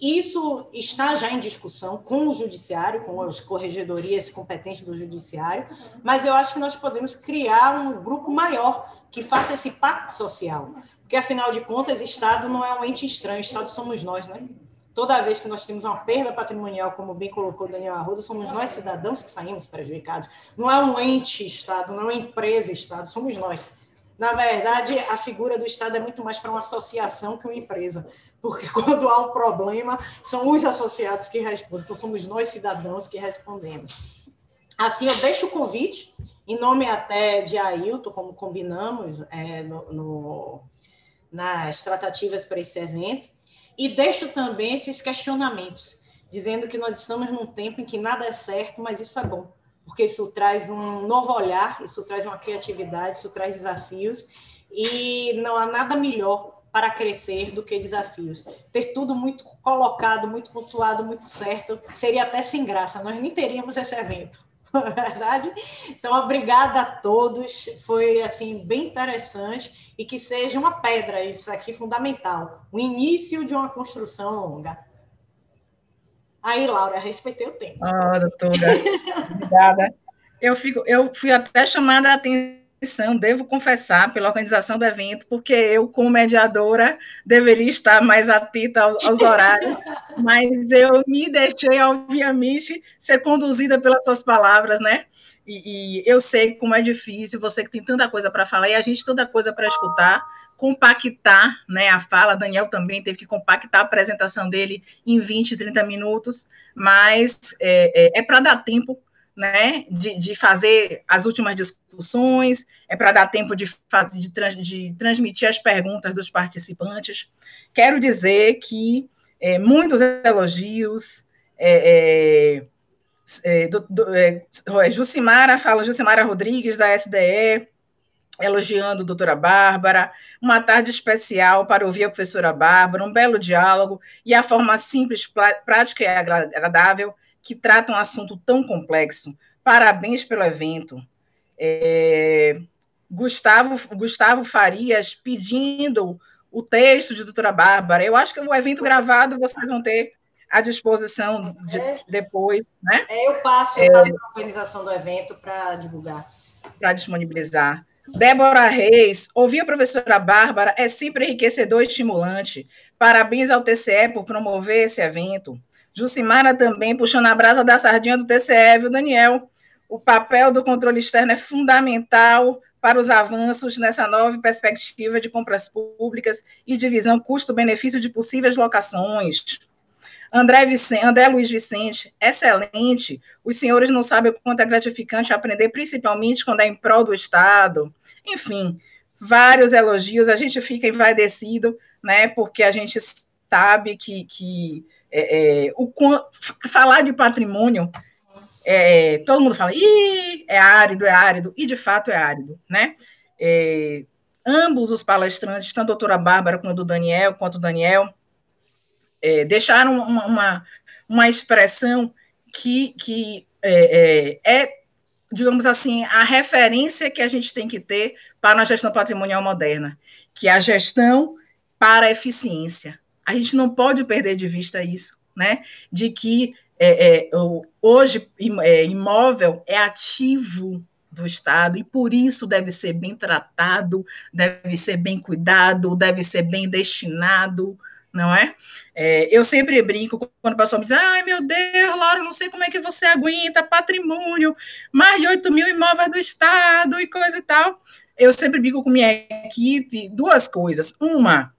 [SPEAKER 4] Isso está já em discussão com o judiciário, com as corregedorias competentes do judiciário, mas eu acho que nós podemos criar um grupo maior que faça esse pacto social, porque afinal de contas, Estado não é um ente estranho, Estado somos nós, né? Toda vez que nós temos uma perda patrimonial, como bem colocou Daniel Arruda, somos nós, cidadãos, que saímos prejudicados. Não é um ente Estado, não é uma empresa Estado, somos nós. Na verdade, a figura do Estado é muito mais para uma associação que uma empresa, porque *laughs* quando há um problema, são os associados que respondem, então somos nós, cidadãos, que respondemos. Assim, eu deixo o convite, em nome até de Ailton, como combinamos é, no, no, nas tratativas para esse evento, e deixo também esses questionamentos, dizendo que nós estamos num tempo em que nada é certo, mas isso é bom, porque isso traz um novo olhar, isso traz uma criatividade, isso traz desafios, e não há nada melhor para crescer do que desafios. Ter tudo muito colocado, muito pontuado, muito certo, seria até sem graça, nós nem teríamos esse evento. *laughs* É verdade? Então, obrigada a todos. Foi assim bem interessante e que seja uma pedra isso aqui fundamental, o início de uma construção longa. Aí, Laura, respeitei o tempo.
[SPEAKER 3] Ah, doutora, *laughs* obrigada. Eu, fico, eu fui até chamada a atenção devo confessar, pela organização do evento, porque eu, como mediadora, deveria estar mais atenta aos, aos *laughs* horários, mas eu me deixei, obviamente, ser conduzida pelas suas palavras, né? E, e, eu sei como é difícil, você que tem tanta coisa para falar e a gente tanta coisa para escutar, compactar né, a fala. Daniel também teve que compactar a apresentação dele em 20, 30 minutos, mas é, é, é para dar tempo né, de, de fazer as últimas discussões, é para dar tempo de, de, trans, de, transmitir as perguntas dos participantes. Quero dizer que é, muitos elogios, é, é, é, do, do, é, Jucimara fala, Jucimara Rodrigues, da SDE, elogiando a doutora Bárbara, uma tarde especial para ouvir a professora Bárbara, um belo diálogo e a forma simples, prática e agradável que trata um assunto tão complexo. Parabéns pelo evento. É, Gustavo, Gustavo Farias pedindo o texto de doutora Bárbara. Eu acho que o evento gravado vocês vão ter à disposição de, é, depois, né?
[SPEAKER 4] É, eu passo, eu passo a organização do evento para divulgar.
[SPEAKER 3] Para disponibilizar. Débora Reis, ouvir a professora Bárbara é sempre enriquecedor e estimulante. Parabéns ao TCE por promover esse evento. Jucimara também puxando a brasa da sardinha do TCE, viu, Daniel? O papel do controle externo é fundamental para os avanços nessa nova perspectiva de compras públicas e divisão custo-benefício de possíveis locações. André, Vicente, André Luiz Vicente, excelente. Os senhores não sabem o quanto é gratificante aprender, principalmente quando é em prol do Estado. Enfim, vários elogios, a gente fica envaidecido, né? Porque a gente sabe que, que é, é, o, falar de patrimônio, é, todo mundo fala, Ih, é árido, é árido, e de fato é árido, né? É, ambos os palestrantes, tanto a doutora Bárbara quanto o Daniel, quanto o Daniel, é, deixaram uma, uma, uma, expressão que, que é, é, digamos assim, a referência que a gente tem que ter para a gestão patrimonial moderna, que é a gestão para a eficiência. A gente não pode perder de vista isso, né? De que é, é, hoje é, imóvel é ativo do Estado e por isso deve ser bem tratado, deve ser bem cuidado, deve ser bem destinado, não é? é? eu sempre brinco quando o pessoal me diz, ai meu Deus, Laura, não sei como é que você aguenta patrimônio, mais de 8 mil imóveis do Estado e coisa e tal. Eu sempre brinco com minha equipe duas coisas. Uma,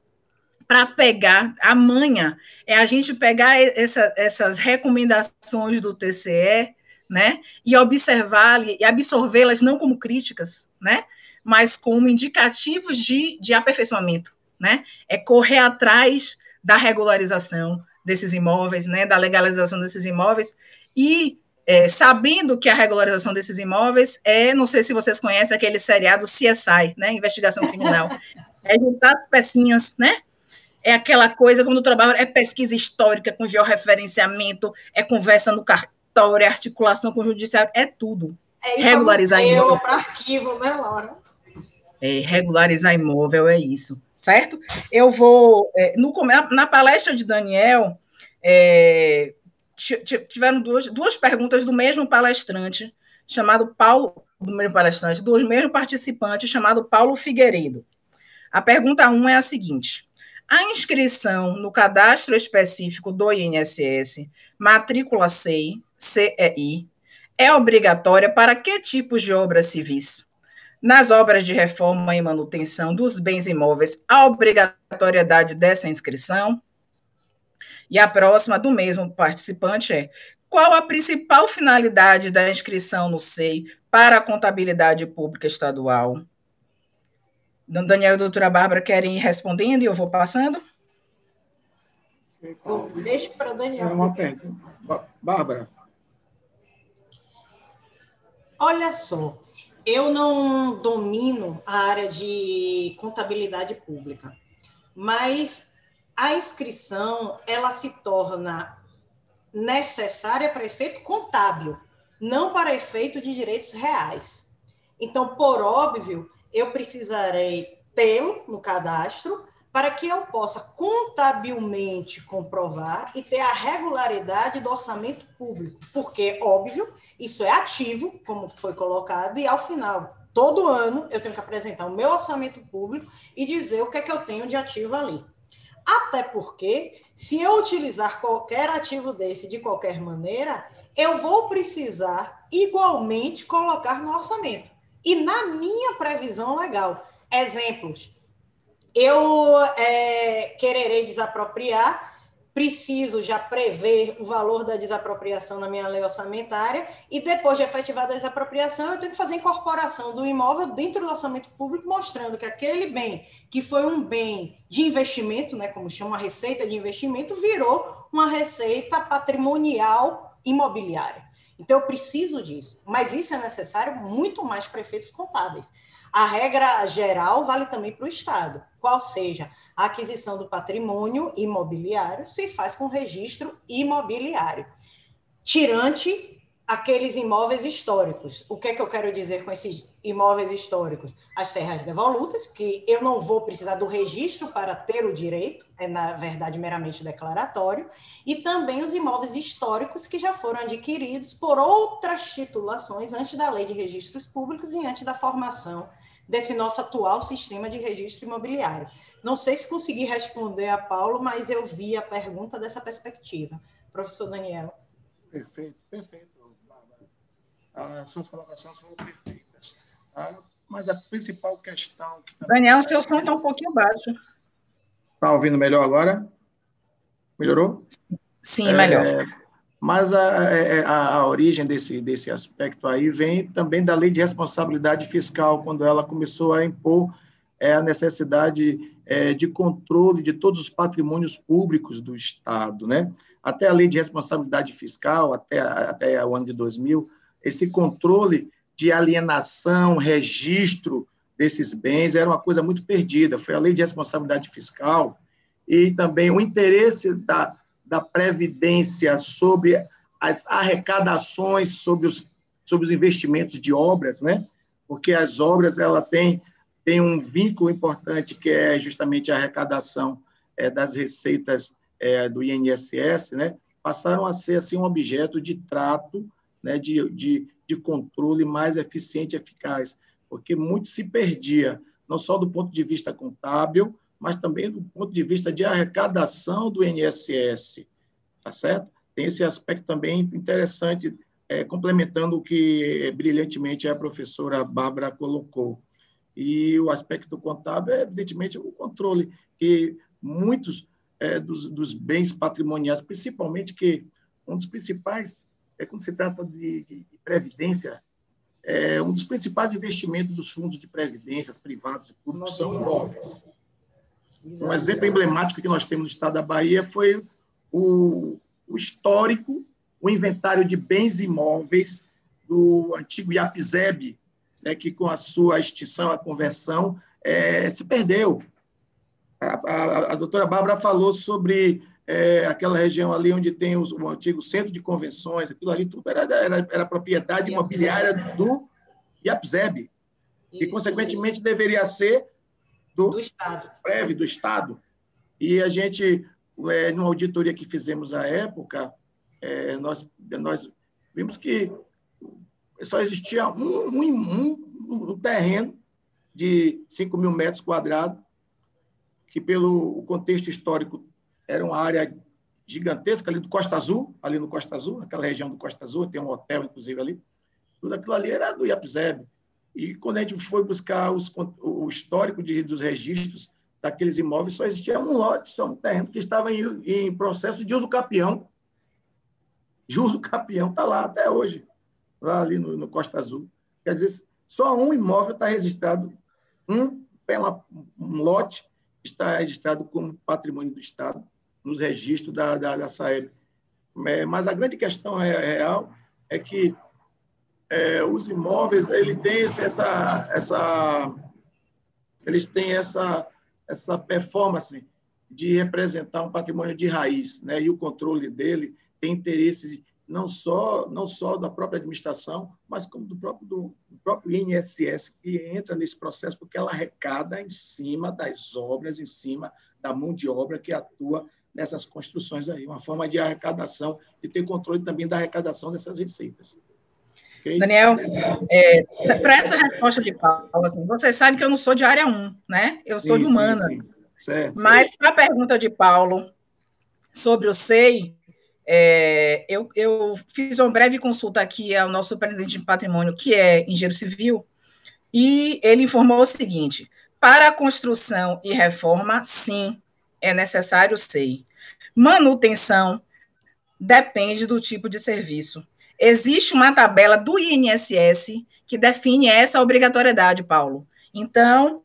[SPEAKER 3] para pegar a manha, é a gente pegar essa, essas recomendações do TCE, né, e observar e absorvê-las não como críticas, né, mas como indicativos de, de aperfeiçoamento, né, é correr atrás da regularização desses imóveis, né, da legalização desses imóveis, e é, sabendo que a regularização desses imóveis é, não sei se vocês conhecem aquele seriado CSI, né, Investigação Criminal, *laughs* é juntar as pecinhas, né, é aquela coisa, quando o trabalho é pesquisa histórica, com georreferenciamento, é conversa no cartório, é articulação com o judiciário, é tudo.
[SPEAKER 4] É regularizar imóvel. para arquivo, né, Laura?
[SPEAKER 3] É, regularizar imóvel é isso certo? Eu vou. É, no, na palestra de Daniel, é, tiveram duas, duas perguntas do mesmo palestrante, chamado Paulo, do mesmo palestrante, dos mesmos participantes, chamado Paulo Figueiredo. A pergunta 1 um é a seguinte: a inscrição no cadastro específico do INSS, matrícula CEI, CEI, é obrigatória para que tipos de obras civis? Nas obras de reforma e manutenção dos bens imóveis, a obrigatoriedade dessa inscrição. E a próxima do mesmo participante é: qual a principal finalidade da inscrição no SEI para a contabilidade pública estadual? Daniel e a doutora Bárbara querem ir respondendo e eu vou passando?
[SPEAKER 4] Deixa para Daniel.
[SPEAKER 2] Uma pergunta. Bárbara.
[SPEAKER 4] Olha só, eu não domino a área de contabilidade pública, mas a inscrição ela se torna necessária para efeito contábil, não para efeito de direitos reais. Então, por óbvio, eu precisarei tê-lo no cadastro para que eu possa contabilmente comprovar e ter a regularidade do orçamento público, porque, óbvio, isso é ativo, como foi colocado, e ao final, todo ano, eu tenho que apresentar o meu orçamento público e dizer o que é que eu tenho de ativo ali. Até porque, se eu utilizar qualquer ativo desse de qualquer maneira, eu vou precisar igualmente colocar no orçamento. E na minha previsão legal, exemplos, eu é, quererei desapropriar, preciso já prever o valor da desapropriação na minha lei orçamentária e depois de efetivada a desapropriação, eu tenho que fazer a incorporação do imóvel dentro do orçamento público, mostrando que aquele bem, que foi um bem de investimento, né, como chama receita de investimento, virou uma receita patrimonial imobiliária. Então, eu preciso disso, mas isso é necessário muito mais para efeitos contábeis. A regra geral vale também para o Estado, qual seja a aquisição do patrimônio imobiliário se faz com registro imobiliário. Tirante aqueles imóveis históricos. O que é que eu quero dizer com esses imóveis históricos? As terras devolutas, que eu não vou precisar do registro para ter o direito, é na verdade meramente declaratório, e também os imóveis históricos que já foram adquiridos por outras titulações antes da Lei de Registros Públicos e antes da formação desse nosso atual sistema de registro imobiliário. Não sei se consegui responder a Paulo, mas eu vi a pergunta dessa perspectiva. Professor Daniel.
[SPEAKER 2] Perfeito, perfeito as suas colocações foram perfeitas. Tá? Mas a principal questão. Que
[SPEAKER 3] Daniel, seu som está um pouquinho baixo.
[SPEAKER 2] Está ouvindo melhor agora? Melhorou?
[SPEAKER 3] Sim, é, melhor.
[SPEAKER 2] Mas a, é, é, a, a, origem desse, desse aspecto aí vem também da lei de responsabilidade fiscal, quando ela começou a impor é, a necessidade é, de controle de todos os patrimônios públicos do Estado. Né? Até a lei de responsabilidade fiscal, até, até o ano de 2000, esse controle de alienação, registro desses bens era uma coisa muito perdida. Foi a lei de responsabilidade fiscal e também o interesse da, da Previdência sobre as arrecadações, sobre os, sobre os investimentos de obras, né? porque as obras ela tem, tem um vínculo importante que é justamente a arrecadação é, das receitas é, do INSS, né? passaram a ser assim, um objeto de trato né, de, de, de controle mais eficiente e eficaz, porque muito se perdia, não só do ponto de vista contábil, mas também do ponto de vista de arrecadação do INSS, tá certo? Tem esse aspecto também interessante, é, complementando o que brilhantemente a professora Bárbara colocou. E o aspecto contábil é, evidentemente, o controle, que muitos é, dos, dos bens patrimoniais, principalmente que um dos principais é, quando se trata de, de, de previdência, é, um dos principais investimentos dos fundos de previdência privados e públicos são imóveis. Um exemplo emblemático que nós temos no estado da Bahia foi o, o histórico, o inventário de bens imóveis do antigo IAPZEB, né, que com a sua extinção, a conversão, é, se perdeu. A, a, a doutora Bárbara falou sobre é, aquela região ali onde tem os, o antigo centro de convenções, aquilo ali tudo era, era, era propriedade imobiliária do IAPZEB, que, consequentemente, isso. deveria ser do, do Estado. Breve, do Estado. E a gente, é, numa auditoria que fizemos à época, é, nós, nós vimos que só existia um, um, um, um terreno de 5 mil metros quadrados, que, pelo contexto histórico era uma área gigantesca ali do Costa Azul, ali no Costa Azul, aquela região do Costa Azul, tem um hotel, inclusive, ali. Tudo aquilo ali era do IAPZEB. E quando a gente foi buscar os, o histórico de, dos registros daqueles imóveis, só existia um lote, só um terreno que estava em, em processo de uso capião. De uso capião está lá até hoje, lá ali no, no, Costa Azul. Quer dizer, só um imóvel está registrado, um, um lote está registrado como patrimônio do Estado nos registros da, da, da Saeb. É, mas a grande questão real é que é, os imóveis ele tem essa, essa, eles têm essa, essa performance de representar um patrimônio de raiz, né? E o controle dele tem interesse não só não só da própria administração, mas como do próprio do, do próprio INSS que entra nesse processo porque ela arrecada em cima das obras, em cima da mão de obra que atua nessas construções aí, uma forma de arrecadação e ter controle também da arrecadação dessas receitas.
[SPEAKER 3] Okay? Daniel, é, para essa resposta de Paulo, assim, você sabe que eu não sou de área 1, né? Eu sou sim, de humana. Sim, sim. Certo, Mas para a pergunta de Paulo sobre o SEI, é, eu, eu, fiz uma breve consulta aqui ao nosso superintendente de patrimônio, que é engenheiro civil, e ele informou o seguinte: para construção e reforma, sim, é necessário SEI. Manutenção depende do tipo de serviço. Existe uma tabela do INSS que define essa obrigatoriedade, Paulo. Então,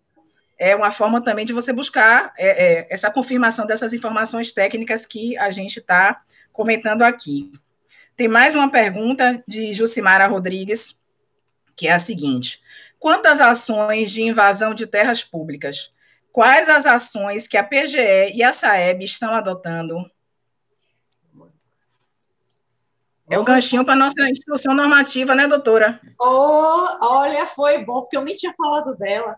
[SPEAKER 3] é uma forma também de você buscar é, é, essa confirmação dessas informações técnicas que a gente está comentando aqui. Tem mais uma pergunta de Jucimara Rodrigues, que é a seguinte: quantas ações de invasão de terras públicas? Quais as ações que a PGE e a SAEB estão adotando? É o ganchinho para a nossa instrução normativa, né, doutora?
[SPEAKER 4] Oh, olha, foi bom, porque eu nem tinha falado dela.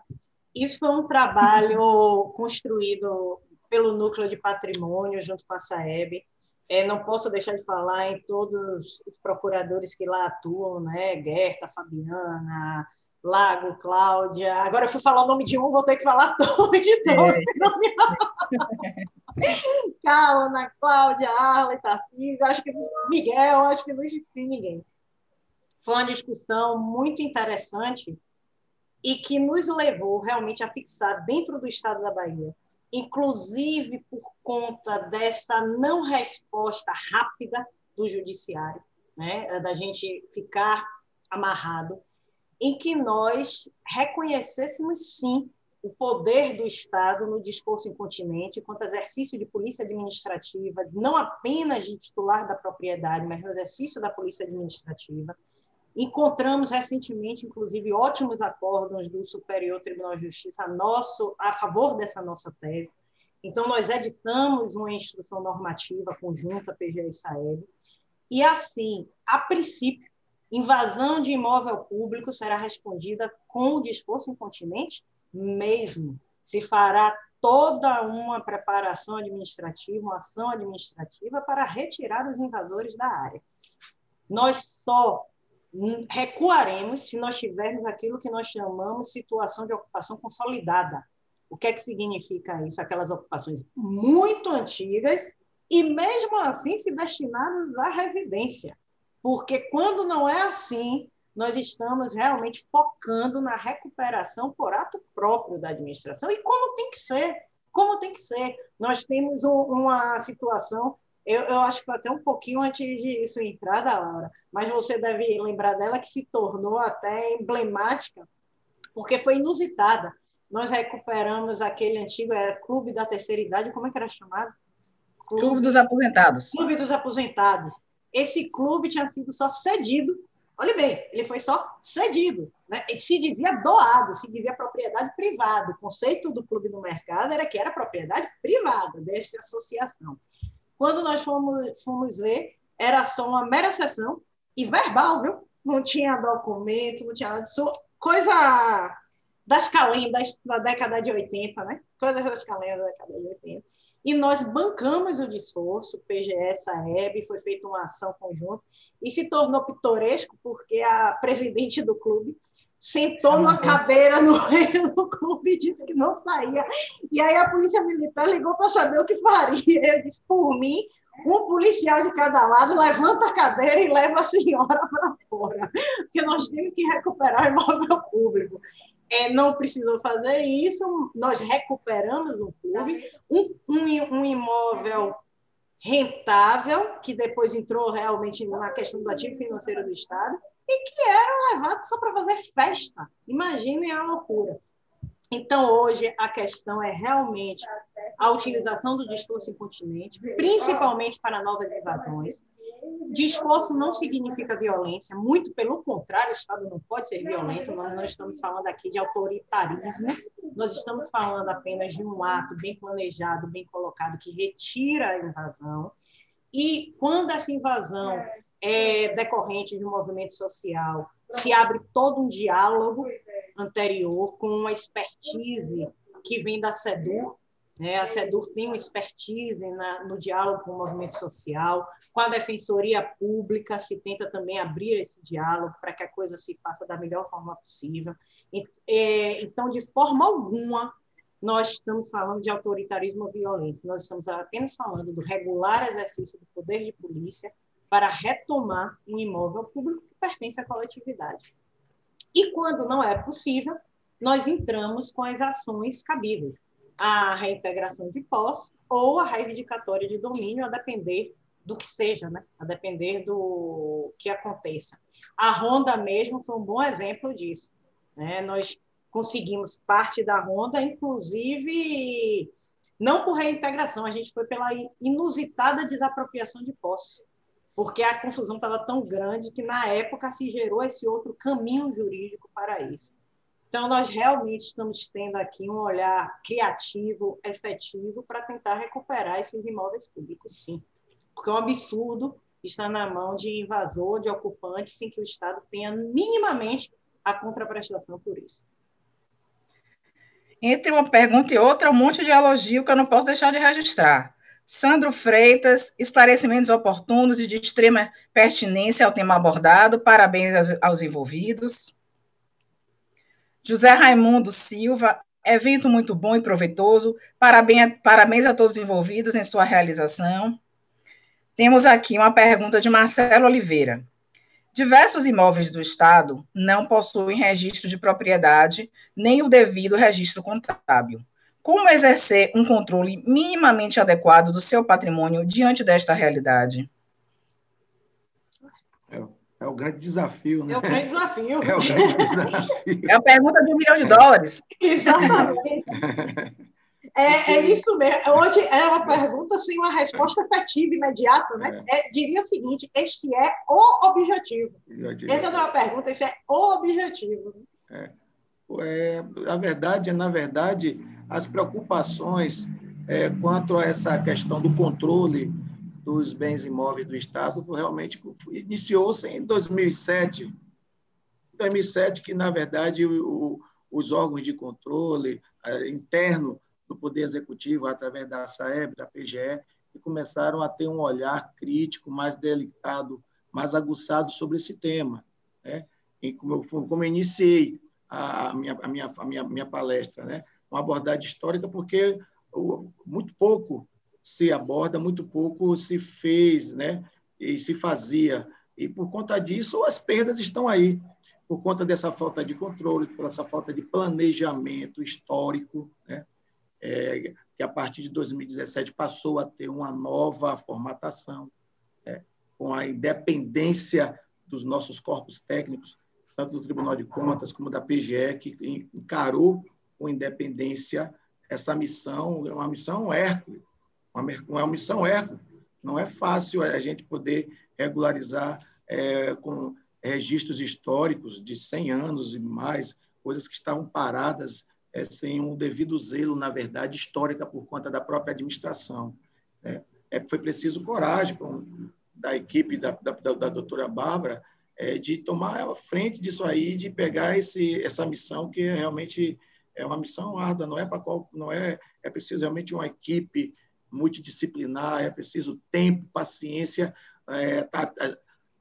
[SPEAKER 4] Isso foi um trabalho *laughs* construído pelo Núcleo de Patrimônio, junto com a SAEB. É, não posso deixar de falar em todos os procuradores que lá atuam, né? Gerta, Fabiana, Lago, Cláudia. Agora eu fui falar o nome de um, vou ter que falar *laughs* todo de todos. É. *laughs* Calma, Cláudia, Arla, Tarcísio, acho que Miguel, acho que não esqueci ninguém. Foi uma discussão muito interessante e que nos levou realmente a fixar dentro do Estado da Bahia, inclusive por conta dessa não resposta rápida do judiciário, né, da gente ficar amarrado, em que nós reconhecêssemos sim o poder do Estado no discurso incontinente quanto exercício de polícia administrativa, não apenas de titular da propriedade, mas no exercício da polícia administrativa, Encontramos recentemente, inclusive, ótimos acordos do Superior Tribunal de Justiça a, nosso, a favor dessa nossa tese. Então, nós editamos uma instrução normativa conjunta PGE e SAEB, e assim, a princípio, invasão de imóvel público será respondida com o disposto incontinente mesmo. Se fará toda uma preparação administrativa, uma ação administrativa para retirar os invasores da área. Nós só recuaremos se nós tivermos aquilo que nós chamamos situação de ocupação consolidada. O que é que significa isso? Aquelas ocupações muito antigas e, mesmo assim, se destinadas à residência. Porque quando não é assim, nós estamos realmente focando na recuperação por ato próprio da administração e como tem que ser, como tem que ser. Nós temos um, uma situação eu, eu acho que até um pouquinho antes disso entrar da hora, mas você deve lembrar dela que se tornou até emblemática, porque foi inusitada. Nós recuperamos aquele antigo era Clube da Terceira Idade, como é que era chamado?
[SPEAKER 3] Clube, clube dos Aposentados.
[SPEAKER 4] Clube dos Aposentados. Esse clube tinha sido só cedido, olha bem, ele foi só cedido. Né? Ele se dizia doado, se dizia propriedade privada. O conceito do clube no mercado era que era propriedade privada dessa associação. Quando nós fomos, fomos ver, era só uma mera sessão e verbal, viu? Não tinha documento, não tinha nada. Coisa das calendas da década de 80, né? Coisas das calendas da década de 80. E nós bancamos o discurso, PGS, a EB, foi feita uma ação conjunta, e se tornou pitoresco porque a presidente do clube sentou numa cadeira no meio do clube e disse que não saía. E aí a polícia militar ligou para saber o que faria. Eu disse, por mim, um policial de cada lado levanta a cadeira e leva a senhora para fora, porque nós temos que recuperar o imóvel público. É, não precisou fazer isso, nós recuperamos um clube, um, um, um imóvel rentável, que depois entrou realmente na questão do ativo financeiro do Estado, e que eram levados só para fazer festa. Imaginem a loucura. Então, hoje, a questão é realmente a utilização do discurso incontinente, principalmente para novas invasões. Discurso não significa violência, muito pelo contrário, o Estado não pode ser violento, nós não estamos falando aqui de autoritarismo, nós estamos falando apenas de um ato bem planejado, bem colocado, que retira a invasão. E quando essa invasão é decorrente de um movimento social, se abre todo um diálogo anterior com uma expertise que vem da SEDUR, né? A SEDUR tem uma expertise na, no diálogo com o movimento social, com a Defensoria Pública se tenta também abrir esse diálogo para que a coisa se faça da melhor forma possível. É, então, de forma alguma, nós estamos falando de autoritarismo ou violência, nós estamos apenas falando do regular exercício do poder de polícia para retomar um imóvel público que pertence à coletividade. E quando não é possível, nós entramos com as ações cabíveis, a reintegração de posse ou a reivindicatória de domínio, a depender do que seja, né? a depender do que aconteça. A Ronda mesmo foi um bom exemplo disso. Né? Nós conseguimos parte da ronda, inclusive não por reintegração, a gente foi pela inusitada desapropriação de posse, porque a confusão estava tão grande que na época se gerou esse outro caminho jurídico para isso. Então, nós realmente estamos tendo aqui um olhar criativo, efetivo, para tentar recuperar esses imóveis públicos, sim. Porque é um absurdo estar na mão de invasor, de ocupante, sem que o Estado tenha minimamente a contraprestação por isso.
[SPEAKER 3] Entre uma pergunta e outra, um monte de elogio que eu não posso deixar de registrar. Sandro Freitas, esclarecimentos oportunos e de extrema pertinência ao tema abordado, parabéns aos, aos envolvidos. José Raimundo Silva, evento muito bom e proveitoso. Parabéns, parabéns a todos os envolvidos em sua realização. Temos aqui uma pergunta de Marcelo Oliveira. Diversos imóveis do Estado não possuem registro de propriedade nem o devido registro contábil. Como exercer um controle minimamente adequado do seu patrimônio diante desta realidade?
[SPEAKER 2] É o grande desafio, né?
[SPEAKER 4] É o grande desafio.
[SPEAKER 2] É o grande desafio.
[SPEAKER 3] É a pergunta de um milhão de dólares.
[SPEAKER 4] Exatamente. É, é, isso mesmo. Hoje é uma pergunta sem uma resposta efetiva, imediata, né? É. É, diria o seguinte: este é o objetivo. Essa não é uma pergunta, esse é o objetivo.
[SPEAKER 2] É. é na verdade, na verdade, as preocupações é, quanto a essa questão do controle dos bens imóveis do Estado realmente iniciou-se em 2007. 2007 que, na verdade, o, os órgãos de controle interno do Poder Executivo, através da SAEB, da PGE, começaram a ter um olhar crítico, mais delicado, mais aguçado sobre esse tema. Né? E como eu, como eu iniciei a minha, a minha, a minha, minha palestra, né? uma abordagem histórica, porque muito pouco se aborda, muito pouco se fez, né? E se fazia. E por conta disso, as perdas estão aí. Por conta dessa falta de controle, por essa falta de planejamento histórico, né? É, que a partir de 2017 passou a ter uma nova formatação, né? com a independência dos nossos corpos técnicos, tanto do Tribunal de Contas como da PGE, que encarou com independência essa missão, é uma missão Hércules, uma, missão eco. Não é fácil a gente poder regularizar é, com registros históricos de 100 anos e mais, coisas que estavam paradas é, sem um devido zelo, na verdade, histórica por conta da própria administração. Né? É, foi preciso coragem da equipe da, da, da doutora Bárbara é, de tomar a frente disso aí, de pegar esse, essa missão que realmente é uma missão árdua, não é para qual não é é preciso realmente uma equipe multidisciplinar, é preciso tempo, paciência, é, tá,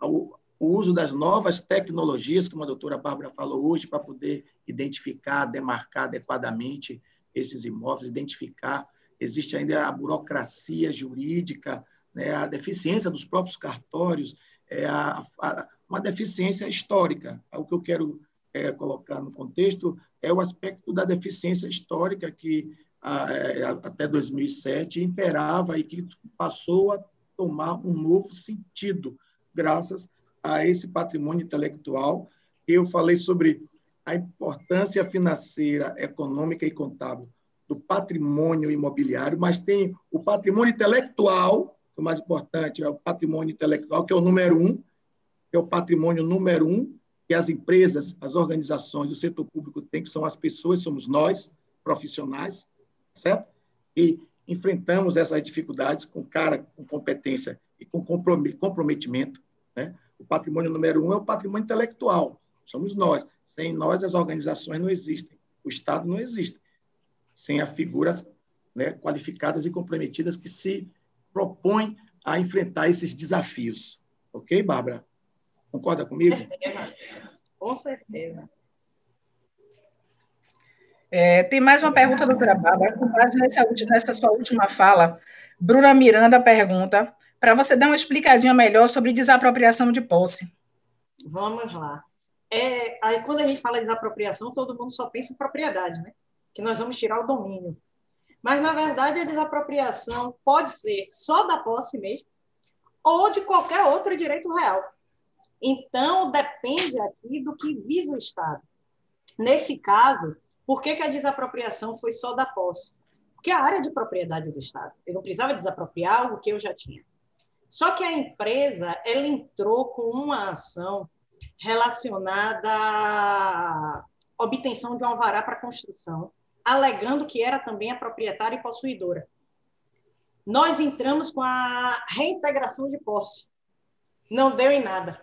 [SPEAKER 2] o, o uso das novas tecnologias, como a doutora Bárbara falou hoje, para poder identificar, demarcar adequadamente esses imóveis, identificar. Existe ainda a burocracia jurídica, né, a deficiência dos próprios cartórios, é a, a, uma deficiência histórica. O que eu quero é, colocar no contexto é o aspecto da deficiência histórica que até 2007 imperava e que passou a tomar um novo sentido graças a esse patrimônio intelectual. Eu falei sobre a importância financeira, econômica e contábil do patrimônio imobiliário, mas tem o patrimônio intelectual, é o mais importante, é o patrimônio intelectual, que é o número um, que é o patrimônio número um, que as empresas, as organizações, o setor público tem, que são as pessoas, somos nós, profissionais, certo? E enfrentamos essas dificuldades com cara, com competência e com comprometimento. Né? O patrimônio número um é o patrimônio intelectual, somos nós. Sem nós, as organizações não existem, o Estado não existe. Sem as figuras né, qualificadas e comprometidas que se propõem a enfrentar esses desafios. Ok, Bárbara? Concorda comigo?
[SPEAKER 4] Com certeza.
[SPEAKER 3] É, tem mais uma pergunta, doutora Bárbara, com base nessa, nessa sua última fala. Bruna Miranda pergunta para você dar uma explicadinha melhor sobre desapropriação de posse.
[SPEAKER 4] Vamos lá. É, aí, quando a gente fala de desapropriação, todo mundo só pensa em propriedade, né? Que nós vamos tirar o domínio. Mas, na verdade, a desapropriação pode ser só da posse mesmo, ou de qualquer outro direito real. Então, depende aqui do que visa o Estado. Nesse caso, por que, que a desapropriação foi só da posse? Porque a área de propriedade do Estado. Eu não precisava desapropriar algo que eu já tinha. Só que a empresa ela entrou com uma ação relacionada à obtenção de um alvará para construção, alegando que era também a proprietária e possuidora. Nós entramos com a reintegração de posse. Não deu em nada.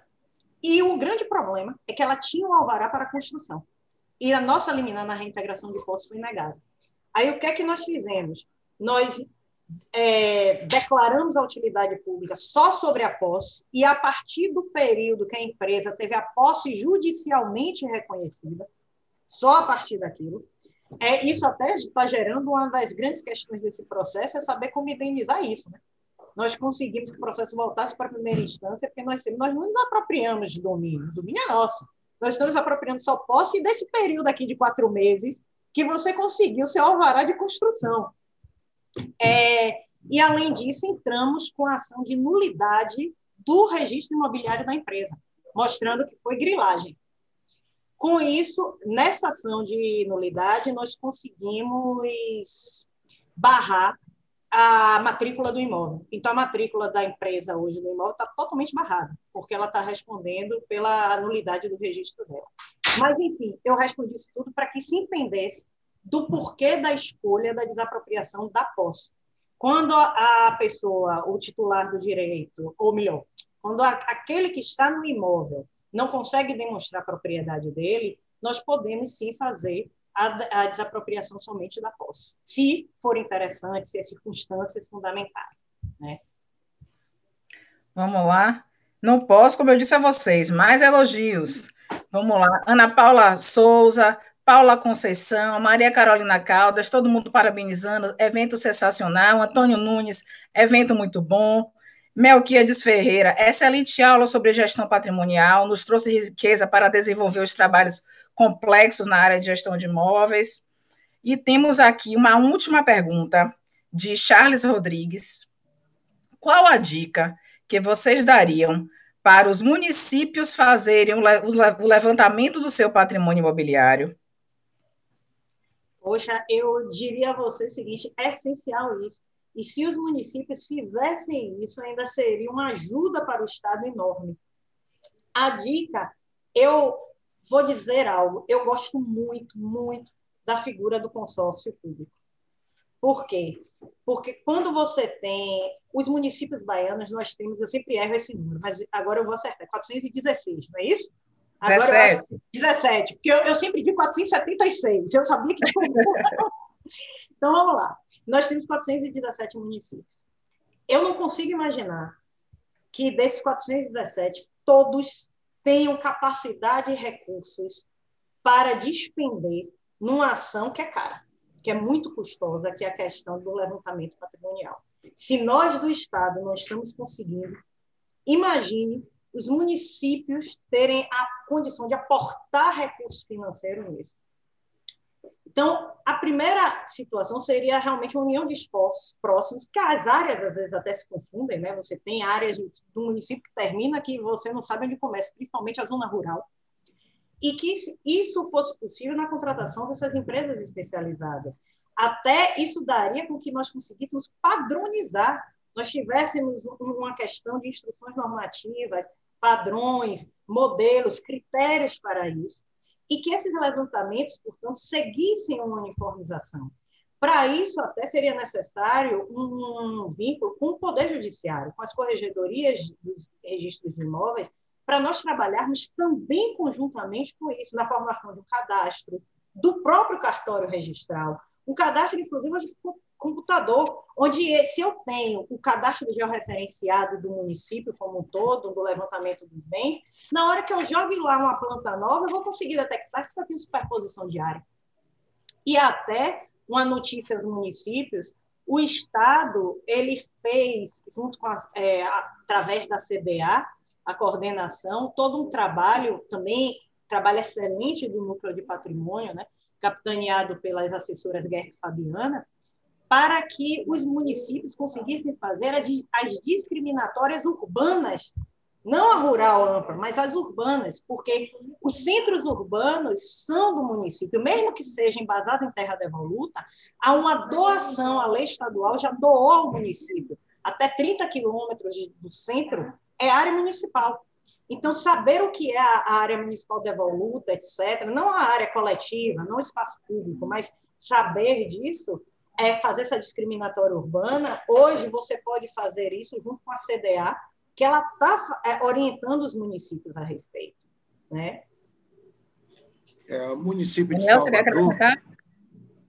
[SPEAKER 4] E o grande problema é que ela tinha um alvará para construção. E a nossa liminar na reintegração de posse foi negada. Aí o que é que nós fizemos? Nós é, declaramos a utilidade pública só sobre a posse, e a partir do período que a empresa teve a posse judicialmente reconhecida, só a partir daquilo, é, isso até está gerando uma das grandes questões desse processo, é saber como indenizar isso. Né? Nós conseguimos que o processo voltasse para a primeira instância, porque nós, nós não nos apropriamos de domínio, o domínio é nosso. Nós estamos apropriando só posse desse período aqui de quatro meses que você conseguiu seu alvará de construção. É, e, além disso, entramos com a ação de nulidade do registro imobiliário da empresa, mostrando que foi grilagem. Com isso, nessa ação de nulidade, nós conseguimos barrar a matrícula do imóvel. Então, a matrícula da empresa hoje do imóvel está totalmente barrada, porque ela está respondendo pela nulidade do registro dela. Mas, enfim, eu respondi isso tudo para que se entendesse do porquê da escolha da desapropriação da posse. Quando a pessoa, o titular do direito, ou melhor, quando aquele que está no imóvel não consegue demonstrar a propriedade dele, nós podemos sim fazer a, a desapropriação somente da posse, se for interessante, se as circunstâncias fundamentarem. Né?
[SPEAKER 3] Vamos lá. Não posso, como eu disse a vocês, mais elogios. Vamos lá. Ana Paula Souza, Paula Conceição, Maria Carolina Caldas, todo mundo parabenizando, evento sensacional, Antônio Nunes, evento muito bom, Melquiades Ferreira, excelente aula sobre gestão patrimonial, nos trouxe riqueza para desenvolver os trabalhos complexos na área de gestão de imóveis. E temos aqui uma última pergunta de Charles Rodrigues. Qual a dica que vocês dariam para os municípios fazerem o levantamento do seu patrimônio imobiliário?
[SPEAKER 4] Poxa, eu diria a você o seguinte: é essencial isso. E se os municípios fizessem isso, ainda seria uma ajuda para o Estado enorme. A dica, eu vou dizer algo, eu gosto muito, muito da figura do consórcio público. Por quê? Porque quando você tem os municípios baianos, nós temos, eu sempre erro esse número, mas agora eu vou acertar, 416, não é isso?
[SPEAKER 3] Agora
[SPEAKER 4] 17. Eu, 17, porque eu, eu, sempre digo 476, eu sabia que *laughs* Então, vamos lá. Nós temos 417 municípios. Eu não consigo imaginar que desses 417, todos tenham capacidade e recursos para despender numa ação que é cara, que é muito custosa, que é a questão do levantamento patrimonial. Se nós do Estado não estamos conseguindo, imagine os municípios terem a condição de aportar recursos financeiros nisso. Então, a primeira situação seria realmente uma união de esforços próximos, porque as áreas às vezes até se confundem, né? Você tem áreas do município que termina que você não sabe onde começa, principalmente a zona rural. E que isso fosse possível na contratação dessas empresas especializadas. Até isso daria com que nós conseguíssemos padronizar, nós tivéssemos uma questão de instruções normativas, padrões, modelos, critérios para isso, e que esses levantamentos, portanto, seguissem uma uniformização. Para isso, até seria necessário um vínculo com o Poder Judiciário, com as corregedorias dos registros de imóveis, para nós trabalharmos também conjuntamente com isso, na formação um cadastro, do próprio cartório registral. O cadastro, inclusive, computador, onde se eu tenho o cadastro georreferenciado do município como um todo, do levantamento dos bens, na hora que eu jogo lá uma planta nova, eu vou conseguir detectar que está tendo superposição de área. E até uma notícia dos municípios, o Estado ele fez, junto com a, é, através da CBA, a coordenação, todo um trabalho também, trabalho excelente do Núcleo de Patrimônio, né, capitaneado pelas assessoras Guerra e Fabiana, para que os municípios conseguissem fazer as discriminatórias urbanas não a rural ampla, mas as urbanas, porque os centros urbanos são do município, mesmo que seja embasado em terra devoluta, há uma doação, a lei estadual já doou ao município. Até 30 quilômetros do centro é área municipal. Então, saber o que é a área municipal devoluta, etc., não a área coletiva, não o espaço público, mas saber disso é fazer essa discriminatória urbana. Hoje, você pode fazer isso junto com a CDA, que ela está é, orientando os municípios a respeito. Né?
[SPEAKER 2] É, o município de Salvador,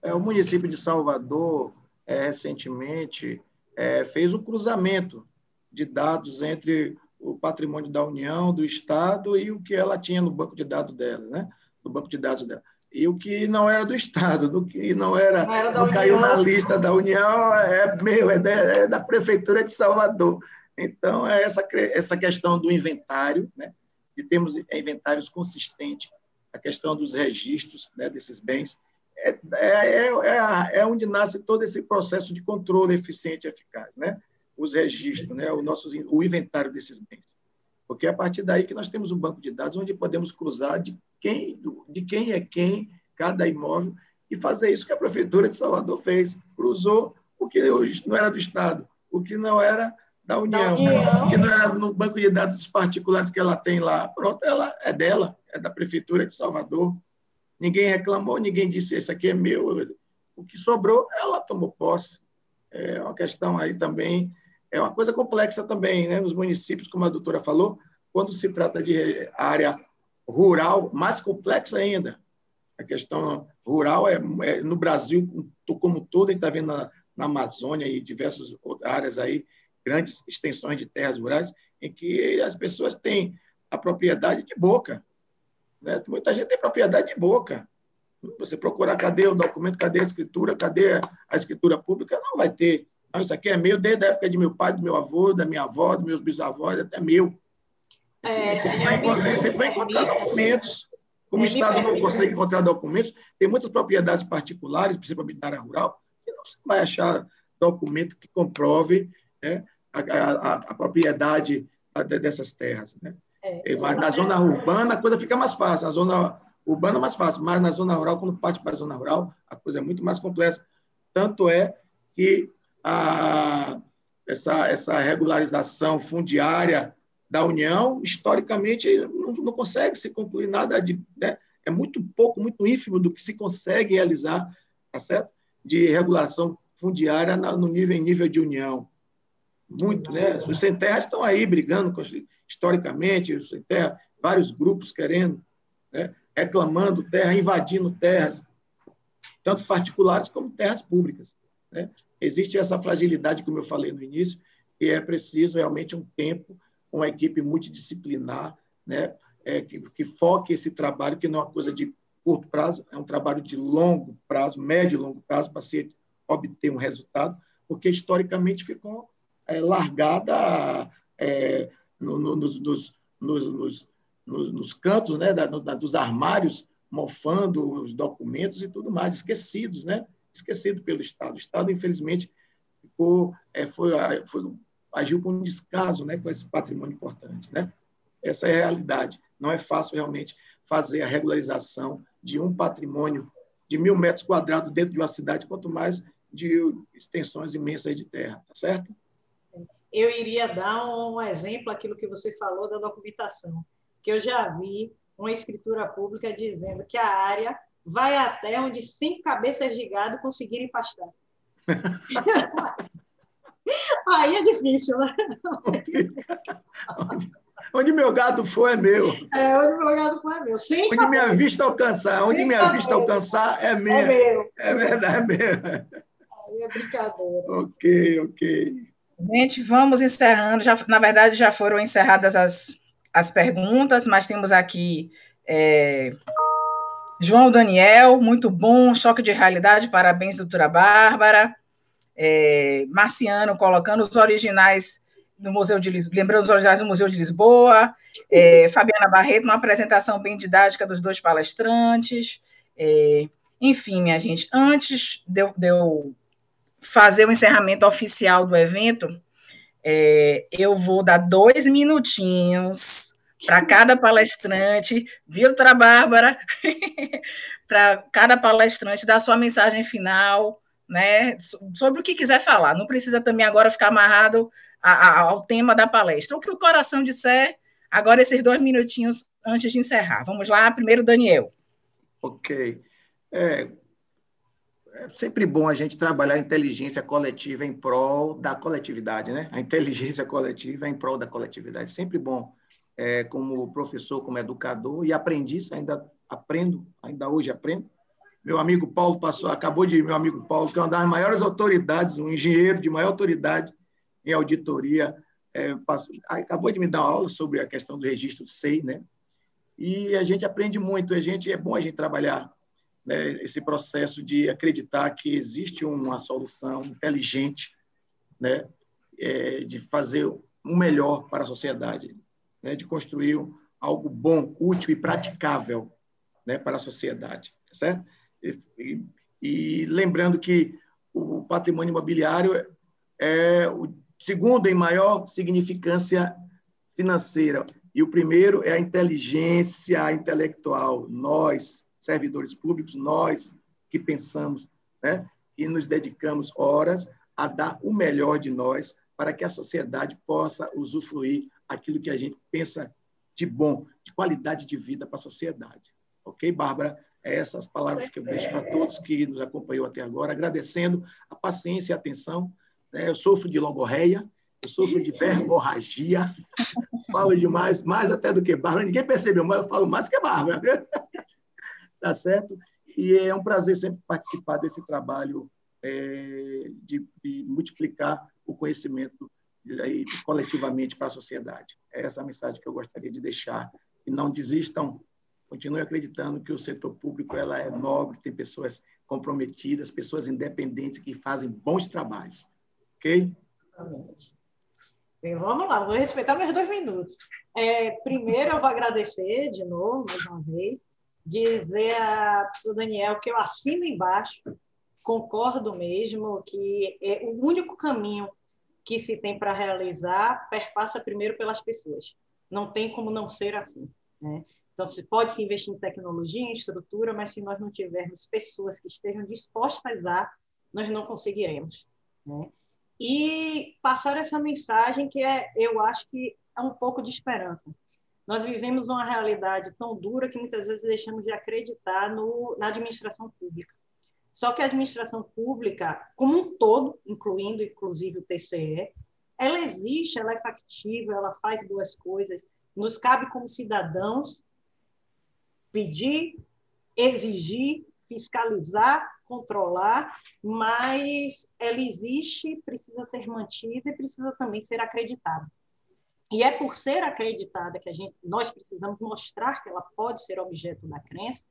[SPEAKER 2] é, o município de Salvador, é, recentemente, é, fez um cruzamento de dados entre o patrimônio da União, do Estado e o que ela tinha no banco de dados dela, né? No banco de dados dela. E o que não era do Estado, do que não era, não, era não caiu na lista da União, é meu, é da, é da Prefeitura de Salvador. Então, é essa, essa questão do inventário, né? de termos inventários consistentes, a questão dos registros né, desses bens, é, é, é, é, onde nasce todo esse processo de controle eficiente e eficaz. Né? os registros, né, o, nosso, o inventário desses bens. Porque é a partir daí que nós temos um banco de dados onde podemos cruzar de quem, de quem é quem, cada imóvel, e fazer isso que a Prefeitura de Salvador fez. Cruzou o que não era do Estado, o que não era da União, União. o que não era no banco de dados particulares que ela tem lá. Pronto, ela é dela, é da Prefeitura de Salvador. Ninguém reclamou, ninguém disse isso aqui é meu. O que sobrou, ela tomou posse. É uma questão aí também é uma coisa complexa também, né? Nos municípios, como a doutora falou, quando se trata de área rural, mais complexa ainda. A questão rural é, é no Brasil como todo, a gente está vendo na, na Amazônia e diversas áreas aí, grandes extensões de terras rurais, em que as pessoas têm a propriedade de boca. Né? Muita gente tem propriedade de boca. Você procurar cadê o documento, cadê a escritura, cadê a escritura pública, não vai ter não, isso aqui é meu desde a época de meu pai, do meu avô, da minha avó, dos meus bisavós, até meu. É, você, vai, encontrar, você vai encontrar documentos. Como o Estado não consegue encontrar documentos, tem muitas propriedades particulares, principalmente na área rural, que não se vai achar documento que comprove né, a, a, a, propriedade dessas terras. Né? É, mas na zona urbana a coisa fica mais fácil, na zona urbana é mais fácil, mas na zona rural, quando parte para a zona rural, a coisa é muito mais complexa. Tanto é que a, essa, essa regularização fundiária da União, historicamente, não, não consegue se concluir nada de. Né? É muito pouco, muito ínfimo do que se consegue realizar, tá certo? De regulação fundiária no nível, em nível de União. Muito, né? Os sem terras estão aí brigando historicamente, os sem terra, vários grupos querendo, né? reclamando terra, invadindo terras, tanto particulares como terras públicas. Né? Existe essa fragilidade, como eu falei no início, e é preciso realmente um tempo, uma equipe multidisciplinar, né? É, que, que foque esse trabalho, que não é uma coisa de curto prazo, é um trabalho de longo prazo, médio e longo prazo, para se obter um resultado, porque historicamente ficou é, largada é, no, no, nos, nos, nos, nos, cantos né, da, da, dos armários, mofando os documentos e tudo mais, esquecidos, né? Esquecido pelo Estado. O Estado, infelizmente, ficou, é, foi, foi, agiu com descaso né, com esse patrimônio importante. Né? Essa é a realidade. Não é fácil realmente fazer a regularização de um patrimônio de mil metros quadrados dentro de uma cidade, quanto mais de extensões imensas de terra, tá certo?
[SPEAKER 4] Eu iria dar um exemplo aquilo que você falou da documentação, que eu já vi uma escritura pública dizendo que a área vai até onde cinco cabeças de gado conseguirem pastar. *laughs* Aí é difícil, né?
[SPEAKER 2] Onde, onde, meu gado for é meu.
[SPEAKER 4] É, onde meu gado for é meu.
[SPEAKER 2] Cinco onde minha vista alcançar, onde minha vista alcançar é meu. É meu. É verdade, é meu.
[SPEAKER 4] Aí é brincadeira.
[SPEAKER 2] Ok, ok.
[SPEAKER 3] Gente, vamos encerrando. Já, na verdade, já foram encerradas as, as perguntas, mas temos aqui é, João Daniel, muito bom, choque de realidade, parabéns, doutora Bárbara. É, Marciano colocando os originais no Museu de Lisboa, lembrando os originais do Museu de Lisboa. É, Fabiana Barreto, uma apresentação bem didática dos dois palestrantes. É, enfim, minha gente, antes de eu, de eu, fazer o encerramento oficial do evento, É, eu vou dar dois minutinhos para cada palestrante, viu, Tra Bárbara? *laughs* para cada palestrante dar sua mensagem final, né, sobre o que quiser falar. Não precisa também agora ficar amarrado a, a, ao tema da palestra. O que o coração disser, agora esses dois minutinhos antes de encerrar. Vamos lá, primeiro Daniel.
[SPEAKER 2] Ok. É, é sempre bom a gente trabalhar a inteligência coletiva em prol da coletividade, né? A inteligência coletiva em prol da coletividade. Sempre bom, é, como professor, como educador e aprendiz, ainda aprendo, ainda hoje aprendo. Meu amigo Paulo passou, acabou de ir, meu amigo Paulo, que é uma das maiores autoridades, um engenheiro de maior autoridade em auditoria, é, passou, acabou de me dar uma aula sobre a questão do registro SEI, né? E a gente aprende muito, a gente é bom a gente trabalhar né, esse processo de acreditar que existe uma solução inteligente, né, é, de fazer o melhor para a sociedade, né, de construir algo bom, útil e praticável né, para a sociedade, tá certo? E, e, e, lembrando que o patrimônio imobiliário é o segundo em maior significância financeira e o primeiro é a inteligência intelectual. Nós, servidores públicos, nós que pensamos, né, e nos dedicamos horas a dar o melhor de nós para que a sociedade possa usufruir aquilo que a gente pensa de bom, de qualidade de vida para a sociedade. Ok, Bárbara? É essas palavras que eu deixo para todos que nos acompanhou até agora, agradecendo a paciência e a atenção. Né? Eu sofro de logorreia, eu sofro de verborragia, *laughs* falo demais, mais até do que Bárbara. Ninguém percebeu, mas eu falo mais que Bárbara. *laughs* tá certo? E é um prazer sempre participar desse trabalho é, de, de, multiplicar o conhecimento coletivamente para a sociedade. É essa a mensagem que eu gostaria de deixar. E não desistam, continuem acreditando que o setor público ela é nobre, tem pessoas comprometidas, pessoas independentes que fazem bons trabalhos. Ok?
[SPEAKER 4] Bem, vamos lá, vou respeitar meus dois minutos. É, primeiro, eu vou agradecer de novo, mais uma vez, dizer para o Daniel que eu assino embaixo, concordo mesmo que é o único caminho que se tem para realizar perpassa primeiro pelas pessoas. Não tem como não ser assim. Né? Então, se pode se investir em tecnologia, em estrutura, mas se nós não tivermos pessoas que estejam dispostas a, nós não conseguiremos. Né? e passar essa mensagem que é, eu acho que é um pouco de esperança. Nós vivemos uma realidade tão dura que muitas vezes deixamos de acreditar no, na administração pública. Só que a administração pública, como um todo, incluindo inclusive o TCE, ela existe, ela é factível, ela faz boas coisas. Nos cabe como cidadãos pedir, exigir, fiscalizar controlar, mas ela existe, precisa ser mantida e precisa também ser acreditada. E é por ser acreditada que a gente, nós precisamos mostrar que ela pode ser objeto da crença,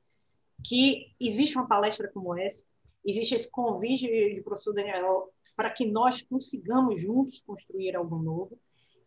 [SPEAKER 4] que existe uma palestra como essa, existe esse convite de professor Daniel para que nós consigamos juntos construir algo novo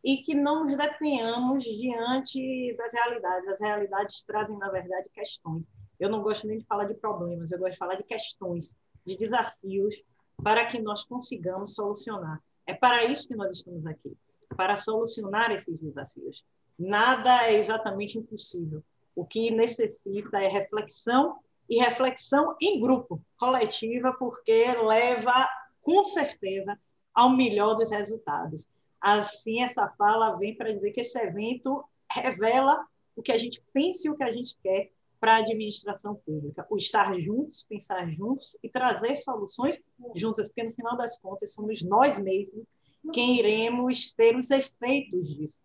[SPEAKER 4] e que não nos detenhamos diante das realidades. As realidades trazem, na verdade, questões. Eu não gosto nem de falar de problemas, eu gosto de falar de questões, de desafios, para que nós consigamos solucionar. É para isso que nós estamos aqui, para solucionar esses desafios. Nada é exatamente impossível. O que necessita é reflexão e reflexão em grupo, coletiva, porque leva, com certeza, ao melhor dos resultados. Assim, essa fala vem para dizer que esse evento revela o que a gente pensa e o que a gente quer para a administração pública, o estar juntos, pensar juntos e trazer soluções juntas, porque no final das contas somos nós mesmos quem iremos ter os efeitos disso.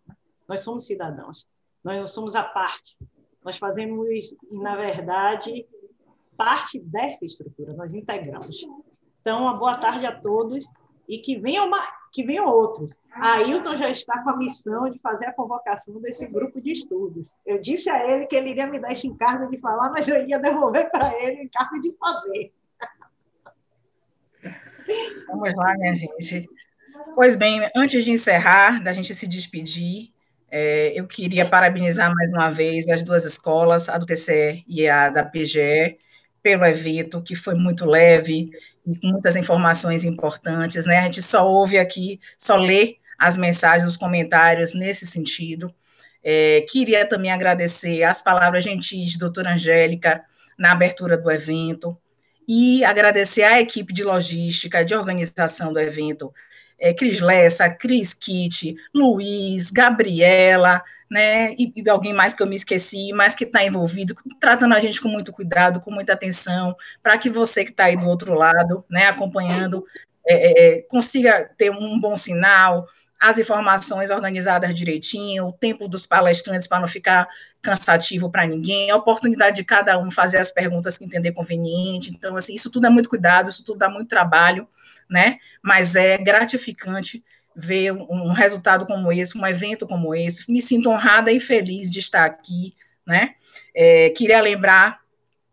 [SPEAKER 4] Nós somos cidadãos, nós não somos a parte, nós fazemos, na verdade, parte dessa estrutura, nós integramos. Então, uma boa tarde a todos e que venham, que venham outros. Ailton já está com a missão de fazer a convocação desse grupo de estudos. Eu disse a ele que ele iria me dar esse encargo de falar, mas eu ia devolver para ele o encargo de fazer.
[SPEAKER 3] Vamos lá, minha gente. Pois bem, antes de encerrar, da gente se despedir, é, eu queria parabenizar mais uma vez as duas escolas, a do TCE e a da PGE, pelo evento, que foi muito leve e com muitas informações importantes, né? A gente só ouve aqui, só lê as mensagens, os comentários nesse sentido. É, queria também agradecer as palavras gentis de doutora Angélica na abertura do evento e agradecer à equipe de logística, de organização do evento, é, Cris Lessa, Cris Kitt, Luiz, Gabriela, né, e, e, alguém mais que eu me esqueci, mas que está envolvido, tratando a gente com muito cuidado, com muita atenção, para que você que está aí do outro lado, né, acompanhando, é, é, é, consiga ter um bom sinal, as informações organizadas direitinho, o tempo dos palestrantes para não ficar cansativo para ninguém, a oportunidade de cada um fazer as perguntas que entender conveniente. Então, assim, isso tudo é muito cuidado, isso tudo dá muito trabalho, né? Mas é gratificante ver um resultado como esse, um evento como esse. Me sinto honrada e feliz de estar aqui, né? É, queria lembrar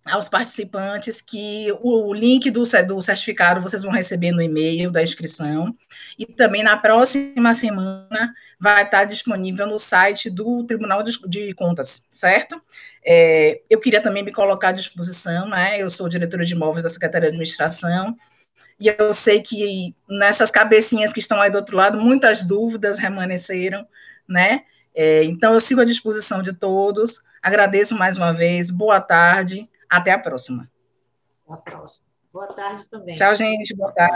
[SPEAKER 3] aos participantes que o link do, do certificado vocês vão receber no e-mail da inscrição e também na próxima semana vai estar disponível no site do Tribunal de, de Contas, certo? É, eu queria também me colocar à disposição, né? Eu sou diretora de imóveis da Secretaria de Administração e eu sei que nessas cabecinhas que estão aí do outro lado, muitas dúvidas remanesceram, né? É, então, eu sigo à disposição de todos. Agradeço mais uma vez. Boa tarde. Até a próxima.
[SPEAKER 4] Até a próxima. Boa tarde também.
[SPEAKER 3] Tchau, gente. Boa tarde.